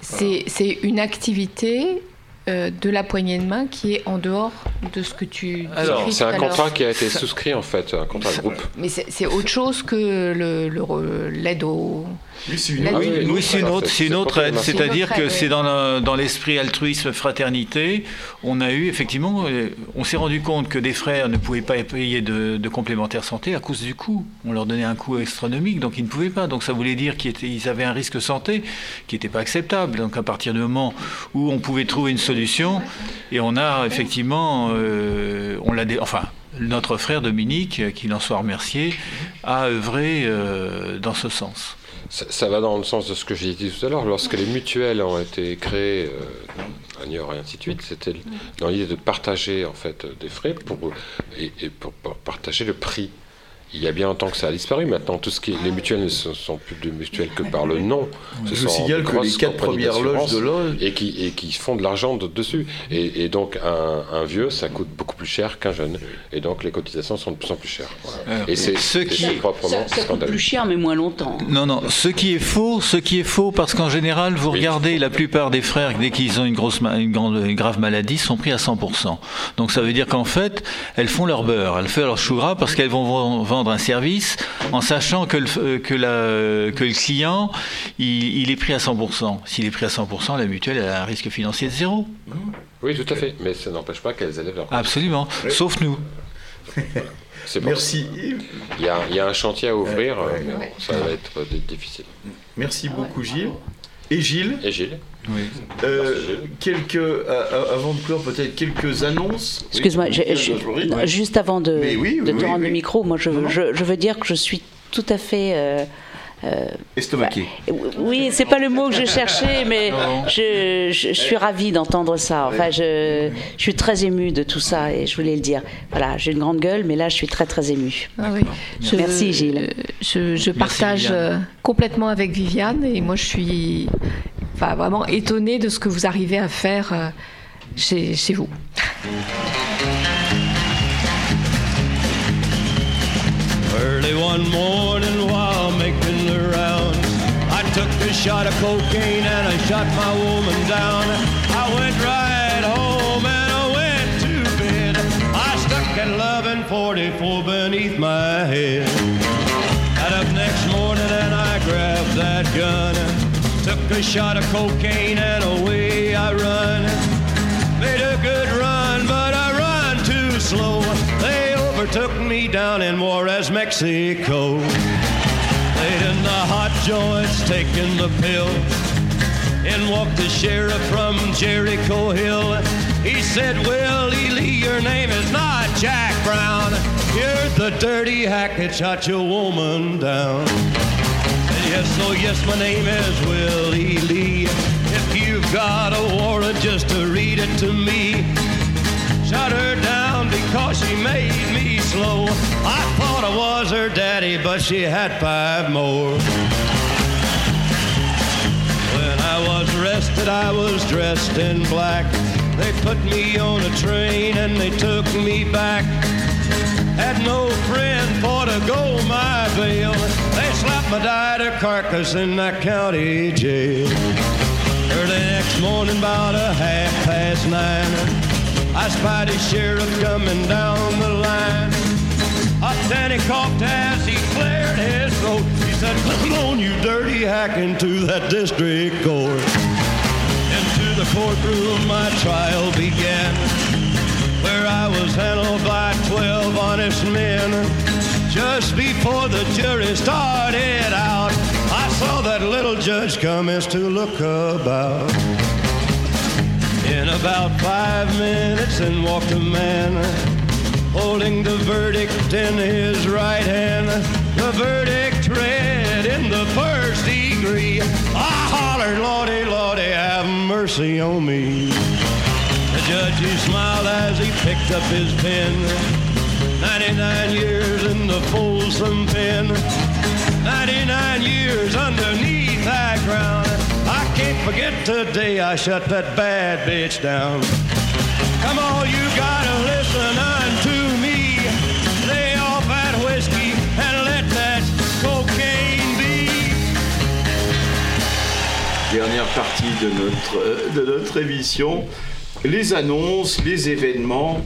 C'est c'est une activité euh, de la poignée de main qui est en dehors de ce que tu Alors, c'est un contrat qui a été souscrit en fait, un contrat de groupe. Mais c'est c'est autre chose que le- le- l'aide au. Oui, c'est l'aide- Oui, oui, c'est une autre, c'est une autre aide, c'est-à-dire que c'est dans le- dans l'esprit altruisme, fraternité. On a eu effectivement, euh, on s'est rendu compte que des frères ne pouvaient pas payer de, de complémentaire santé à cause du coût. On leur donnait un coût astronomique, donc ils ne pouvaient pas. Donc ça voulait dire qu'ils avaient un risque santé qui n'était pas acceptable. Donc à partir du moment où on pouvait trouver une solution, et on a effectivement, euh, on l'a, enfin. Notre frère Dominique, euh, qu'il en soit remercié, a œuvré euh, dans ce sens. Ça, va dans le sens de ce que j'ai dit tout à l'heure. Lorsque les mutuelles ont été créées euh, à Niort et ainsi de suite, c'était dans l'idée de partager en fait des frais pour, et, pour partager le prix. Il y a bien longtemps que ça a disparu. Maintenant, tout ce qui est- les mutuelles ne sont, sont plus de mutuelles que par le nom. Je sont signale que les quatre premières loges de loge- et qui, et qui font de l'argent de- dessus. Et, et donc, un, un vieux, ça coûte beaucoup plus cher qu'un jeune. Et donc, les cotisations sont de plus en plus chères. Voilà. Et c'est ce qui- c'est proprement Ça, ça coûte scandaleux. plus cher, mais moins longtemps. Non, non, ce qui est faux, ce qui est faux, parce qu'en général, vous regardez, la plupart des frères, dès qu'ils ont une, grosse, une, grande, une grave maladie, sont pris à 100%. Donc ça veut dire qu'en fait, elles font leur beurre, elles font leur chou gras parce qu'elles vont vendre un service en sachant que le, euh, que la- que le client, il, il est pris à 100%. S'il est pris à 100%, la mutuelle elle a un risque financier de zéro. Oui, tout à fait. Mais ça n'empêche pas qu'elles élèvent leur Absolument, sauf nous. Merci. Yves. Il y, a, il y a un chantier à ouvrir, euh, mais ça va être difficile. Merci beaucoup Gilles. Et Gilles? Et Gilles Euh, quelques, euh, euh, avant de clore, peut-être quelques annonces. Excuse-moi, Oui, juste avant de, Mais oui, de oui, te oui, rendre oui. le micro, moi je veux dire que je suis tout à fait. Euh, euh, Estomaqué. oui, c'est pas le mot que je cherchais, mais je, je- je suis ravie d'entendre ça. Enfin, je, je suis très émue de tout ça et je voulais le dire. Voilà, j'ai une grande gueule, mais là, je suis très très émue. Ah oui. Je- Merci Gilles. Je, je partage euh, complètement avec Viviane et moi je suis enfin, vraiment étonnée de ce que vous arrivez à faire euh, chez, chez vous. Early one morning took a shot of cocaine and I shot my woman down. I went right home and I went to bed. I stuck at 1144 beneath my head. Got up next morning and I grabbed that gun. Took a shot of cocaine and away I run. Made a good run, but I run too slow. They overtook me down in Juarez, Mexico. Joints, taking the pill. And walked the sheriff from Jericho Hill. He said, Willie Lee, your name is not Jack Brown. You're the dirty hack that shot your woman down. Said, yes, oh yes, my name is Willie Lee. If you've got a warrant, just to read it to me. Shot her down because she made me slow. I thought I was her daddy, but she had five more. I was arrested, I was dressed in black. They put me on a train and they took me back. Had no friend for to go my bail. They slapped my died carcass in that county jail. Early next morning, about a half past nine, I spied a sheriff coming down the line. Up then he coughed as he cleared his throat. Said, Come on, you dirty hack, into that district court. Into the courtroom my trial began, where I was handled by twelve honest men. Just before the jury started out, I saw that little judge come as to look about. In about five minutes, in walked a man holding the verdict in his right hand. The verdict read in the first degree. I hollered, Lordy, Lordy, have mercy on me. The judge, he smiled as he picked up his pen. 99 years in the Folsom pen. 99 years underneath that ground. I can't forget today I shut that bad bitch down. Come on, you gotta listen unto Dernière partie de notre, euh, de notre émission. Les annonces, les événements,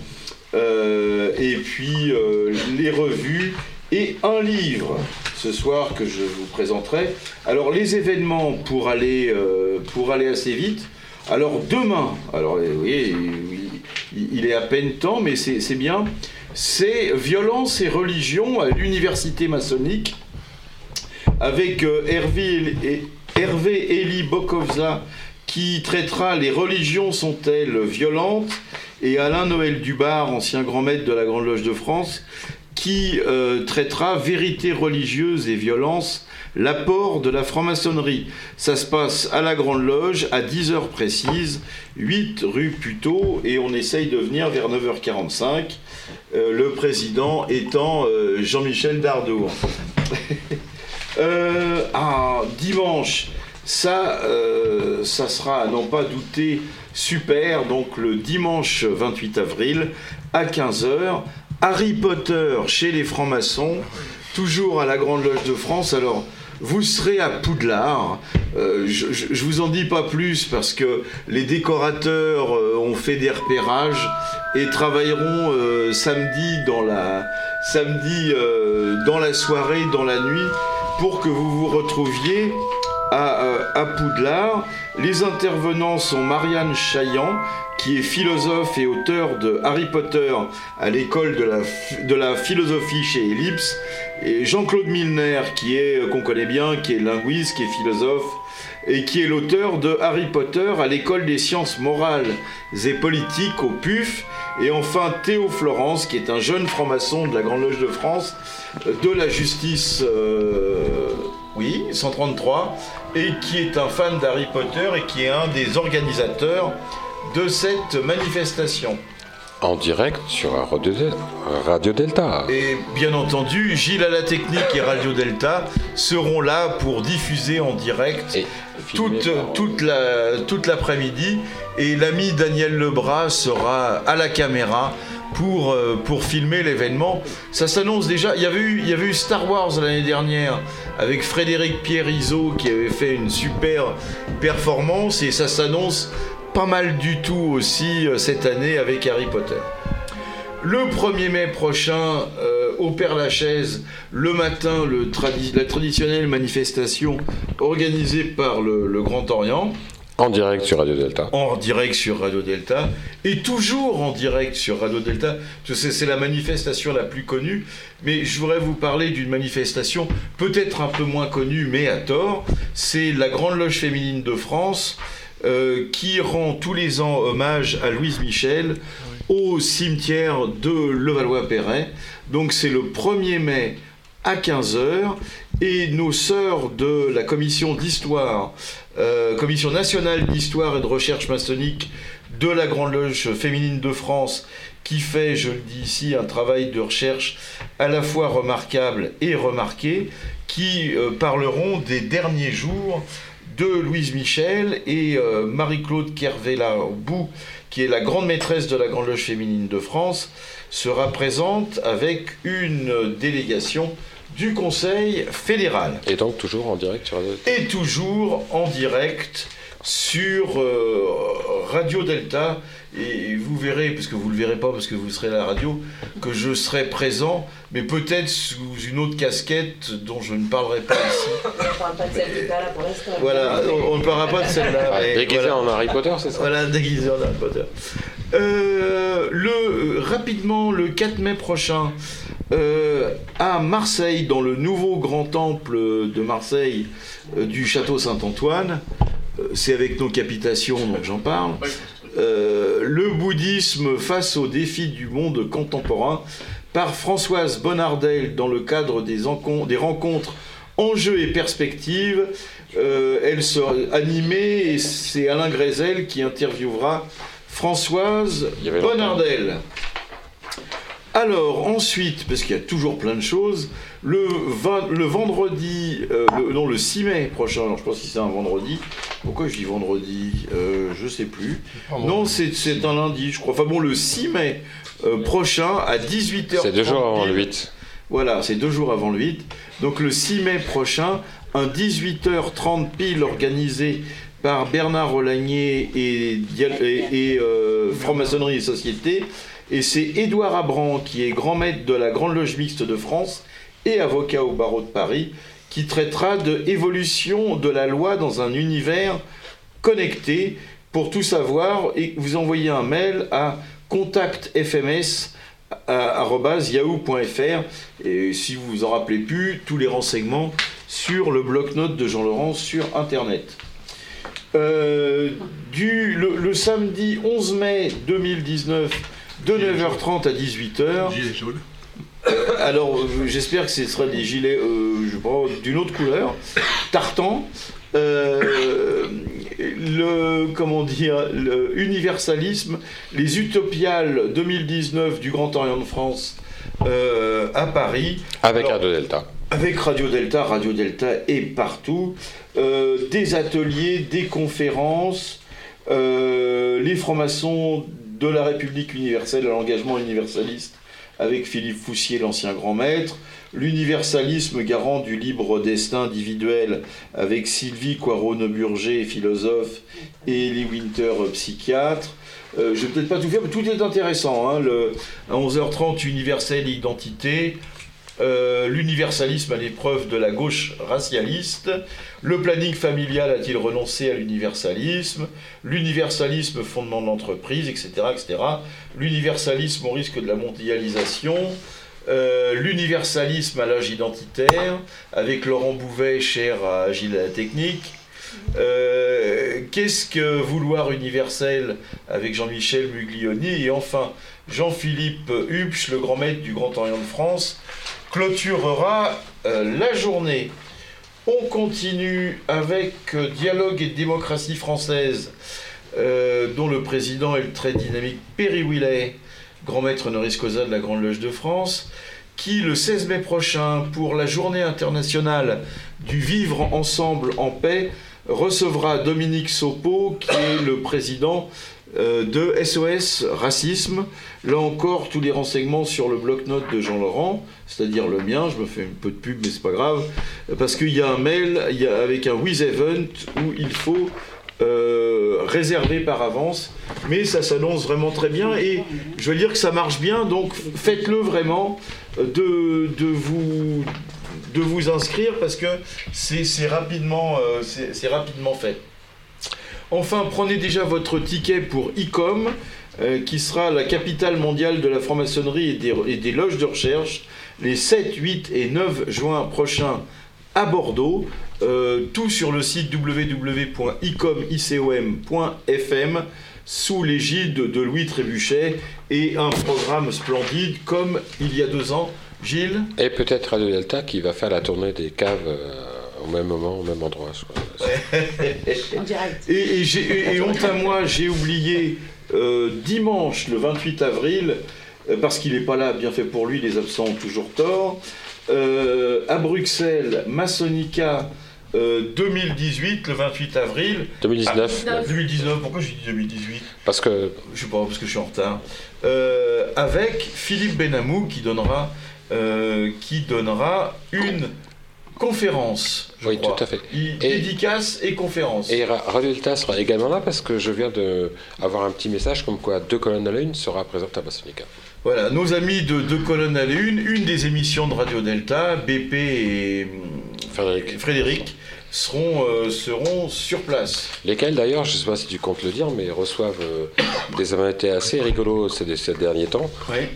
euh, et puis euh, les revues et un livre ce soir que je vous présenterai. Alors les événements pour aller, pour aller assez vite. Alors demain, alors euh, oui, il- est à peine temps, mais c'est bien. C'est violence et religion à l'université maçonnique avec Hervé, et- Hervé Eli Bokovza qui traitera Les religions sont-elles violentes? Et Alain Noël Dubar, ancien grand maître de la Grande Loge de France, qui euh, traitera Vérité religieuse et violence, l'apport de la franc-maçonnerie. Ça se passe à la Grande Loge à 10h précises, 8 rue Puteaux, et on essaye de venir vers 9h45, euh, le président étant euh, Jean-Michel Dardour. Euh, ah, dimanche, ça, euh, ça sera à n'en pas douter super. Donc le dimanche 28 avril à 15h, Harry Potter chez les francs-maçons, toujours à la Grande Loge de France. Alors vous serez à Poudlard. Euh, je, je, vous en dis pas plus parce que les décorateurs euh, ont fait des repérages et travailleront samedi dans la samedi dans la soirée, dans la nuit, pour que vous vous retrouviez à, euh, à Poudlard. Les intervenants sont Marianne Chaillan, qui est philosophe et auteur de Harry Potter à l'école de la, ph- de la philosophie chez Ellipse, et Jean-Claude Milner, qui est, euh, qu'on connaît bien, qui est linguiste, qui est philosophe, et qui est l'auteur de Harry Potter à l'école des sciences morales et politiques au PUF, et enfin Théo Florence, qui est un jeune franc-maçon de la Grande Loge de France, euh, de la justice, euh, oui, 133, et qui est un fan d'Harry Potter et qui est un des organisateurs de cette manifestation. En direct sur Radio, Del- Radio Delta. Et bien entendu, Gilles à la technique et Radio Delta seront là pour diffuser en direct toute, toute, la, toute l'après-midi. Et l'ami Daniel Lebras sera à la caméra pour, euh, pour filmer l'événement. Ça s'annonce déjà. Il y, avait eu, il y avait eu Star Wars l'année dernière avec Frédéric Pierre-Iso qui avait fait une super performance et ça s'annonce pas mal du tout aussi euh, cette année avec Harry Potter. Le 1er mai prochain, euh, au Père Lachaise, le matin, le tradi- la traditionnelle manifestation organisée par le, le Grand Orient. En direct sur Radio Delta. En direct sur Radio Delta. Et toujours en direct sur Radio Delta. Parce que c'est- c'est la manifestation la plus connue. Mais je voudrais vous parler d'une manifestation peut-être un peu moins connue, mais à tort. C'est la Grande Loge féminine de France. Euh, qui rend tous les ans hommage à Louise Michel au cimetière de Levallois-Perret. Donc c'est le 1er mai à 15h et nos sœurs de la commission d'histoire, euh, commission nationale d'histoire et de recherche maçonnique de la Grande Loge féminine de France, qui fait, je le dis ici, un travail de recherche à la fois remarquable et remarqué, qui euh, parleront des derniers jours de Louise Michel et euh, Marie-Claude Kervella-Bou, qui est la grande maîtresse de la Grande Loge féminine de France, sera présente avec une délégation du Conseil fédéral. Et donc toujours en direct sur Radio Delta. Et toujours en direct sur euh, Radio Delta et vous verrez, parce que vous ne le verrez pas parce que vous serez à la radio, que je serai présent, mais peut-être sous une autre casquette dont je ne parlerai pas ici. On ne parle pas de celle qui est là pour l'instant. Voilà, on ne parlera pas de celle-là. Ah, déguisé voilà. en Harry Potter, c'est ça? Voilà, déguisé en Harry Potter. Euh, le, euh, rapidement, le 4 mai prochain, euh, à Marseille, dans le nouveau grand temple de Marseille euh, du château Saint-Antoine, euh, c'est avec nos capitations, donc j'en parle, euh, le bouddhisme face aux défis du monde contemporain par Françoise Bonnardel dans le cadre des, encon- des rencontres Enjeux et perspectives. Euh, elle sera animée et c'est Alain Grézel qui interviewera Françoise. Bonnardel. Alors ensuite, parce qu'il y a toujours plein de choses, le, vendredi, euh, le, non le 6 mai prochain, alors je pense que c'est un vendredi, pourquoi je dis vendredi? Euh, Je sais plus. Non, c'est un lundi, je crois. Enfin bon, le 6 mai prochain à 18h30. C'est deux jours avant le pile. 8. Voilà, c'est deux jours avant le 8. Donc le 6 mai prochain, un 18h30 pile organisé par Bernard Rolagné et, Dial- et, et, euh, Franc-Maçonnerie et Société. Et c'est Édouard Abran, qui est grand maître de la Grande Loge Mixte de France et avocat au barreau de Paris, qui traitera de évolution de la loi dans un univers connecté. Pour tout savoir, et vous envoyez un mail à contactfms@yahoo.fr et si vous vous en rappelez plus, tous les renseignements sur le bloc-notes de Jean Laurent sur internet. Euh, du, le, le samedi 11 mai 2019 de 9h30 à 18h. Alors, euh, j'espère que ce sera des gilets euh, je sais pas, d'une autre couleur. Tartan. Euh, le comment dire le universalisme les utopiales 2019 du Grand Orient de France euh, à Paris Avec Alors, Radio Delta. avec Radio Delta, Radio Delta est partout. Euh, des ateliers, des conférences, les francs-maçons de la République universelle à l'engagement universaliste avec Philippe Foussier, l'ancien grand maître, l'universalisme garant du libre destin individuel avec Sylvie Poirot-Neuburger, philosophe, et Elie Winter, psychiatre. Euh, je vais peut-être pas tout faire, mais tout est intéressant. hein. À 11h30, universel et identité. Euh, L'universalisme à l'épreuve de la gauche racialiste. Le planning familial a-t-il renoncé à l'universalisme? L'universalisme fondement de l'entreprise, etc. etc. L'universalisme au risque de la mondialisation. Euh, L'universalisme à l'âge identitaire, avec Laurent Bouvet, cher à Agile à la Technique. Euh, Qu'est-ce que vouloir universel avec Jean-Michel Muglioni? Et enfin, Jean-Philippe Hupsch, le grand maître du Grand Orient de France, clôturera euh, la journée. On continue avec Dialogue et démocratie française, dont le président est le très dynamique Perry Willet, grand maître honoris causa de la Grande Loge de France, qui le 16 mai prochain, pour la journée internationale du vivre ensemble en paix, recevra Dominique Sopo, qui est le président euh, de SOS Racisme. Là encore, tous les renseignements sur le bloc-notes de Jean-Laurent, c'est-à-dire le mien, je me fais un peu de pub, mais c'est pas grave, parce qu'il y a un mail avec un With Event où il faut euh, réserver par avance, mais ça s'annonce vraiment très bien et je veux dire que ça marche bien, donc faites-le vraiment euh, de, vous de vous inscrire parce que c'est rapidement, euh, rapidement fait. Enfin, prenez déjà votre ticket pour ICOM, qui sera la capitale mondiale de la franc-maçonnerie et des, des loges de recherche, les 7, 8 et 9 juin prochains à Bordeaux. Euh, tout sur le site www.icom.fm sous l'égide de Louis Trébuchet et un programme splendide comme il y a deux ans. Gilles? Et peut-être Radio Delta qui va faire la tournée des caves euh, au même moment, au même endroit. En direct. Et, et j'ai- et- et honte à moi, j'ai oublié euh, dimanche, le 28 avril, euh, parce qu'il n'est pas là, bien fait pour lui, les absents ont toujours tort. euh, à Bruxelles, Masonica euh, 2018, le 28 avril. 2019. Ah, 2019, pourquoi j'ai dit 2018 Parce que Je sais pas, parce que je suis en retard. Euh, avec Philippe Benamou qui donnera, euh, qui donnera une conférence, je Oui, crois. tout à fait. Il- Dédicace et conférence. Et Ra- Radio Delta sera également là parce que je viens de avoir un petit message comme quoi deux colonnes à la une sera présente à Bassonica. Voilà, nos amis de Deux colonnes à la une, une des émissions de Radio Delta, BP et hum, Frédéric, seront, euh, seront sur place. Lesquels d'ailleurs, je ne sais pas si tu comptes le dire, mais reçoivent euh, des invités assez rigolos ces, ces derniers temps,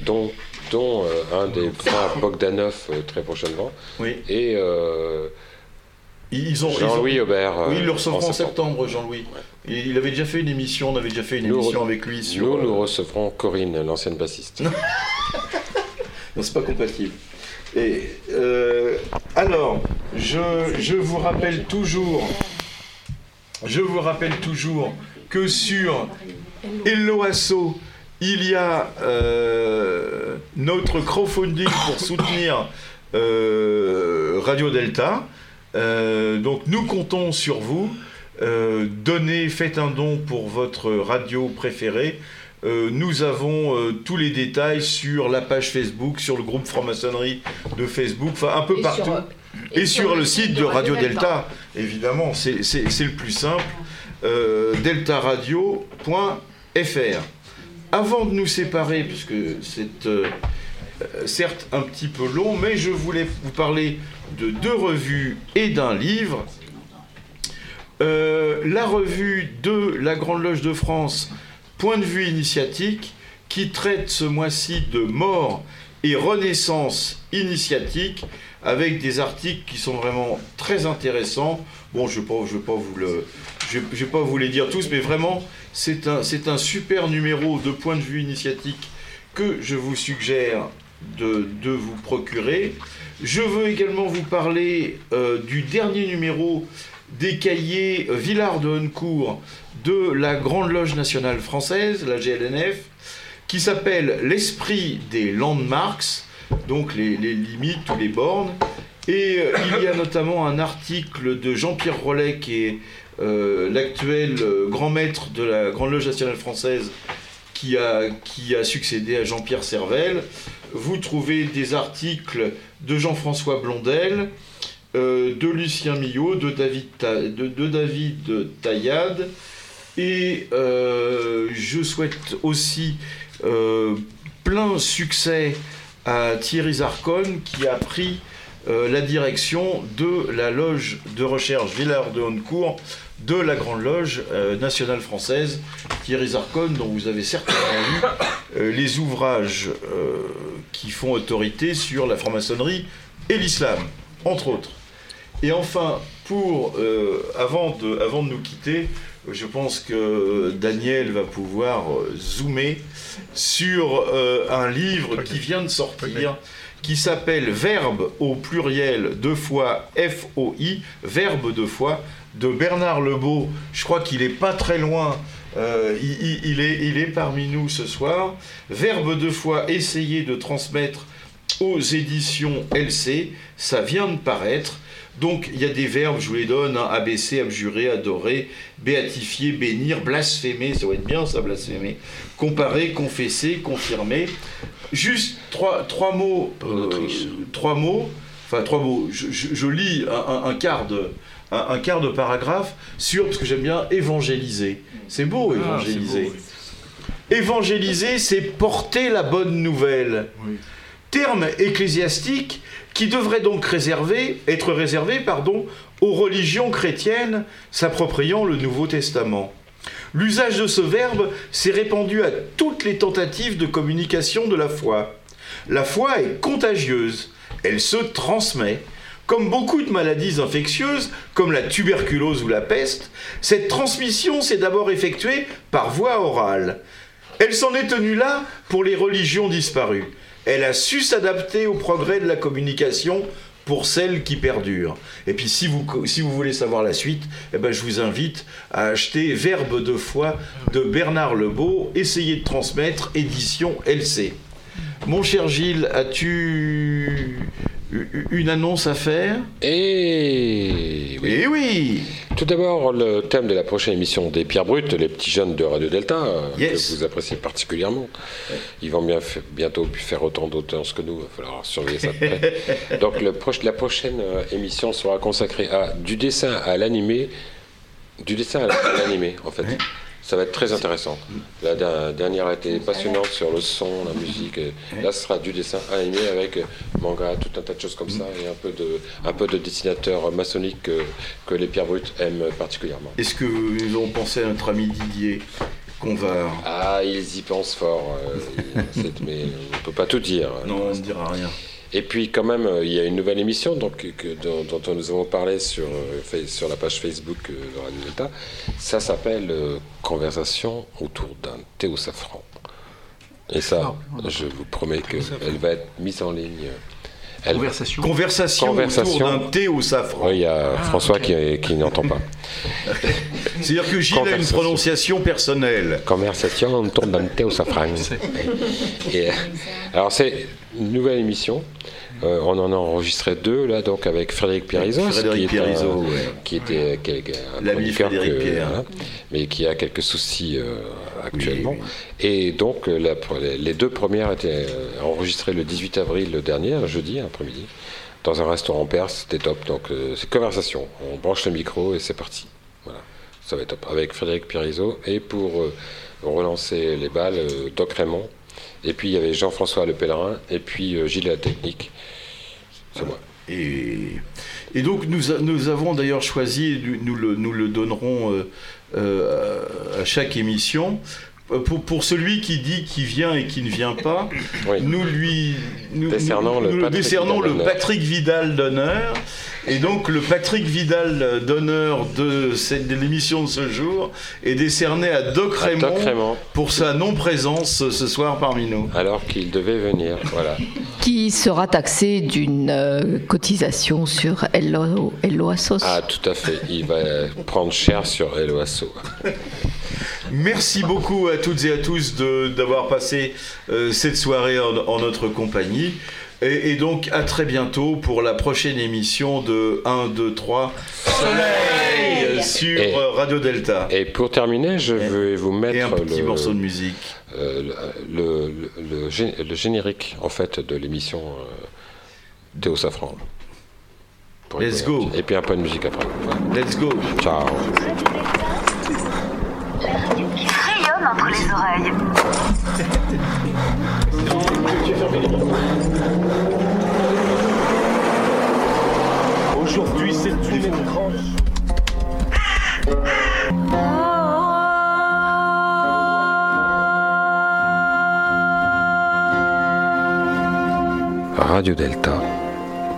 dont, dont euh, un des frères Bogdanov très prochainement, Oui. et Ils ont, Jean-Louis Aubert. Oui, ils le recevront en septembre. septembre, Jean-Louis. Il il avait déjà fait une émission, on avait déjà fait une Nous, émission avec lui sur. nous, nous recevrons Corinne, l'ancienne bassiste. Non, c'est pas compatible. Euh, alors, je, vous rappelle toujours, je vous rappelle toujours que sur Helloasso, il y a euh, notre crowdfunding pour soutenir euh, Radio Delta. Donc nous comptons sur vous. Donnez, faites un don pour votre radio préférée. Euh, nous avons euh, tous les détails sur la page Facebook, sur le groupe franc-maçonnerie de Facebook, enfin un peu Et partout. sur, euh, et, sur, le site de Radio Delta, évidemment, c'est le plus simple. Euh, deltaradio.fr. Avant de nous séparer, puisque c'est euh, euh, certes un petit peu long, mais je voulais vous parler de deux revues et d'un livre. Euh, la revue de la Grande Loge de France, Point de vue initiatique, qui traite ce mois-ci de mort et renaissance initiatique, avec des articles qui sont vraiment très intéressants. Bon, je ne vais, pas- vous le, je, vais pas vous les dire tous, mais vraiment, c'est un, un super numéro de point de vue initiatique que je vous suggère de, de vous procurer. Je veux également vous parler euh, du dernier numéro des cahiers euh, Villard de Honnecourt de la Grande Loge nationale française, la GLNF, qui s'appelle L'esprit des landmarks, donc les, limites ou les bornes. Et euh, il y a notamment un article de Jean-Pierre Rollet, qui est euh, l'actuel euh, grand maître de la Grande Loge nationale française, qui a, succédé à Jean-Pierre Servel. Vous trouvez des articles de Jean-François Blondel, de Lucien Millot, de David Taillade. Et euh, je souhaite aussi euh, plein succès à Thierry Zarcone qui a pris euh, la direction de la loge de recherche Villard de Honnecourt de la Grande Loge nationale française. Thierry Zarcone, dont vous avez certainement lu les ouvrages qui font autorité sur la franc-maçonnerie et l'islam, entre autres. Et enfin, pour, avant, de, avant de nous quitter, je pense que Daniel va pouvoir euh, zoomer sur euh, un livre qui vient de sortir, qui s'appelle Verbe au pluriel deux fois F-O-I, Verbe deux fois, de Bernard Lebeau. Je crois qu'il est pas très loin. euh, il, il- il est, il est parmi nous ce soir. Verbe deux fois, essayer de transmettre aux éditions LC. Ça vient de paraître. Donc il y a des verbes, je vous les donne, hein, abaisser, abjurer, adorer, béatifier, bénir, blasphémer, ça va être bien ça, blasphémer, comparer, confesser, confirmer. Juste trois, trois mots, euh, trois mots, enfin trois mots, je, je- je lis un, quart de, un, un quart de paragraphe sur, parce que j'aime bien évangéliser. C'est beau Ah, évangéliser. Évangéliser, c'est porter la bonne nouvelle. Terme ecclésiastique qui devrait donc être réservé aux religions chrétiennes s'appropriant le Nouveau Testament. L'usage de ce verbe s'est répandu à toutes les tentatives de communication de la foi. La foi est contagieuse, elle se transmet. Comme beaucoup de maladies infectieuses, comme la tuberculose ou la peste, cette transmission s'est d'abord effectuée par voie orale. Elle s'en est tenue là pour les religions disparues. Elle a su s'adapter au progrès de la communication pour celles qui perdurent. Et puis si vous, voulez savoir la suite, eh ben, je vous invite à acheter Verbe de foi de Bernard Lebeau, Essayez de transmettre, édition LC. Mon cher Gilles, as-tu une annonce à faire Et oui. Et oui Tout d'abord, le thème de la prochaine émission des Pierres Brutes, les petits jeunes de Radio Delta, Yes. que vous appréciez particulièrement. Ils vont bien bientôt faire autant d'audience que nous, il va falloir surveiller ça de près. Donc le proche- la prochaine euh, émission sera consacrée à du dessin à l'animé, du dessin à l'animé en fait. Ça va être très intéressant. La der- dernière a été passionnante sur le son, la musique. et Là, ce sera du dessin animé avec manga, tout un tas de choses comme ça, et un peu de, un peu de dessinateur maçonnique que, que les Pierres Brutes aiment particulièrement. Est-ce que nous avons pensé à notre ami Didier qu'on va... Ah, ils y pensent fort, euh, mais on ne peut pas tout dire. Non, on ne dira rien. Et puis quand même, euh, il y a une nouvelle émission donc, que- dont, dont nous avons parlé sur, euh, sur la page Facebook euh, de Radio Delta. Ça s'appelle euh, Conversation autour d'un thé au safran. Et ça, je vous promets qu'elle va être mise en ligne. Elle- Conversation. Conversation autour d'un thé au safran. Oui, il y a Ah, François qui, qui n'entend pas. C'est-à-dire que Gilles a une Conversation. prononciation personnelle. Conversation autour d'un thé au safran. Et, alors c'est une nouvelle émission. Euh, on en a enregistré deux là, donc avec Frédéric Frédéric qui est un- Pierrizot, ouais. qui était un L'ami Frédéric que- Pierre. voilà, mais qui a quelques soucis euh, actuellement. Et donc la les deux premières étaient euh, enregistrées le 18 avril dernier, un jeudi après-midi, dans un restaurant perse. C'était top. Donc euh, c'est conversation. On branche le micro et c'est parti. Voilà, ça va être top. Avec Frédéric Pierrizot et pour relancer les balles, Doc Raymond. Et puis il y avait Jean-François Le Pèlerin et puis euh, Gilles La Technique. C'est moi. Et, donc nous, nous avons d'ailleurs choisi, nous- le, nous le donnerons euh, euh, à chaque émission, pour, pour celui qui dit qui vient et qui ne vient pas, nous lui nous, Décernant nous- le nous Patrick décernons Vidal le d'honneur. Patrick Vidal d'honneur. Et donc le Patrick Vidal d'honneur de, cette- de l'émission de ce jour est décerné à Doc À Doc Raymond, Raymond. pour sa non-présence ce soir parmi nous. Alors qu'il devait venir, voilà. Qui sera taxé d'une euh, cotisation sur Assos. Ah, tout à fait. Il va prendre cher sur Eloasso. Merci beaucoup à toutes et à tous de- d'avoir passé euh, cette soirée en, en notre compagnie. Et, et donc à très bientôt pour la prochaine émission de 1, 2, 3 Soleil sur Et- Radio Delta. Et pour terminer, je vais vous mettre Et un petit le, morceau de musique. euh, le, le- le gé- le générique en fait de l'émission euh, Théo Safran. Let's petit- Et puis un peu de musique après. Let's go. Ciao. qui rayonne entre les oreilles. Aujourd'hui, c'est une étrange. Radio Delta,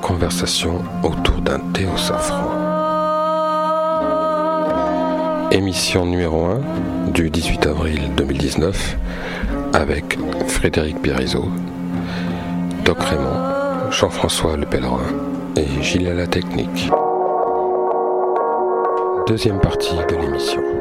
conversation autour d'un thé au safran. Émission numéro 1 du 18 avril 2019 avec Frédéric Birizot, Doc Raymond, Jean-François Le Pèlerin et Gilles à Technique. Deuxième partie de l'émission.